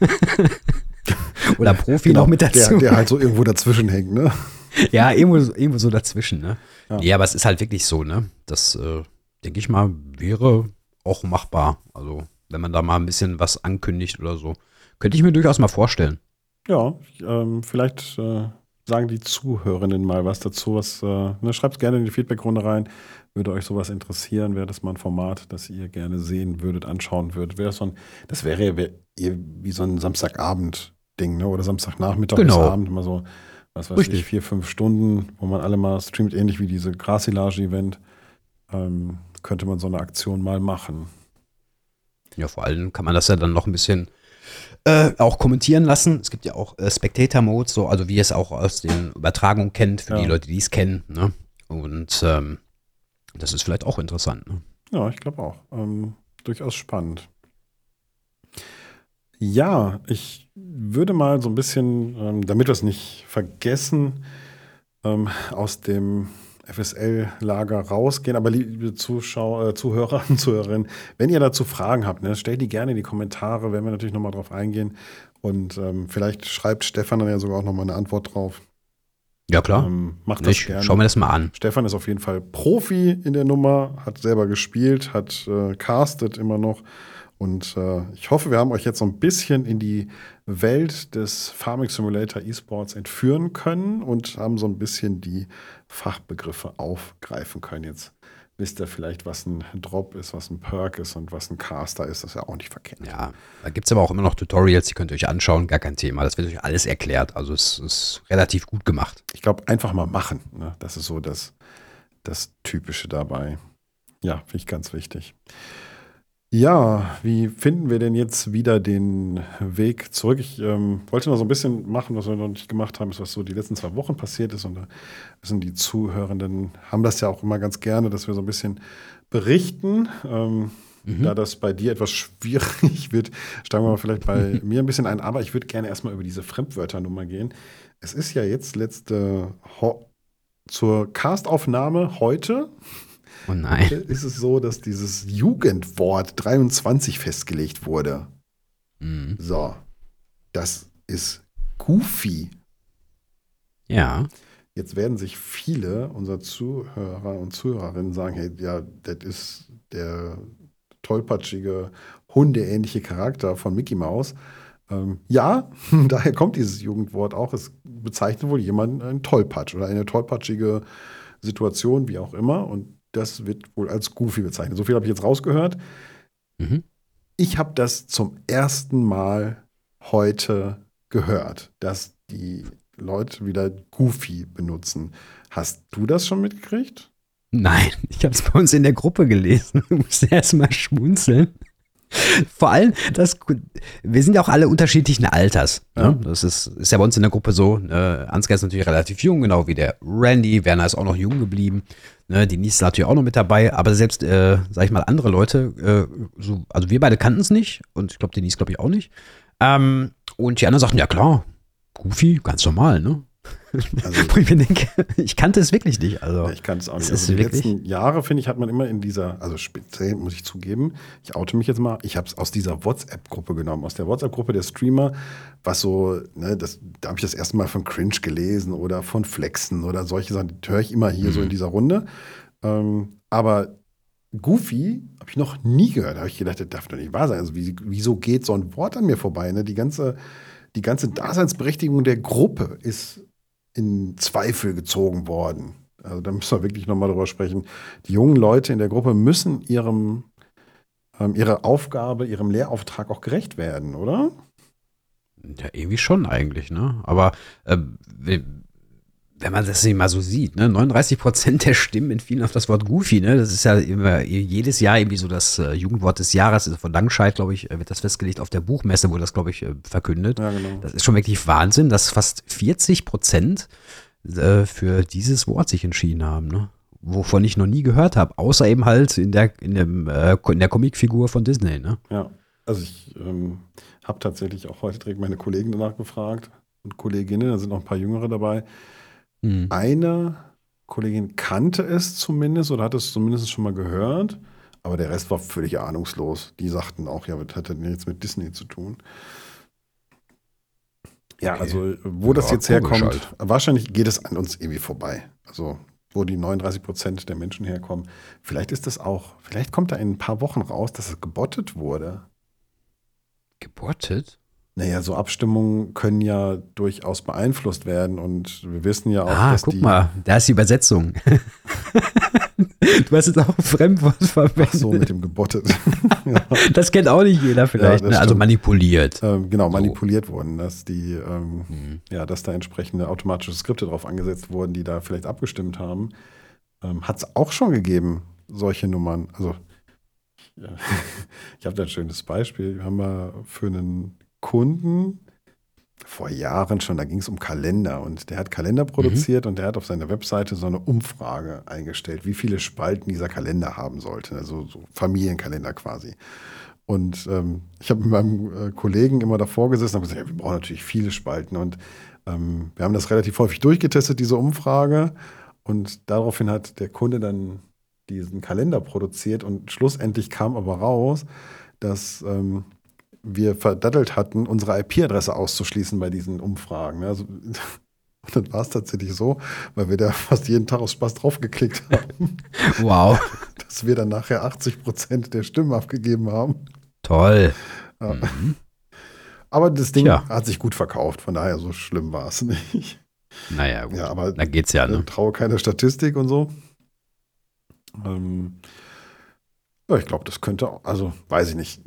S3: Oder Profi genau, noch mit dazu.
S1: Der, der halt so irgendwo dazwischen hängt, ne?
S3: ja, irgendwo, irgendwo so dazwischen, ne? Ja. ja, aber es ist halt wirklich so, ne? Das, äh, denke ich mal, wäre auch machbar. Also, wenn man da mal ein bisschen was ankündigt oder so. Könnte ich mir durchaus mal vorstellen.
S1: Ja, ähm, vielleicht äh, sagen die Zuhörenden mal was dazu. Was, äh, ne, Schreibt es gerne in die Feedbackrunde rein. Würde euch sowas interessieren? Wäre das mal ein Format, das ihr gerne sehen würdet, anschauen würdet? Wäre das so ein, das wäre ja wie so ein Samstagabend-Ding, ne? Oder Samstagnachmittag
S3: genau.
S1: bis Abend immer so was weiß Richtig. ich, vier, fünf Stunden, wo man alle mal streamt, ähnlich wie diese Grasilage-Event, ähm, könnte man so eine Aktion mal machen.
S3: Ja, vor allem kann man das ja dann noch ein bisschen äh, auch kommentieren lassen. Es gibt ja auch äh, Spectator-Mode, so, also wie ihr es auch aus den Übertragungen kennt, für ja. die Leute, die es kennen. Ne? Und ähm, das ist vielleicht auch interessant. Ne?
S1: Ja, ich glaube auch. Ähm, durchaus spannend. Ja, ich würde mal so ein bisschen, ähm, damit wir es nicht vergessen, ähm, aus dem FSL-Lager rausgehen. Aber liebe Zuschauer, äh, Zuhörer und Zuhörerinnen, wenn ihr dazu Fragen habt, ne, stellt die gerne in die Kommentare, werden wir natürlich nochmal drauf eingehen. Und ähm, vielleicht schreibt Stefan dann ja sogar auch nochmal eine Antwort drauf.
S3: Ja, klar.
S1: Ähm, macht das ich, gerne.
S3: Schau mir das mal an.
S1: Stefan ist auf jeden Fall Profi in der Nummer, hat selber gespielt, hat äh, castet immer noch. Und äh, ich hoffe, wir haben euch jetzt so ein bisschen in die Welt des Farming Simulator eSports entführen können und haben so ein bisschen die Fachbegriffe aufgreifen können. Jetzt wisst ihr vielleicht, was ein Drop ist, was ein Perk ist und was ein Caster ist. Das ist ja auch nicht verkehrt.
S3: Ja, da gibt es aber auch immer noch Tutorials, die könnt ihr euch anschauen, gar kein Thema. Das wird euch alles erklärt. Also es ist relativ gut gemacht.
S1: Ich glaube, einfach mal machen. Ne? Das ist so das, das Typische dabei. Ja, finde ich ganz wichtig. Ja, wie finden wir denn jetzt wieder den Weg zurück? Ich ähm, wollte noch so ein bisschen machen, was wir noch nicht gemacht haben, ist, was so die letzten zwei Wochen passiert ist. Und da wissen die Zuhörenden, haben das ja auch immer ganz gerne, dass wir so ein bisschen berichten. Ähm, mhm. Da das bei dir etwas schwierig wird, steigen wir mal vielleicht bei mir ein bisschen ein. Aber ich würde gerne erstmal über diese Fremdwörternummer gehen. Es ist ja jetzt letzte Ho zur Castaufnahme heute
S3: Oh nein.
S1: Ist es so, dass dieses Jugendwort 23 festgelegt wurde? Mhm. So. Das ist Goofy.
S3: Ja.
S1: Jetzt werden sich viele unserer Zuhörer und Zuhörerinnen sagen: Hey, ja, das ist der tollpatschige, hundeähnliche Charakter von Mickey Mouse. Ähm, ja, daher kommt dieses Jugendwort auch. Es bezeichnet wohl jemanden einen Tollpatsch oder eine tollpatschige Situation, wie auch immer. Und das wird wohl als Goofy bezeichnet. So viel habe ich jetzt rausgehört. Mhm. Ich habe das zum ersten Mal heute gehört, dass die Leute wieder Goofy benutzen. Hast du das schon mitgekriegt?
S3: Nein, ich habe es bei uns in der Gruppe gelesen. Du musst erst mal schmunzeln. Vor allem, das, wir sind ja auch alle unterschiedlichen Alters. Ne? Ja. Das ist, ist ja bei uns in der Gruppe so. Äh, Ansgar ist natürlich relativ jung, genau wie der Randy. Werner ist auch noch jung geblieben. Ne? Die Nies ist natürlich auch noch mit dabei. Aber selbst, äh, sag ich mal, andere Leute, äh, so, also wir beide kannten es nicht. Und ich glaube, die Nies glaube ich auch nicht. Ähm, und die anderen sagten, ja klar, Goofy, ganz normal, ne? Also, Wo ich mir denke, ich kannte es wirklich nicht. Also,
S1: ich kannte es auch nicht. Also die letzten Jahre, finde ich, hat man immer in dieser, also speziell muss ich zugeben, ich oute mich jetzt mal, ich habe es aus dieser WhatsApp-Gruppe genommen, aus der WhatsApp-Gruppe der Streamer, was so, ne, das, da habe ich das erste Mal von Cringe gelesen oder von Flexen oder solche Sachen, die höre ich immer hier mhm. so in mhm. dieser Runde. Ähm, aber Goofy habe ich noch nie gehört. Da habe ich gedacht, das darf doch nicht wahr sein. Also wie, wieso geht so ein Wort an mir vorbei? Ne? Die ganze die ganze Daseinsberechtigung der Gruppe ist in Zweifel gezogen worden. Also da müssen wir wirklich nochmal drüber sprechen. Die jungen Leute in der Gruppe müssen ihrem, ähm, ihrer Aufgabe, ihrem Lehrauftrag auch gerecht werden, oder?
S3: Ja, irgendwie schon eigentlich, ne? Aber äh, wenn man das mal so sieht, ne, 39 Prozent der Stimmen entfielen auf das Wort Goofy, ne, das ist ja immer jedes Jahr irgendwie so das äh, Jugendwort des Jahres, also von Langscheid, glaube ich, äh, wird das festgelegt, auf der Buchmesse wurde das, glaube ich, äh, verkündet. Ja, genau. Das ist schon wirklich Wahnsinn, dass fast 40 Prozent äh, für dieses Wort sich entschieden haben, ne, wovon ich noch nie gehört habe, außer eben halt in der, in dem, äh, in der Comicfigur von Disney, ne.
S1: Ja, also ich ähm, habe tatsächlich auch heute direkt meine Kollegen danach gefragt und Kolleginnen, da sind noch ein paar Jüngere dabei, Mhm. Eine Kollegin kannte es zumindest oder hat es zumindest schon mal gehört, aber der Rest war völlig ahnungslos. Die sagten auch, ja, was hat denn jetzt mit Disney zu tun? Ja, okay. also wo ja, das jetzt herkommt, halt. wahrscheinlich geht es an uns irgendwie vorbei. Also wo die 39 Prozent der Menschen herkommen. Vielleicht ist das auch, vielleicht kommt da in ein paar Wochen raus, dass es gebottet wurde.
S3: Gebottet?
S1: Naja, so Abstimmungen können ja durchaus beeinflusst werden und wir wissen ja auch,
S3: ah, dass guck die. mal, da ist die Übersetzung. Du hast jetzt auch ein Fremdwort verwendet.
S1: Ach so, mit dem gebottet.
S3: ja. Das kennt auch nicht jeder vielleicht. Ja, ne? Also manipuliert.
S1: Ähm, genau, manipuliert so. wurden, dass die, ähm, hm. ja, dass da entsprechende automatische Skripte drauf angesetzt wurden, die da vielleicht abgestimmt haben. Ähm, Hat es auch schon gegeben, solche Nummern. Also ich habe da ein schönes Beispiel. Wir haben mal für einen Kunden vor Jahren schon, da ging es um Kalender und der hat Kalender mhm. produziert mhm. und der hat auf seiner Webseite so eine Umfrage eingestellt, wie viele Spalten dieser Kalender haben sollte, also so Familienkalender quasi. Und ähm, ich habe mit meinem äh, Kollegen immer davor gesessen und gesagt, ja, wir brauchen natürlich viele Spalten und ähm, wir haben das relativ häufig durchgetestet, diese Umfrage und daraufhin hat der Kunde dann diesen Kalender produziert und schlussendlich kam aber raus, dass ähm, wir verdattelt hatten, unsere IP-Adresse auszuschließen bei diesen Umfragen. Also, und dann war es tatsächlich so, weil wir da fast jeden Tag aus Spaß draufgeklickt haben.
S3: Wow.
S1: Dass wir dann nachher 80 Prozent der Stimmen abgegeben haben.
S3: Toll.
S1: Ja. Mhm. Aber das Ding ja. hat sich gut verkauft, von daher so schlimm war es nicht.
S3: Naja, gut. Ja, aber da geht's ja, ne?
S1: Traue keiner Statistik und so. Ähm, ja, ich glaube, das könnte, also weiß ich nicht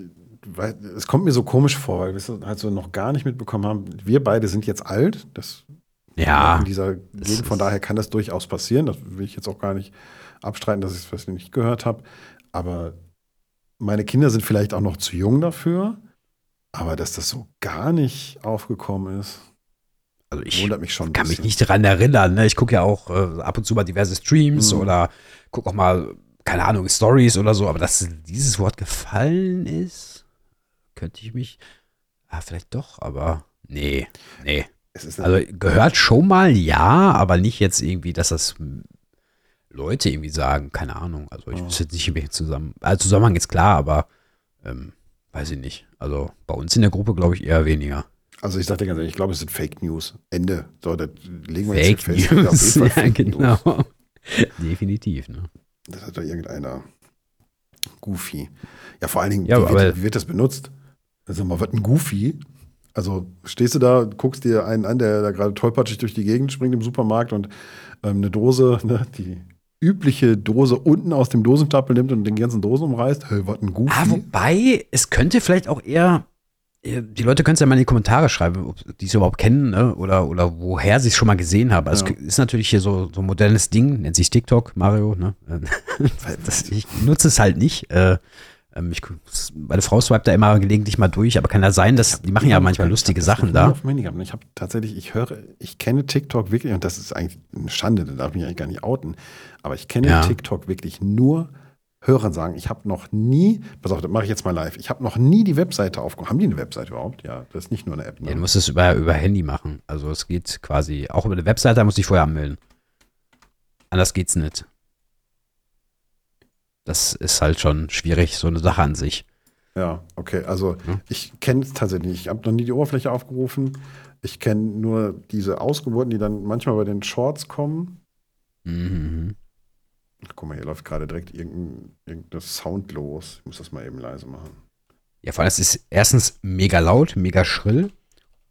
S1: es kommt mir so komisch vor, weil wir es halt so noch gar nicht mitbekommen haben. Wir beide sind jetzt alt. Das
S3: ja.
S1: In dieser Gegend, von daher kann das durchaus passieren. Das will ich jetzt auch gar nicht abstreiten, dass ich es nicht gehört habe. Aber meine Kinder sind vielleicht auch noch zu jung dafür. Aber dass das so gar nicht aufgekommen ist,
S3: also ich wundert mich schon. kann mich nicht daran erinnern. Ne? Ich gucke ja auch äh, ab und zu mal diverse Streams mhm. oder gucke auch mal, keine Ahnung, Stories oder so. Aber dass dieses Wort gefallen ist, könnte ich mich. Ah, vielleicht doch, aber nee, nee. also gehört schon mal, ja, aber nicht jetzt irgendwie, dass das Leute irgendwie sagen, keine Ahnung. Also ich oh. wüsste jetzt nicht, welchem zusammen. Also Zusammenhang ist klar, aber ähm, weiß ich nicht. Also bei uns in der Gruppe glaube ich eher weniger.
S1: Also ich sage dir ganz ehrlich, ich glaube, es sind Fake News. Ende. So, da legen
S3: wir Fake jetzt News. Ja, Fake genau. News. Definitiv, ne?
S1: Das hat da irgendeiner Goofy. Ja, vor allen Dingen, ja, wie, wird, wie wird das benutzt? Sag mal, was ein Goofy? Also stehst du da, guckst dir einen an, der da gerade tollpatschig durch die Gegend springt im Supermarkt und ähm, eine Dose, ne, die übliche Dose unten aus dem Dosenstapel nimmt und den ganzen Dosen umreißt. Hey, was ein Goofy? Ah,
S3: wobei, es könnte vielleicht auch eher, äh, die Leute können es ja mal in die Kommentare schreiben, ob die es überhaupt kennen ne? oder, oder woher sie es schon mal gesehen haben. Also ja. es ist natürlich hier so, so ein modernes Ding, nennt sich TikTok, Mario. Ne? das, ich nutze es halt nicht. Äh, ähm, ich, meine Frau swipet da immer gelegentlich mal durch, aber kann ja sein, dass die machen ja manchmal lustige Sachen da.
S1: Ich habe tatsächlich, ich höre, ich kenne TikTok wirklich, und das ist eigentlich eine Schande, da darf ich mich eigentlich gar nicht outen, aber ich kenne ja. TikTok wirklich nur Hörern sagen, ich habe noch nie, pass auf, das mache ich jetzt mal live, ich habe noch nie die Webseite aufgerufen. Haben die eine Webseite überhaupt? Ja, das ist nicht nur eine App.
S3: Ne? Ja, du musst es über, über Handy machen. Also es geht quasi, auch über eine Webseite, da muss ich vorher anmelden. Anders geht's nicht das ist halt schon schwierig, so eine Sache an sich.
S1: Ja, okay. Also hm? ich kenne es tatsächlich nicht. Ich habe noch nie die Oberfläche aufgerufen. Ich kenne nur diese Ausgeburten, die dann manchmal bei den Shorts kommen. Mhm. Guck mal, hier läuft gerade direkt irgendein, irgendein Sound los. Ich muss das mal eben leise machen.
S3: Ja, vor allem, es ist erstens mega laut, mega schrill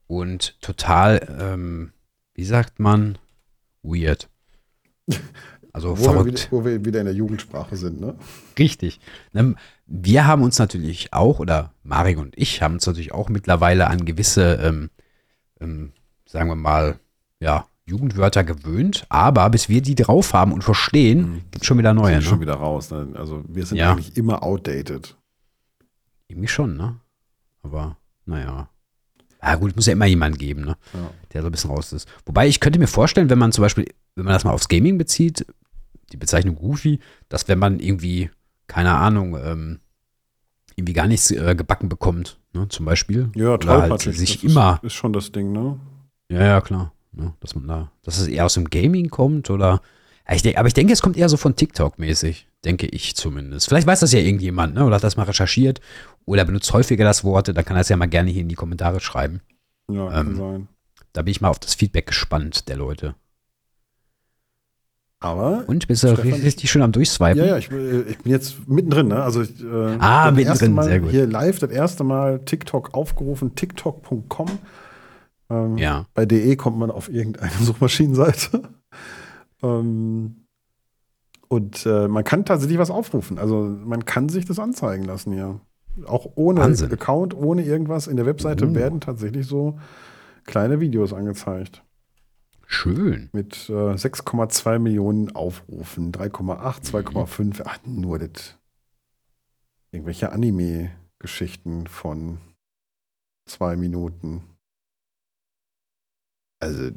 S3: und total, ähm, wie sagt man, weird. Also
S1: wo
S3: verrückt.
S1: Wir wieder, wo wir wieder in der Jugendsprache sind, ne?
S3: Richtig. Ähm, wir haben uns natürlich auch, oder Mario und ich haben uns natürlich auch mittlerweile an gewisse, ähm, ähm, sagen wir mal, ja, Jugendwörter gewöhnt, aber bis wir die drauf haben und verstehen, mhm. gibt es schon wieder neue. Sind
S1: ne? schon wieder raus. Ne? Also wir sind ja. eigentlich immer outdated.
S3: Irgendwie schon, ne? Aber naja. Ja gut, muss ja immer jemand geben, ne? Ja. Der so ein bisschen raus ist. Wobei ich könnte mir vorstellen, wenn man zum Beispiel, wenn man das mal aufs Gaming bezieht, die Bezeichnung Goofy, dass wenn man irgendwie, keine Ahnung, ähm, irgendwie gar nichts äh, gebacken bekommt, ne, zum Beispiel.
S1: Ja,
S3: tollpatschig. Halt sich das immer.
S1: Ist, ist, schon das Ding, ne?
S3: Ja, ja, klar. Ne, dass man da, dass es eher aus dem Gaming kommt oder. Ja, ich denk, aber ich denke, es kommt eher so von TikTok mäßig, denke ich zumindest. Vielleicht weiß das ja irgendjemand, ne? Oder hat das mal recherchiert oder benutzt häufiger das Wort, dann kann er es ja mal gerne hier in die Kommentare schreiben.
S1: Ja, kann ähm, sein.
S3: Da bin ich mal auf das Feedback gespannt der Leute.
S1: Aber.
S3: Und bist du richtig schön am Durchswipen?
S1: Ja, ja, ich, ich bin jetzt mittendrin, ne? Also ich,
S3: äh, ah, mittendrin,
S1: Mal
S3: sehr gut.
S1: Hier live das erste Mal TikTok aufgerufen, tiktok.com. Ähm,
S3: ja.
S1: Bei DE kommt man auf irgendeine Suchmaschinenseite. ähm, Und äh, man kann tatsächlich was aufrufen. Also man kann sich das anzeigen lassen hier. Auch ohne
S3: Wahnsinn.
S1: Account, ohne irgendwas. In der Webseite
S3: Oh.
S1: werden tatsächlich so kleine Videos angezeigt.
S3: Schön.
S1: Mit äh, 6,2 Millionen Aufrufen. 3,8, 2,5. Ach, nur das. Irgendwelche Anime-Geschichten von zwei Minuten. Also,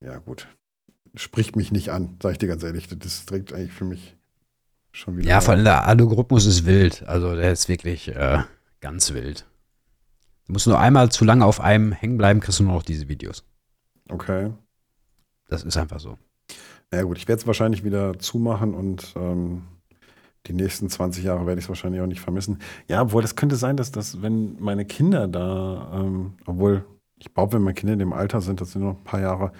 S1: ja, gut. Spricht mich nicht an, sag ich dir ganz ehrlich. Das ist direkt eigentlich für mich schon wieder.
S3: Ja, vor allem der Algorithmus ist wild. Also der ist wirklich äh, ganz wild. Du musst nur einmal zu lange auf einem hängen bleiben, kriegst du nur noch diese Videos.
S1: Okay.
S3: Das ist einfach so.
S1: Ja, gut, ich werde es wahrscheinlich wieder zumachen und ähm, die nächsten 20 Jahre werde ich es wahrscheinlich auch nicht vermissen. Ja, obwohl das könnte sein, dass das, wenn meine Kinder da, ähm, obwohl ich glaube, wenn meine Kinder in dem Alter sind, das sind noch ein paar Jahre,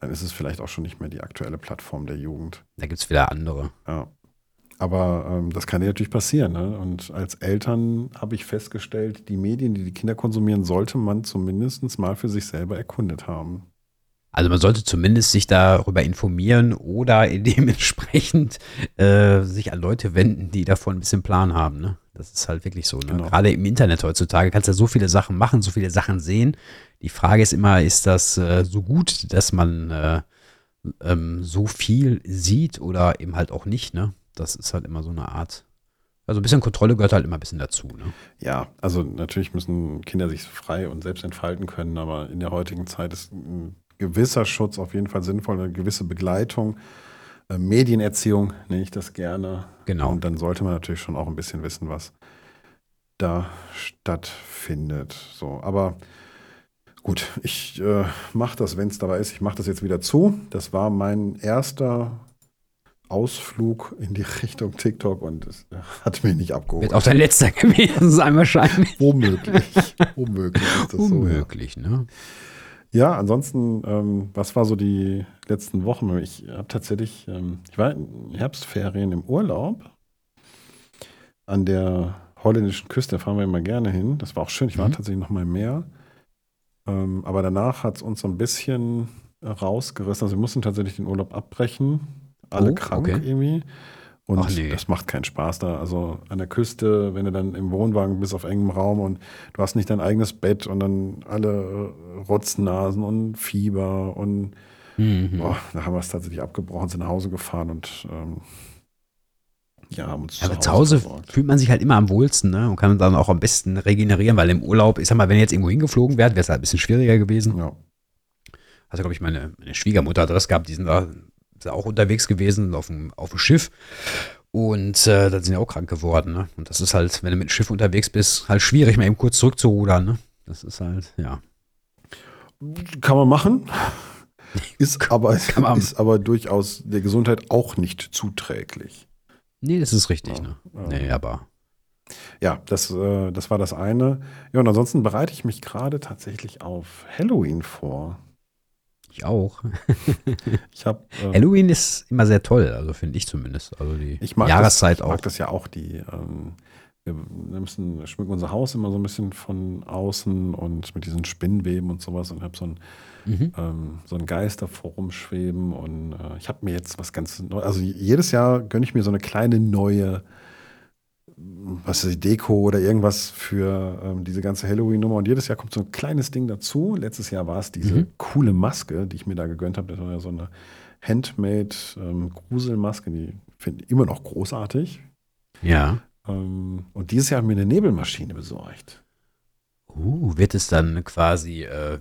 S1: dann ist es vielleicht auch schon nicht mehr die aktuelle Plattform der Jugend.
S3: Da gibt es wieder andere.
S1: Ja. Aber ähm, das kann ja natürlich passieren. Ne? Und als Eltern habe ich festgestellt, die Medien, die die Kinder konsumieren, sollte man zumindest mal für sich selber erkundet haben.
S3: Also man sollte zumindest sich darüber informieren oder dementsprechend äh, sich an Leute wenden, die davon ein bisschen Plan haben. Ne? Das ist halt wirklich so. Ne?
S1: Genau.
S3: Gerade im Internet heutzutage kannst du so viele Sachen machen, so viele Sachen sehen. Die Frage ist immer, ist das äh, so gut, dass man äh, ähm, so viel sieht oder eben halt auch nicht? Ne? Das ist halt immer so eine Art. Also ein bisschen Kontrolle gehört halt immer ein bisschen dazu. Ne?
S1: Ja, also natürlich müssen Kinder sich frei und selbst entfalten können, aber in der heutigen Zeit ist gewisser Schutz auf jeden Fall sinnvoll, eine gewisse Begleitung. Äh, Medienerziehung nenne ich das gerne.
S3: Genau.
S1: Und dann sollte man natürlich schon auch ein bisschen wissen, was da stattfindet. So, aber gut, ich äh, mache das, wenn es dabei ist. Ich mache das jetzt wieder zu. Das war mein erster Ausflug in die Richtung TikTok und es hat mich nicht abgeholt.
S3: Wird auch der letzte gewesen sein wahrscheinlich.
S1: Unmöglich. Unmöglich ist das
S3: Unmöglich, ne?
S1: so. Ja, ansonsten, ähm, was war so die letzten Wochen? Ich habe tatsächlich, ähm, ich war in Herbstferien im Urlaub an der holländischen Küste, da fahren wir immer gerne hin. Das war auch schön, ich war
S3: Mhm.
S1: tatsächlich noch mal im Meer. Ähm, aber danach hat es uns so ein bisschen rausgerissen. Also wir mussten tatsächlich den Urlaub abbrechen. Alle
S3: Oh,
S1: krank
S3: okay.
S1: irgendwie. Und
S3: nee.
S1: das macht keinen Spaß da. Also an der Küste, wenn du dann im Wohnwagen bist auf engem Raum und du hast nicht dein eigenes Bett und dann alle Rotznasen und Fieber und
S3: Mhm.
S1: boah, da haben wir es tatsächlich abgebrochen, sind nach Hause gefahren und ähm, ja, haben uns
S3: Ja, aber zu Hause
S1: versorgt.
S3: fühlt man sich halt immer am wohlsten ne? und kann dann auch am besten regenerieren, weil im Urlaub, ich sag mal, wenn ihr jetzt irgendwo hingeflogen wärt, wäre es halt ein bisschen schwieriger gewesen.
S1: Ja.
S3: Also, glaube ich, meine, meine Schwiegermutter hat das gehabt, die sind da auch unterwegs gewesen auf dem, auf dem Schiff. Und äh, dann sind ja auch krank geworden. Ne? Und das ist halt, wenn du mit dem Schiff unterwegs bist, halt schwierig, mal eben kurz zurückzurudern. Ne? Das ist halt, ja.
S1: Kann man machen. Ist aber, ist aber durchaus der Gesundheit auch nicht zuträglich.
S3: Nee, das ist richtig.
S1: Ja,
S3: Ne? Nee, aber
S1: Ja, das, äh, das war das eine. Ja, und ansonsten bereite ich mich gerade tatsächlich auf Halloween vor.
S3: Ich auch.
S1: Ich habe
S3: Halloween ist immer sehr toll, also finde ich zumindest. Also die
S1: Ich mag
S3: Jahreszeit
S1: das, ich
S3: auch.
S1: mag das ja auch, die ähm, wir müssen, schmücken unser Haus immer so ein bisschen von außen und mit diesen Spinnweben und sowas und habe so ein,
S3: Mhm.
S1: ähm, so ein Geist davor rumschweben und äh, ich habe mir jetzt was ganz Neues, also jedes Jahr gönne ich mir so eine kleine neue was ist die Deko oder irgendwas für ähm, diese ganze Halloween-Nummer und jedes Jahr kommt so ein kleines Ding dazu. Letztes Jahr war es diese
S3: Mhm.
S1: coole Maske, die ich mir da gegönnt habe. Das war ja so eine Handmade ähm, Gruselmaske, die finde ich immer noch großartig.
S3: Ja.
S1: Ähm, und dieses Jahr haben wir eine Nebelmaschine besorgt.
S3: Uh, wird es dann quasi äh,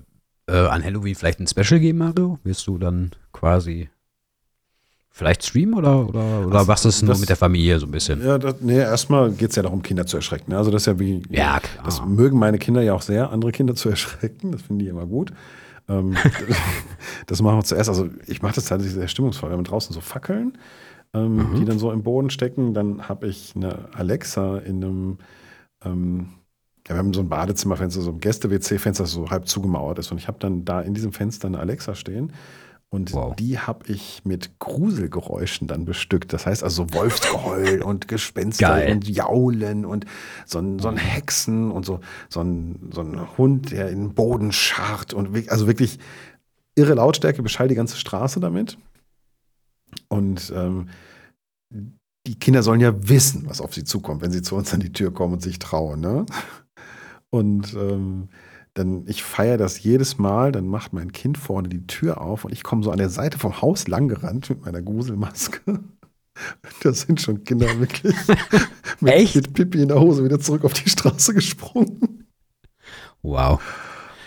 S3: äh, an Halloween vielleicht ein Special geben, Mario? Wirst du dann quasi vielleicht streamen oder, oder, oder
S1: Also,
S3: machst du es nur mit der Familie so ein bisschen?
S1: Ja, das, nee, erstmal geht es ja darum, Kinder zu erschrecken. ne? Also das ist ja wie,
S3: Ja, klar.
S1: das mögen meine Kinder ja auch sehr, andere Kinder zu erschrecken. Das finden die immer gut. Ähm, das machen wir zuerst. Also ich mache das tatsächlich sehr stimmungsvoll. Wir haben draußen so Fackeln, ähm,
S3: Mhm.
S1: die dann so im Boden stecken. Dann habe ich eine Alexa in einem, ähm, ja, wir haben so ein Badezimmerfenster, so ein Gäste-WC-Fenster, das so halb zugemauert ist. Und ich habe dann da in diesem Fenster eine Alexa stehen. Und
S3: Wow.
S1: die habe ich mit Gruselgeräuschen dann bestückt. Das heißt also so Wolfsgeheul und Gespenster
S3: Geil.
S1: und Jaulen und so ein, so ein Hexen und so, so, ein, so ein Hund, der in den Boden scharrt. Und also wirklich irre Lautstärke, beschall die ganze Straße damit. Und ähm, die Kinder sollen ja wissen, was auf sie zukommt, wenn sie zu uns an die Tür kommen und sich trauen. Ne? Und ähm, dann, ich feiere das jedes Mal, dann macht mein Kind vorne die Tür auf und ich komme so an der Seite vom Haus langgerannt mit meiner Gruselmaske. Das sind schon Kinder wirklich mit,
S3: Echt?
S1: mit Pipi in der Hose wieder zurück auf die Straße gesprungen.
S3: Wow.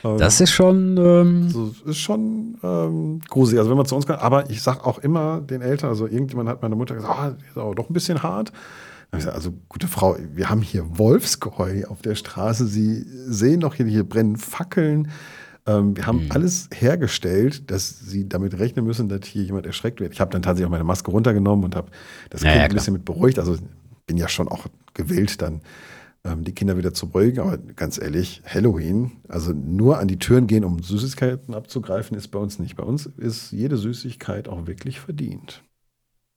S1: Ähm,
S3: Das ist schon. Ähm,
S1: so, ist schon ähm, gruselig. Also wenn man zu uns kommt, aber ich sage auch immer den Eltern, also irgendjemand hat meine Mutter gesagt, ah, ist aber doch ein bisschen hart. Also gute Frau, wir haben hier Wolfsgeheu auf der Straße. Sie sehen doch hier, hier brennen Fackeln. Ähm, wir haben alles hergestellt, dass sie damit rechnen müssen, dass hier jemand erschreckt wird. Ich habe dann tatsächlich auch meine Maske runtergenommen und habe das
S3: Ja,
S1: Kind ein
S3: klar.
S1: bisschen mit beruhigt. Also bin ja schon auch gewillt, dann ähm, die Kinder wieder zu beruhigen. Aber ganz ehrlich, Halloween, also nur an die Türen gehen, um Süßigkeiten abzugreifen, ist bei uns nicht. Bei uns ist jede Süßigkeit auch wirklich verdient.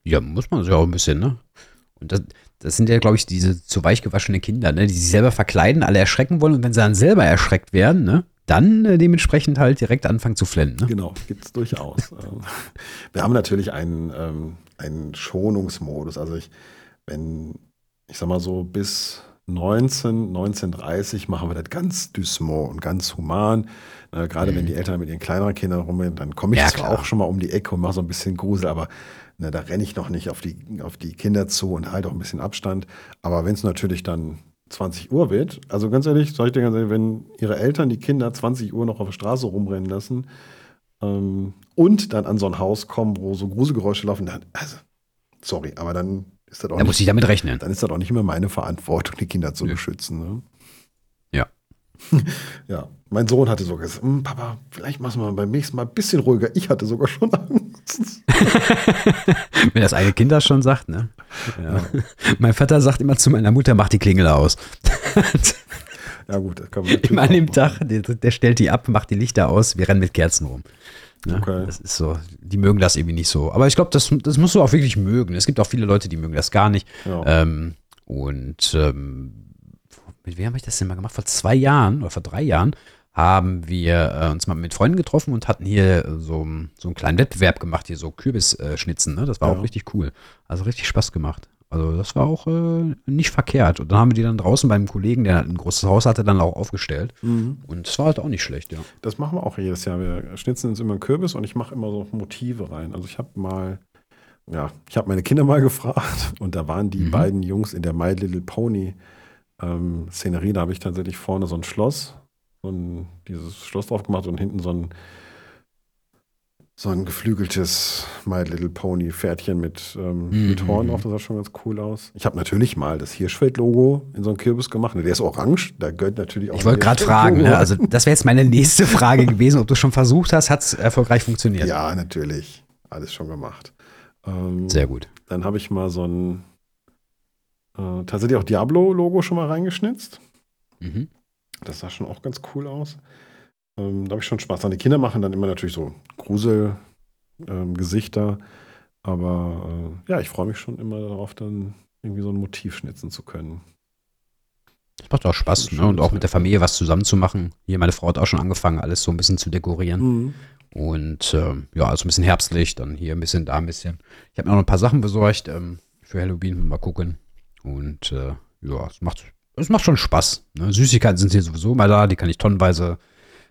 S3: ja, muss man sich auch ein bisschen, ne? Und das, das sind ja, glaube ich, diese zu weich gewaschene Kinder, ne? Die sich selber verkleiden, alle erschrecken wollen und wenn sie dann selber erschreckt werden, ne? Dann äh, dementsprechend halt direkt anfangen zu flennen, ne?
S1: Genau, gibt es durchaus. Ähm, Wir haben natürlich einen, ähm, einen Schonungsmodus. Also ich, wenn, ich sag mal so, bis 19, 1930 machen wir das ganz dysmo und ganz human. Äh, Gerade wenn die Eltern mit ihren kleineren Kindern rumgehen, dann komme ich
S3: Ja,
S1: zwar
S3: klar.
S1: auch schon mal um die Ecke und mache so ein bisschen Grusel, aber ne, da renne ich noch nicht auf die, auf die Kinder zu und halte auch ein bisschen Abstand. Aber wenn es natürlich dann 20 Uhr wird, also ganz ehrlich, sag ich dir ganz ehrlich, wenn ihre Eltern die Kinder 20 Uhr noch auf der Straße rumrennen lassen, ähm, und dann an so ein Haus kommen, wo so Gruselgeräusche laufen, dann, also, sorry, aber dann ist das auch
S3: Da muss
S1: nicht,
S3: ich damit rechnen.
S1: dann ist das auch nicht mehr meine Verantwortung, die Kinder zu
S3: Nö.
S1: beschützen. Ne?
S3: Ja.
S1: Ja, mein Sohn hatte sogar gesagt, "Hm, Papa, vielleicht machen wir beim nächsten Mal ein bisschen ruhiger. Ich hatte sogar schon Angst.
S3: Wenn das eine Kind das schon sagt, ne? Ja. Mein Vater sagt immer zu meiner Mutter, mach die Klingel aus.
S1: Ja gut, das kann man
S3: Immer an dem. Tag, der, der stellt die ab, macht die Lichter aus, wir rennen mit Kerzen rum. Ne?
S1: Okay.
S3: Das ist so, die mögen das irgendwie nicht so. Aber ich glaube, das, das musst du auch wirklich mögen. Es gibt auch viele Leute, die mögen das gar nicht.
S1: Ja.
S3: Ähm, und ähm, mit wem habe ich das denn mal gemacht? Vor zwei Jahren oder vor drei Jahren haben wir äh, uns mal mit Freunden getroffen und hatten hier äh, so, so einen kleinen Wettbewerb gemacht, hier so Kürbisschnitzen. Ne? Das war
S1: Ja.
S3: auch richtig cool. Also richtig Spaß gemacht. Also das war auch äh, nicht verkehrt. Und dann haben wir die dann draußen beim Kollegen, der ein großes Haus hatte, dann auch aufgestellt.
S1: Mhm.
S3: Und es war halt auch nicht schlecht, ja.
S1: Das machen wir auch jedes Jahr. Wir schnitzen uns immer einen Kürbis und ich mache immer so Motive rein. Also ich habe mal, ja, ich habe meine Kinder mal gefragt und da waren die
S3: Mhm.
S1: beiden Jungs in der My Little Pony ähm, Szenerie. Da habe ich tatsächlich vorne so ein Schloss, so ein, dieses Schloss drauf gemacht und hinten so ein so ein geflügeltes My Little Pony Pferdchen mit, ähm,
S3: Mhm,
S1: mit Horn auf. Das sah schon ganz cool aus. Ich habe natürlich mal das Hirschfeld-Logo in so einen Kürbis gemacht. Der ist orange. Da gehört natürlich auch
S3: Ich wollte gerade fragen, ne? Also das wäre jetzt meine nächste Frage gewesen, ob du schon versucht hast, hat es erfolgreich funktioniert?
S1: Ja, natürlich. Alles schon gemacht. Ähm,
S3: Sehr gut.
S1: Dann habe ich mal so ein äh, tatsächlich auch Diablo-Logo schon mal reingeschnitzt.
S3: Mhm.
S1: Das sah schon auch ganz cool aus. Ähm, da habe ich schon Spaß dran. Die Kinder machen dann immer natürlich so Grusel-Gesichter. aber äh, ja, ich freue mich schon immer darauf, dann irgendwie so ein Motiv schnitzen zu können.
S3: Das macht auch Spaß, ne? Und auch mit der Familie was zusammen zu machen. Hier, meine Frau hat auch schon angefangen, alles so ein bisschen zu dekorieren.
S1: Mhm.
S3: Und ähm, ja, also ein bisschen herbstlich, dann hier ein bisschen, da ein bisschen. Ich habe mir noch ein paar Sachen besorgt ähm, für Halloween, mal gucken. Und äh, ja, es macht, es macht schon Spaß. Ne? Süßigkeiten sind hier sowieso mal da, die kann ich tonnenweise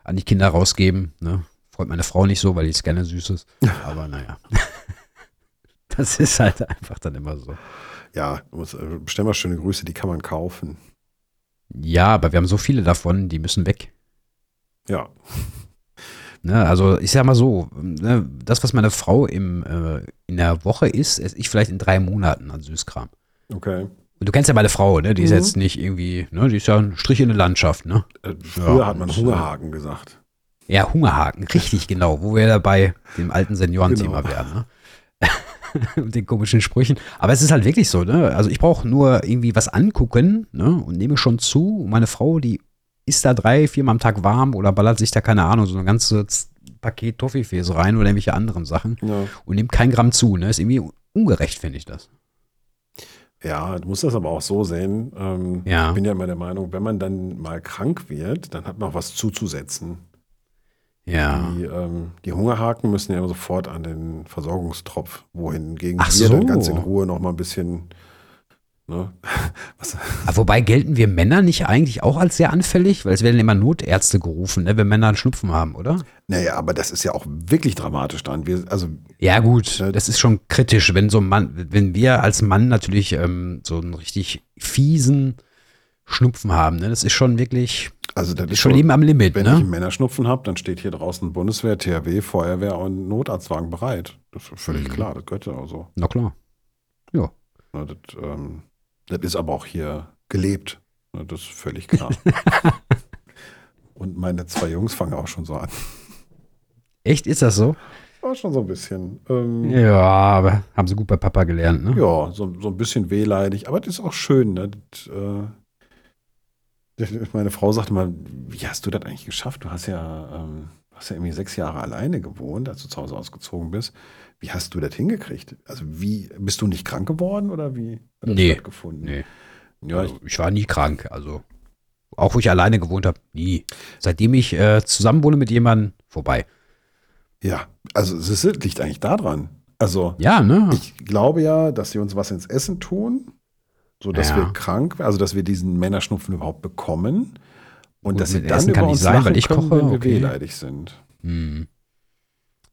S3: an die Kinder rausgeben. Ne? Freut meine Frau nicht so, weil die ist gerne Süßes. Aber naja. das ist halt einfach dann immer so.
S1: Ja, äh, bestell mal schöne Grüße, die kann man kaufen.
S3: Ja, aber wir haben so viele davon, die müssen weg.
S1: Ja,
S3: Ne, also ich sag mal so, ne, das, was meine Frau im, äh, in der Woche isst, esse ich vielleicht in drei Monaten an Süßkram.
S1: okay.
S3: Und du kennst ja meine Frau, ne? Die ist
S1: Mhm.
S3: jetzt nicht irgendwie, ne? Die ist ja ein Strich in der Landschaft, ne?
S1: Äh, früher
S3: Ja,
S1: hat man Hungerhaken gesagt.
S3: Ja, Hungerhaken, richtig genau, wo wir dabei dem alten Seniorenthema
S1: Genau.
S3: werden, ne? Mit den komischen Sprüchen. Aber es ist halt wirklich so, ne? Also ich brauche nur irgendwie was angucken, ne? Und nehme schon zu. Und meine Frau, die isst da drei, viermal am Tag warm oder ballert sich da, keine Ahnung, so ein ganzes Paket Toffifees rein oder irgendwelche anderen Sachen
S1: Ja.
S3: und nimmt kein Gramm zu, ne? Ist irgendwie ungerecht, finde ich das.
S1: Ja, du musst das aber auch so sehen. Ähm,
S3: Ja.
S1: Ich bin ja immer der Meinung, wenn man dann mal krank wird, dann hat man auch was zuzusetzen.
S3: Ja.
S1: Die, ähm, die Hungerhaken müssen ja immer sofort an den Versorgungstropf, wohingegen
S3: Ach
S1: wir dann
S3: so.
S1: ganz in Ruhe noch mal ein bisschen. Ne?
S3: Aber wobei gelten wir Männer nicht eigentlich auch als sehr anfällig? Weil es werden immer Notärzte gerufen, ne, wenn Männer einen Schnupfen haben, oder?
S1: naja, aber das ist ja auch wirklich dramatisch dann. Wir, also
S3: Ja, gut,
S1: Ja.
S3: das ist schon kritisch, wenn so ein Mann, wenn wir als Mann natürlich ähm, so einen richtig fiesen Schnupfen haben, ne? Das ist schon wirklich
S1: Also das ist
S3: schon Leben am Limit,
S1: wenn ich
S3: ne?
S1: einen Männerschnupfen habe, dann steht hier draußen Bundeswehr, THW, Feuerwehr und Notarztwagen bereit. Das ist völlig
S3: Mhm.
S1: klar, das gehört ja auch so.
S3: Na klar.
S1: Ne, Das, ähm, das ist aber auch hier gelebt. Das ist völlig klar. und meine zwei Jungs fangen auch schon so an.
S3: Echt, ist das so?
S1: War schon so ein bisschen. Ähm,
S3: Ja, aber haben sie gut bei Papa gelernt, ne?
S1: Ja, so, so ein bisschen wehleidig, aber das ist auch schön. Ne? Das, äh, meine Frau sagte mal, wie hast du das eigentlich geschafft? Du hast ja, ähm, hast ja irgendwie sechs Jahre alleine gewohnt, als du zu Hause ausgezogen bist. Wie hast du das hingekriegt? Also wie, bist du nicht krank geworden oder wie hat das
S3: Nee.
S1: stattgefunden?
S3: Nee.
S1: Ja, ich,
S3: Also, ich war nie krank, also auch wo ich alleine gewohnt habe, nie. Seitdem ich äh, zusammenwohne mit jemandem, vorbei.
S1: ja, also es liegt eigentlich daran. Also
S3: Ja, ne?
S1: ich glaube ja, dass sie uns was ins Essen tun, so dass
S3: Ja.
S1: wir krank, also dass wir diesen Männerschnupfen überhaupt bekommen und
S3: Gut,
S1: dass sie dann
S3: Essen
S1: über
S3: kann nicht
S1: uns
S3: sein,
S1: lachen
S3: weil ich
S1: können,
S3: koche,
S1: wenn wir
S3: okay.
S1: wehleidig sind.
S3: Hm.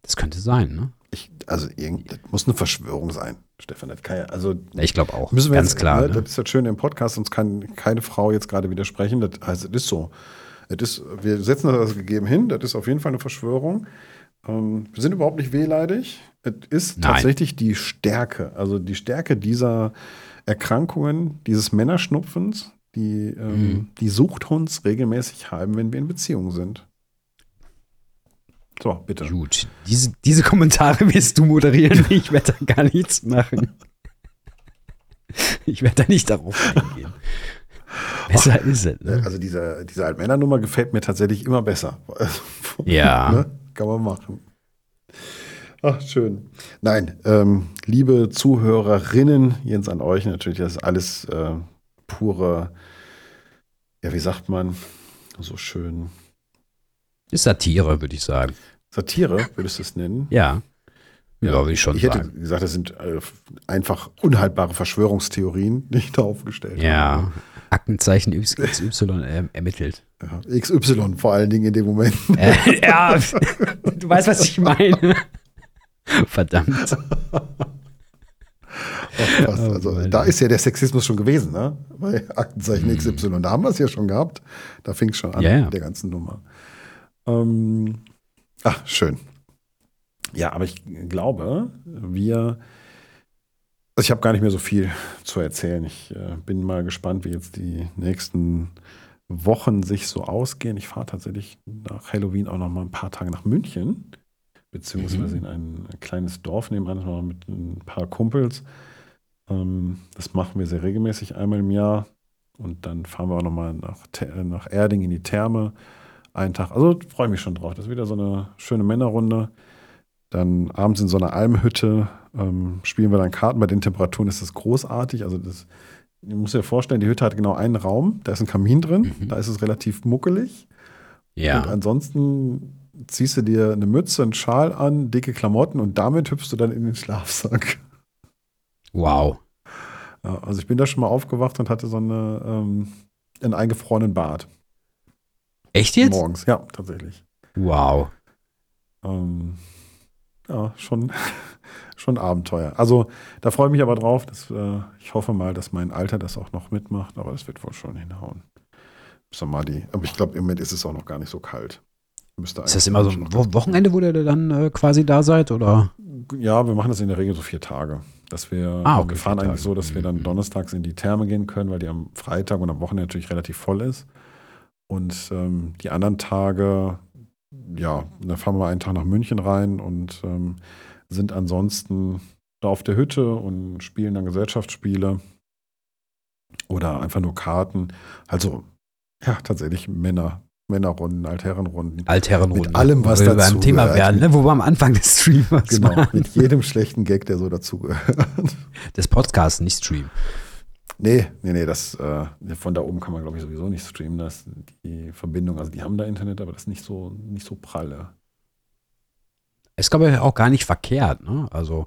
S3: Das könnte sein, ne?
S1: Ich, also das muss eine Verschwörung sein, Stefan. Das kann ja, also
S3: Ich glaube auch.
S1: müssen wir
S3: Ganz
S1: jetzt,
S3: klar.
S1: Ne,
S3: Ne?
S1: Das ist das Schöne im Podcast, uns kann keine Frau jetzt gerade widersprechen. Das heißt, es ist so. Es ist, wir setzen das als gegeben hin. Das ist auf jeden Fall eine Verschwörung. Ähm, wir sind überhaupt nicht wehleidig. Es ist
S3: Nein.
S1: tatsächlich die Stärke, also die Stärke dieser Erkrankungen, dieses Männerschnupfens, die, ähm,
S3: Mhm.
S1: die Suchthunds regelmäßig haben, wenn wir in Beziehung sind. So, bitte.
S3: Gut, diese, diese Kommentare wirst du moderieren. Ich werde da gar nichts machen. Ich werde da nicht darauf eingehen. Besser ist es. Ne?
S1: Also diese, diese Altmännernummer gefällt mir tatsächlich immer besser.
S3: Ja.
S1: ne? Kann man machen. Ach, schön. Nein, ähm, liebe Zuhörerinnen, Jens an euch natürlich, das ist alles äh, pure, ja, wie sagt man, so schön.
S3: Ist Satire, würde ich sagen.
S1: Satire, würdest du es nennen?
S3: Ja. Ja, würde ich schon
S1: ich hätte gesagt, das sind äh, einfach unhaltbare Verschwörungstheorien, die ich da aufgestellt habe.
S3: Ja. Aktenzeichen XY ähm, ermittelt.
S1: Ja, XY vor allen Dingen in dem Moment.
S3: Äh, ja, du weißt, was ich meine. Verdammt. Oh
S1: also
S3: Mann.
S1: da ist ja der Sexismus schon gewesen, ne? Bei Aktenzeichen XY. Da haben wir es ja schon gehabt. Da fing es schon an.
S3: Ja, ja.
S1: mit der ganzen Nummer. Ähm, ach, schön. Ja, aber ich glaube, wir. Also ich habe gar nicht mehr so viel zu erzählen. Ich äh, bin mal gespannt, wie jetzt die nächsten Wochen sich so ausgehen. Ich fahre tatsächlich nach Halloween auch noch mal ein paar Tage nach München, beziehungsweise
S3: Mhm.
S1: in ein kleines Dorf nebenan noch mit ein paar Kumpels. Ähm, das machen wir sehr regelmäßig einmal im Jahr. Und dann fahren wir auch noch mal nach, nach Erding in die Therme. Einen Tag. Also freue ich mich schon drauf. Das ist wieder so eine schöne Männerrunde. Dann abends in so einer Almhütte ähm, spielen wir dann Karten. Bei den Temperaturen ist das großartig. Also das, ich muss dir vorstellen, die Hütte hat genau einen Raum. Da ist ein Kamin drin.
S3: Mhm.
S1: Da ist es relativ muckelig. Und
S3: Ja.
S1: ansonsten ziehst du dir eine Mütze, einen Schal an, dicke Klamotten und damit hüpfst du dann in den Schlafsack.
S3: Wow.
S1: Also ich bin da schon mal aufgewacht und hatte so eine, ähm, einen eingefrorenen Bart.
S3: Echt jetzt?
S1: Morgens, ja, tatsächlich.
S3: Wow.
S1: Ähm, ja, schon, schon Abenteuer. Also da freue ich mich aber drauf. Dass, äh, ich hoffe mal, dass mein Alter das auch noch mitmacht, aber das wird wohl schon hinhauen. Mal die, aber ich glaube, im Moment ist es auch noch gar nicht so kalt. Müsste
S3: Ist das immer so ein Wo Wochenende, wo ihr dann äh, quasi da seid? Oder?
S1: Ja, wir machen das in der Regel so vier Tage. Dass wir,
S3: Ah, okay,
S1: wir fahren eigentlich
S3: Tage.
S1: so, dass wir dann
S3: Mhm.
S1: donnerstags in die Therme gehen können, weil die am Freitag und am Wochenende natürlich relativ voll ist. Und ähm, die anderen Tage, ja, da fahren wir einen Tag nach München rein und ähm, sind ansonsten da auf der Hütte und spielen dann Gesellschaftsspiele oder einfach nur Karten. Also, ja, tatsächlich Männer, Männerrunden, Altherrenrunden.
S3: Altherrenrunde.
S1: Mit allem, was dazu
S3: beim Thema
S1: gehört.
S3: werden, ne? wo wir am Anfang des Streamers
S1: Genau,
S3: waren.
S1: mit jedem schlechten Gag, der so dazugehört.
S3: Des Podcasts, nicht Stream.
S1: Nee, nee, nee, das, äh, von da oben kann man, glaube ich, sowieso nicht streamen. Das, die Verbindung, also die haben da Internet, aber das ist nicht so, nicht so pralle.
S3: Ist, glaube ich, auch gar nicht verkehrt. Ne? Also,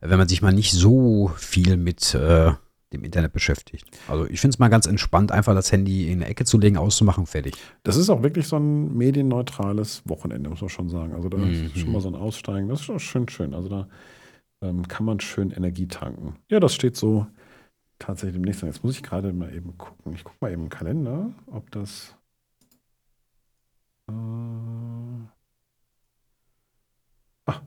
S3: wenn man sich mal nicht so viel mit äh, dem Internet beschäftigt. Also, ich finde es mal ganz entspannt, einfach das Handy in eine Ecke zu legen, auszumachen, fertig.
S1: Das ist auch wirklich so ein medienneutrales Wochenende, muss man schon sagen. Also, da
S3: Mhm.
S1: ist schon mal so ein Aussteigen. Das ist schon schön, schön. Also, da ähm, kann man schön Energie tanken. Ja, das steht so tatsächlich demnächst. an. Jetzt muss ich gerade mal eben gucken. Ich gucke mal eben im Kalender, ob das. Äh, ah,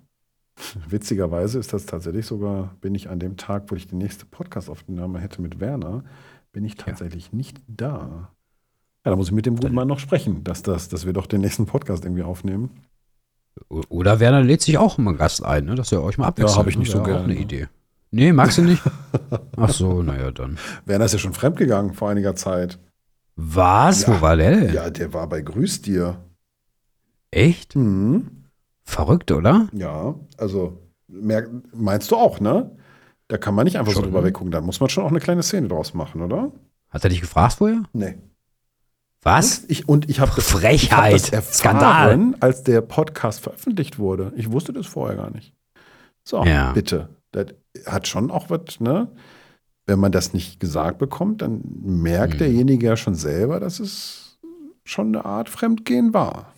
S1: witzigerweise ist das tatsächlich sogar, bin ich an dem Tag, wo ich die nächste Podcast-Aufnahme hätte mit Werner, bin ich tatsächlich nicht da. Ja, da muss ich mit dem guten Mann noch sprechen, dass, das, dass wir doch den nächsten Podcast irgendwie aufnehmen.
S3: Oder Werner lädt sich auch immer einen Gast ein, ne? dass ihr euch mal abwechselt.
S1: hab ich
S3: ne?
S1: nicht so
S3: Wäre
S1: gerne,
S3: Auch eine
S1: ne?
S3: Idee. Nee, magst du nicht? Ach so, naja, dann.
S1: Werner ist ja schon fremdgegangen vor einiger Zeit.
S3: Was?
S1: Ja.
S3: Wo war der denn?
S1: Ja, der war bei Grüß dir.
S3: Echt?
S1: Mhm.
S3: Verrückt, oder?
S1: Ja, also merk, meinst du auch, ne? Da kann man nicht einfach so
S3: Schon,
S1: drüber
S3: ne?
S1: weggucken. Da muss man schon auch eine kleine Szene draus machen, oder?
S3: Hat er dich gefragt vorher?
S1: Nee.
S3: Was?
S1: Ich, und ich habe das,
S3: Frechheit.
S1: ich hab das erfahren,
S3: Skandal.
S1: als der Podcast veröffentlicht wurde. Ich wusste das vorher gar nicht. So,
S3: Ja.
S1: bitte. Das hat schon auch was, ne? Wenn man das nicht gesagt bekommt, dann merkt
S3: Hm.
S1: derjenige ja schon selber, dass es schon eine Art Fremdgehen war.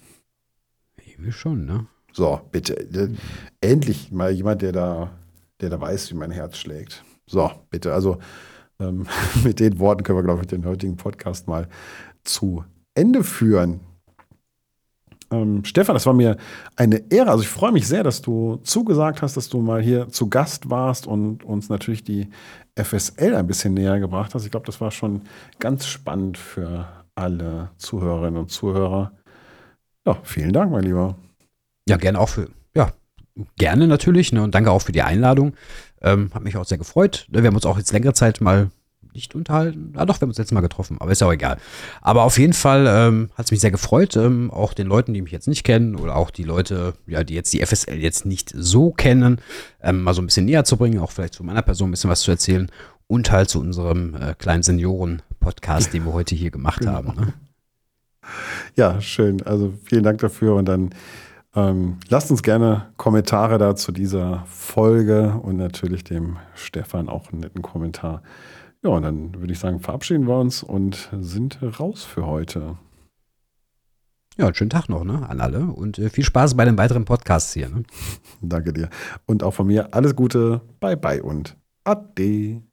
S3: Irgendwie schon, ne?
S1: So, bitte. Äh, Endlich mal jemand, der da, der da weiß, wie mein Herz schlägt. So, bitte. Also ähm, mit den Worten können wir, glaube ich, den heutigen Podcast mal zu Ende führen. Ähm, Stefan, das war mir eine Ehre. Also ich freue mich sehr, dass du zugesagt hast, dass du mal hier zu Gast warst und uns natürlich die FSL ein bisschen näher gebracht hast. Ich glaube, das war schon ganz spannend für alle Zuhörerinnen und Zuhörer. Ja, vielen Dank, mein Lieber.
S3: Ja, gerne auch für, ja, gerne natürlich, ne? Und danke auch für die Einladung. Ähm, hat mich auch sehr gefreut. Wir haben uns auch jetzt längere Zeit mal nicht unterhalten. Ah, doch, wir haben uns jetzt mal getroffen, aber ist ja auch egal. Aber auf jeden Fall ähm, hat es mich sehr gefreut, ähm, auch den Leuten, die mich jetzt nicht kennen oder auch die Leute, ja, die jetzt die FSL jetzt nicht so kennen, ähm, mal so ein bisschen näher zu bringen, auch vielleicht zu meiner Person ein bisschen was zu erzählen und halt zu unserem äh, kleinen Senioren-Podcast, den wir heute hier gemacht
S1: Genau.
S3: haben. Ne?
S1: Ja, schön. Also vielen Dank dafür und dann ähm, lasst uns gerne Kommentare da zu dieser Folge und natürlich dem Stefan auch einen netten Kommentar. Ja, und dann würde ich sagen, verabschieden wir uns und sind raus für heute.
S3: Ja, einen schönen Tag noch ne, an alle und äh, viel Spaß bei den weiteren Podcasts hier. Ne?
S1: Danke dir. Und auch von mir alles Gute, bye bye und ade.